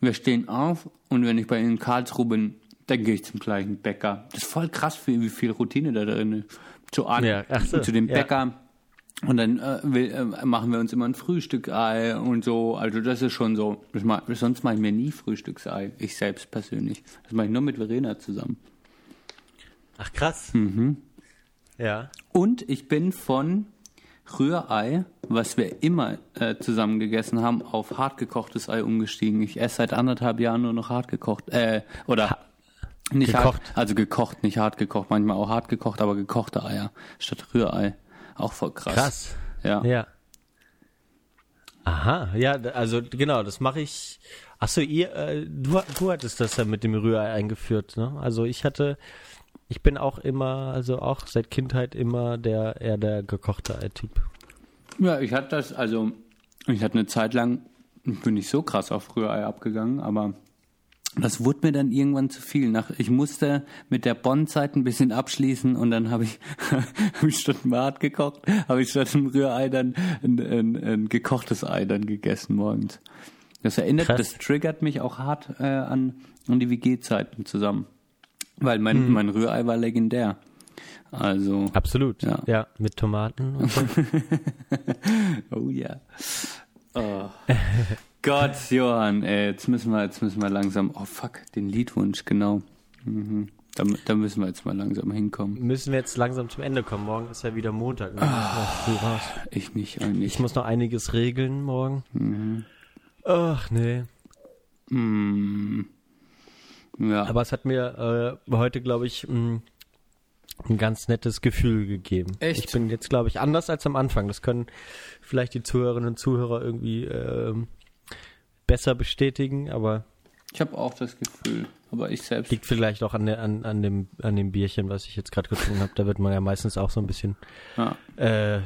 wir stehen auf und wenn ich bei Ihnen in Karlsruhe bin, dann gehe ich zum gleichen Bäcker. Das ist voll krass, wie viel Routine da drin ist. Zu, an, ja, so, zu dem Bäcker. Ja. Und dann äh, will, äh, machen wir uns immer ein Frühstücksei und so. Also das ist schon so. Mach, sonst mache ich mir nie Frühstücksei. Ich selbst persönlich. Das mache ich nur mit Verena zusammen. Ach krass. Mhm. Ja. Und ich bin von Rührei, was wir immer äh, zusammen gegessen haben, auf hartgekochtes Ei umgestiegen. Ich esse seit anderthalb Jahren nur noch hartgekocht. Äh, oder nicht gekocht. Hart, also gekocht, nicht hart gekocht, manchmal auch hart gekocht, aber gekochte Eier statt Rührei. Auch voll krass. Krass. Ja. Ja. Aha, ja, also genau, das mache ich. Achso, ihr, äh, du, du hattest das ja mit dem Rührei eingeführt, ne? Also ich hatte, ich bin auch immer, also auch seit Kindheit immer der eher der gekochte Ei-Typ. Ja, ich hatte das, also ich hatte eine Zeit lang, bin ich so krass auf Rührei abgegangen, aber das wurde mir dann irgendwann zu viel. Nach, ich musste mit der Bonn-Zeit ein bisschen abschließen und dann habe ich, hab ich statt einem hart gekocht, habe ich statt einem Rührei dann ein, ein, ein, gekochtes Ei dann gegessen morgens. Das erinnert, Krass. das triggert mich auch hart äh, an, an die WG-Zeiten zusammen. Weil mein, hm. mein Rührei war legendär. Also. Absolut. Ja, ja mit Tomaten und so. oh ja. Oh. Gott, Johann, ey, jetzt müssen wir, jetzt müssen wir langsam, oh fuck, den Liedwunsch, genau. Mhm. Da, da, müssen wir jetzt mal langsam hinkommen. Müssen wir jetzt langsam zum Ende kommen. Morgen ist ja wieder Montag. Ne? Ah, ich nicht eigentlich. Ich muss noch einiges regeln morgen. Mhm. Ach, nee. Mhm. Ja. Aber es hat mir äh, heute, glaube ich, mh, ein ganz nettes Gefühl gegeben. Echt? Ich bin jetzt, glaube ich, anders als am Anfang. Das können vielleicht die Zuhörerinnen und Zuhörer irgendwie äh, besser bestätigen, aber. Ich habe auch das Gefühl, aber ich selbst. Liegt vielleicht auch an, der, an, an, dem, an dem Bierchen, was ich jetzt gerade getrunken habe. Da wird man ja meistens auch so ein bisschen ja. äh,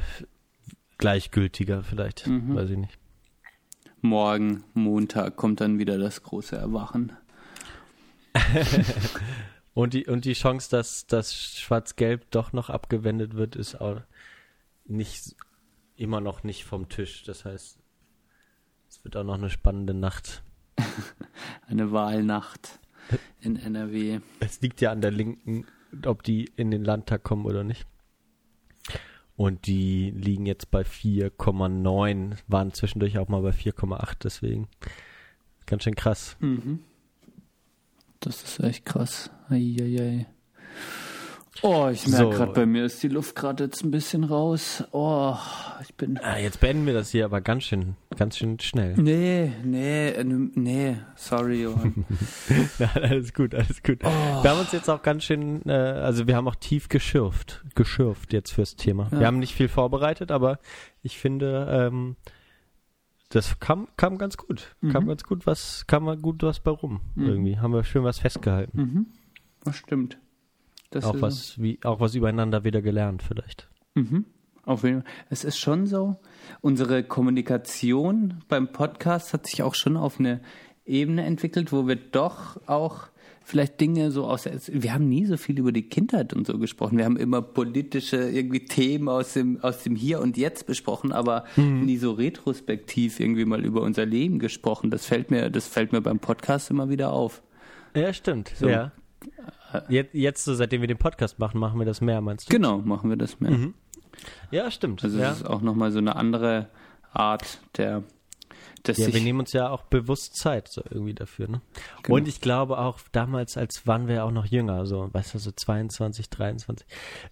gleichgültiger, vielleicht. Mhm. Weiß ich nicht. Morgen, Montag, kommt dann wieder das große Erwachen. Und die, und die Chance, dass das Schwarz-Gelb doch noch abgewendet wird, ist auch nicht immer noch nicht vom Tisch. Das heißt, wird auch noch eine spannende Nacht. eine Wahlnacht in NRW. Es liegt ja an der Linken, ob die in den Landtag kommen oder nicht. Und die liegen jetzt bei 4,9, waren zwischendurch auch mal bei 4,8, deswegen ganz schön krass. Mhm. Das ist echt krass. Eieiei. Oh, ich merke so. gerade, bei mir ist die Luft gerade jetzt ein bisschen raus. Oh, ich bin. Ah, jetzt beenden wir das hier aber ganz schön, ganz schön schnell. Nee, nee, äh, nee, sorry, Johann. Nein, alles gut, alles gut. Oh. Wir haben uns jetzt auch ganz schön, äh, also wir haben auch tief geschürft, geschürft jetzt fürs Thema. Ja. Wir haben nicht viel vorbereitet, aber ich finde, ähm, das kam, kam ganz gut. Mhm. Kam ganz gut was, kam mal gut was bei rum. Mhm. Irgendwie. Haben wir schön was festgehalten. Mhm. Das stimmt. Das auch was, wie, auch was übereinander wieder gelernt, vielleicht. Mhm. Auf jeden Fall. Es ist schon so, unsere Kommunikation beim Podcast hat sich auch schon auf eine Ebene entwickelt, wo wir doch auch vielleicht Dinge so aus. Wir haben nie so viel über die Kindheit und so gesprochen. Wir haben immer politische irgendwie Themen aus dem aus dem Hier und Jetzt besprochen, aber mhm. nie so retrospektiv irgendwie mal über unser Leben gesprochen. Das fällt mir, das fällt mir beim Podcast immer wieder auf. Ja, stimmt. So. Ja. Jetzt, jetzt so, seitdem wir den Podcast machen, machen wir das mehr, meinst du? Genau, machen wir das mehr. Mhm. Ja, stimmt. Also ja. es ist auch nochmal so eine andere Art der ja, wir nehmen uns ja auch bewusst Zeit so irgendwie dafür, ne? Genau. Und ich glaube auch damals, als waren wir auch noch jünger, so, weißt du, so 22, 23.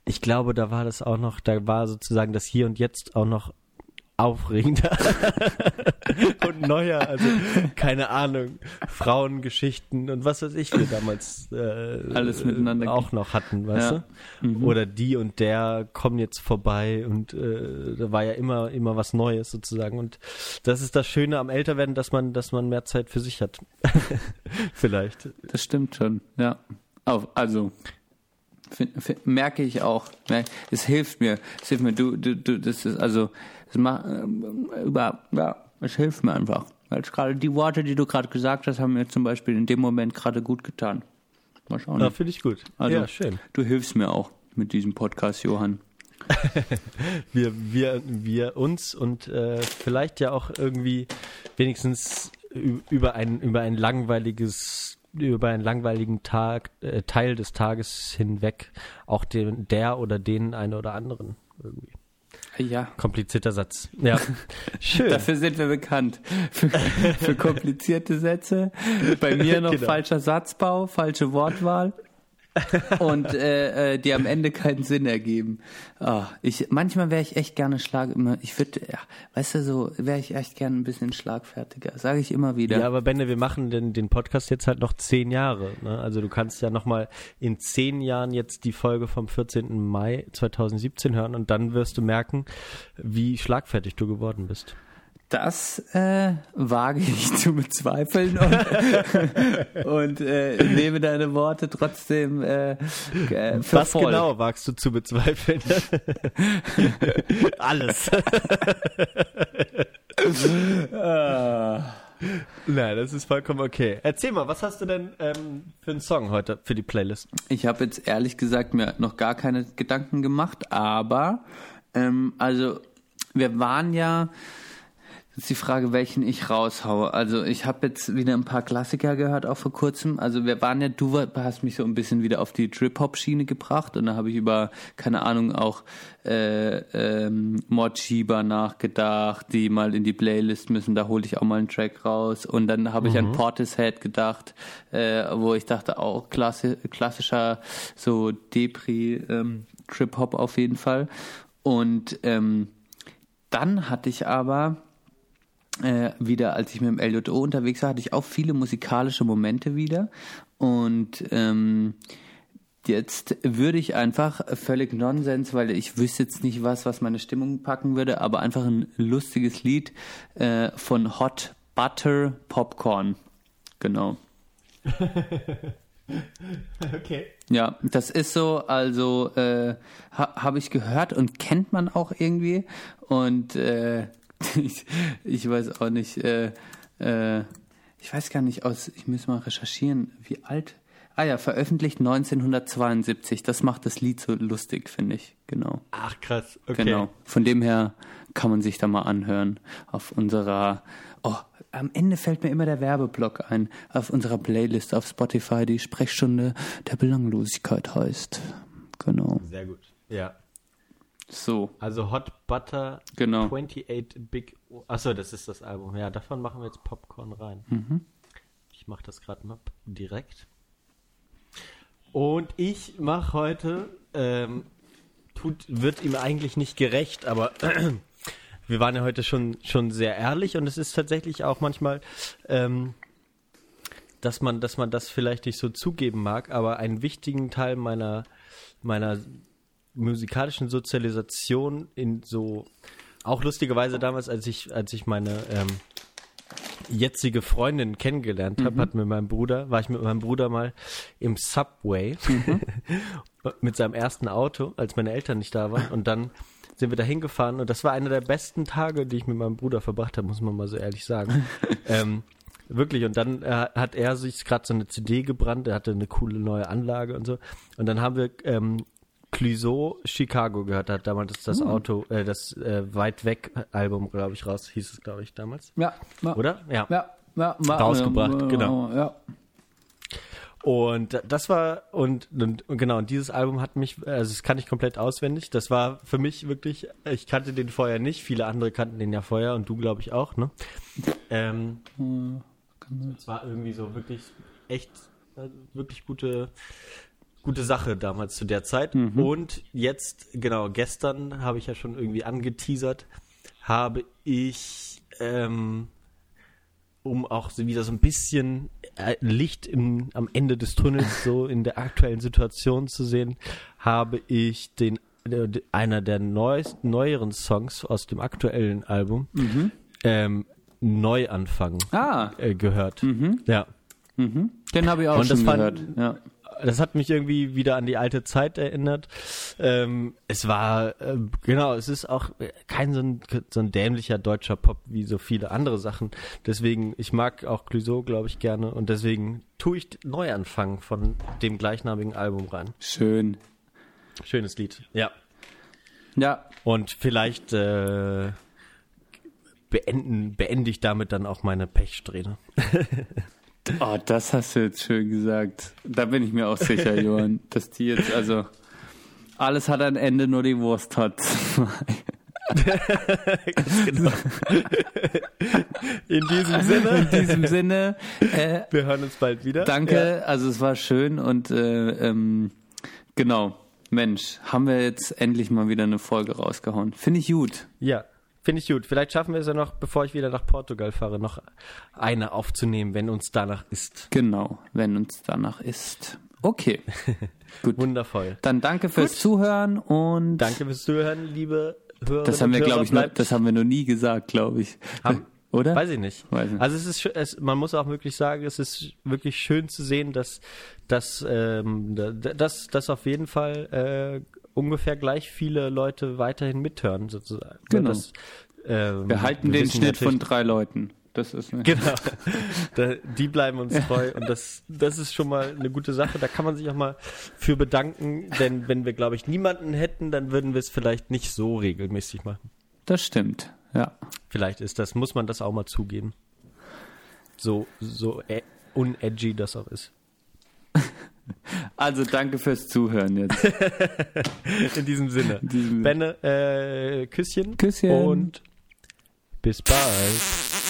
Ich glaube, da war das auch noch, da war sozusagen das Hier und Jetzt auch noch aufregender und neuer. Also keine Ahnung, Frauengeschichten und was weiß ich, wir damals äh, alles miteinander auch noch hatten, weißt ja. du? Mhm. Oder die und der kommen jetzt vorbei und äh, da war ja immer immer was Neues sozusagen. Und das ist das Schöne am Älterwerden, dass man dass man mehr Zeit für sich hat. Vielleicht. Das stimmt schon, ja. Also merke ich auch. Es hilft mir. Es hilft mir. Du, du, du, das ist also das macht, äh, über, ja, es hilft mir einfach. Weil gerade die Worte, die du gerade gesagt hast, haben mir zum Beispiel in dem Moment gerade gut getan. Mal schauen. Ja, finde ich gut. Also, ja, schön. Du hilfst mir auch mit diesem Podcast, Johann. wir, wir, wir uns und äh, vielleicht ja auch irgendwie wenigstens über ein, über ein langweiliges über einen langweiligen Tag, äh, Teil des Tages hinweg auch den, der oder den einen oder anderen irgendwie. Ja. Komplizierter Satz. Ja. Schön. Dafür sind wir bekannt. Für, für komplizierte Sätze. Bei mir noch genau. falscher Satzbau, falsche Wortwahl und äh, äh, die am Ende keinen Sinn ergeben. Oh, ich, manchmal wäre ich echt gerne Schlag immer. Ich würde, ja, weißt du, so wäre ich echt gerne ein bisschen schlagfertiger. Sage ich immer wieder. Ja, aber Benne, wir machen den, den Podcast jetzt halt noch zehn Jahre. Ne? Also du kannst ja noch mal in zehn Jahren jetzt die Folge vom 14. Mai 2017 hören und dann wirst du merken, wie schlagfertig du geworden bist. Das äh, wage ich zu bezweifeln und, und äh, nehme deine Worte trotzdem äh, äh, für Was voll. genau wagst du zu bezweifeln? Alles. ah. Nein, das ist vollkommen okay. Erzähl mal, was hast du denn ähm, für einen Song heute für die Playlist? Ich habe jetzt ehrlich gesagt mir noch gar keine Gedanken gemacht, aber ähm, also wir waren ja ist die Frage, welchen ich raushaue. Also ich habe jetzt wieder ein paar Klassiker gehört, auch vor kurzem. Also wir waren ja, du hast mich so ein bisschen wieder auf die Trip-Hop-Schiene gebracht und da habe ich über, keine Ahnung, auch äh, ähm, Mochiba nachgedacht, die mal in die Playlist müssen, da hole ich auch mal einen Track raus. Und dann habe ich an mhm. Portishead gedacht, äh, wo ich dachte, auch klassi klassischer so Depri ähm, auf jeden Fall. Und ähm, dann hatte ich aber äh, wieder, als ich mit dem LJO unterwegs war, hatte ich auch viele musikalische Momente wieder. Und ähm, jetzt würde ich einfach völlig Nonsens, weil ich wüsste jetzt nicht was, was meine Stimmung packen würde, aber einfach ein lustiges Lied äh, von Hot Butter Popcorn. Genau. okay. Ja, das ist so, also äh, ha, habe ich gehört und kennt man auch irgendwie. Und äh, ich, ich weiß auch nicht, äh, äh, ich weiß gar nicht aus, ich muss mal recherchieren, wie alt. Ah ja, veröffentlicht 1972. Das macht das Lied so lustig, finde ich. Genau. Ach krass, okay. Genau. Von dem her kann man sich da mal anhören auf unserer Oh, am Ende fällt mir immer der Werbeblock ein auf unserer Playlist auf Spotify, die Sprechstunde der Belanglosigkeit heißt. Genau. Sehr gut. Ja. So. Also Hot Butter genau. 28 Big. Achso, das ist das Album. Ja, davon machen wir jetzt Popcorn rein. Mhm. Ich mache das gerade mal direkt. Und ich mache heute, ähm, tut, wird ihm eigentlich nicht gerecht, aber wir waren ja heute schon, schon sehr ehrlich und es ist tatsächlich auch manchmal, ähm, dass man, dass man das vielleicht nicht so zugeben mag, aber einen wichtigen Teil meiner, meiner musikalischen Sozialisation in so, auch lustigerweise damals, als ich, als ich meine ähm, jetzige Freundin kennengelernt habe, mhm. hat mit meinem Bruder, war ich mit meinem Bruder mal im Subway mhm. mit seinem ersten Auto, als meine Eltern nicht da waren und dann sind wir da hingefahren und das war einer der besten Tage, die ich mit meinem Bruder verbracht habe, muss man mal so ehrlich sagen. ähm, wirklich, und dann äh, hat er sich gerade so eine CD gebrannt, er hatte eine coole neue Anlage und so. Und dann haben wir ähm, Clouseau Chicago gehört, hat damals das, hm. Auto, äh, das äh, Weit Weg Album, glaube ich, raus, hieß es, glaube ich, damals. Ja. ja. Oder? Ja. Ja. ja Rausgebracht, genau. Ja. Und das war, und, und, und, genau, und dieses Album hat mich, also das kann ich komplett auswendig. Das war für mich wirklich, ich kannte den vorher nicht, viele andere kannten den ja vorher und du glaube ich auch, ne? Ähm, es war irgendwie so wirklich echt, äh, wirklich gute, gute Sache damals zu der Zeit. Mhm. Und jetzt, genau, gestern habe ich ja schon irgendwie angeteasert, habe ich, ähm, um auch so wieder so ein bisschen äh, Licht im, am Ende des Tunnels so in der aktuellen Situation zu sehen, habe ich den äh, einer der neuesten, neueren Songs aus dem aktuellen Album mhm. ähm, Neuanfang ah. äh, gehört. Mhm. Ja. Mhm. Den habe ich auch Und schon gehört. Fand, ja das hat mich irgendwie wieder an die alte Zeit erinnert. Ähm, es war, äh, genau, es ist auch kein so ein, so ein dämlicher deutscher Pop wie so viele andere Sachen. Deswegen, ich mag auch Clouseau, glaube ich, gerne und deswegen tue ich Neuanfang von dem gleichnamigen Album rein. Schön. Schönes Lied, ja. Ja. Und vielleicht äh, beenden, beende ich damit dann auch meine Pechsträhne. Oh, das hast du jetzt schön gesagt. Da bin ich mir auch sicher, Johann, dass die jetzt, also, alles hat ein Ende, nur die Wurst hat. Genau. In diesem Sinne. In diesem Sinne. Äh, Wir hören uns bald wieder. Danke, ja. also es war schön und äh, ähm, genau. Mensch, haben wir jetzt endlich mal wieder eine Folge rausgehauen. Finde ich gut. Ja, Finde ich gut. Vielleicht schaffen wir es ja noch, bevor ich wieder nach Portugal fahre, noch eine aufzunehmen, wenn uns danach ist. Genau, wenn uns danach ist. Okay. gut. Wundervoll. Dann danke fürs gut. Zuhören und. Danke fürs Zuhören, liebe Hörer. Das haben wir, glaube ich, noch, das haben wir noch nie gesagt, glaube ich. Haben, Oder? Weiß ich nicht. Weiß nicht. Also es ist, es, man muss auch wirklich sagen, es ist wirklich schön zu sehen, dass, dass, ähm, dass, dass auf jeden Fall äh, ungefähr gleich viele Leute weiterhin mithören, sozusagen. Genau. Das, ähm, wir halten wir den Schnitt von drei Leuten. Das ist eine genau. Da, die bleiben uns treu und das, das ist schon mal eine gute Sache. Da kann man sich auch mal für bedanken, denn wenn wir, glaube ich, niemanden hätten, dann würden wir es vielleicht nicht so regelmäßig machen. Das stimmt, ja. Vielleicht ist das, muss man das auch mal zugeben. So, so e, unedgy das auch ist. Also danke fürs Zuhören jetzt. In diesem Sinne. In diesem Benne, äh, Küsschen. Küsschen. Und bis bald.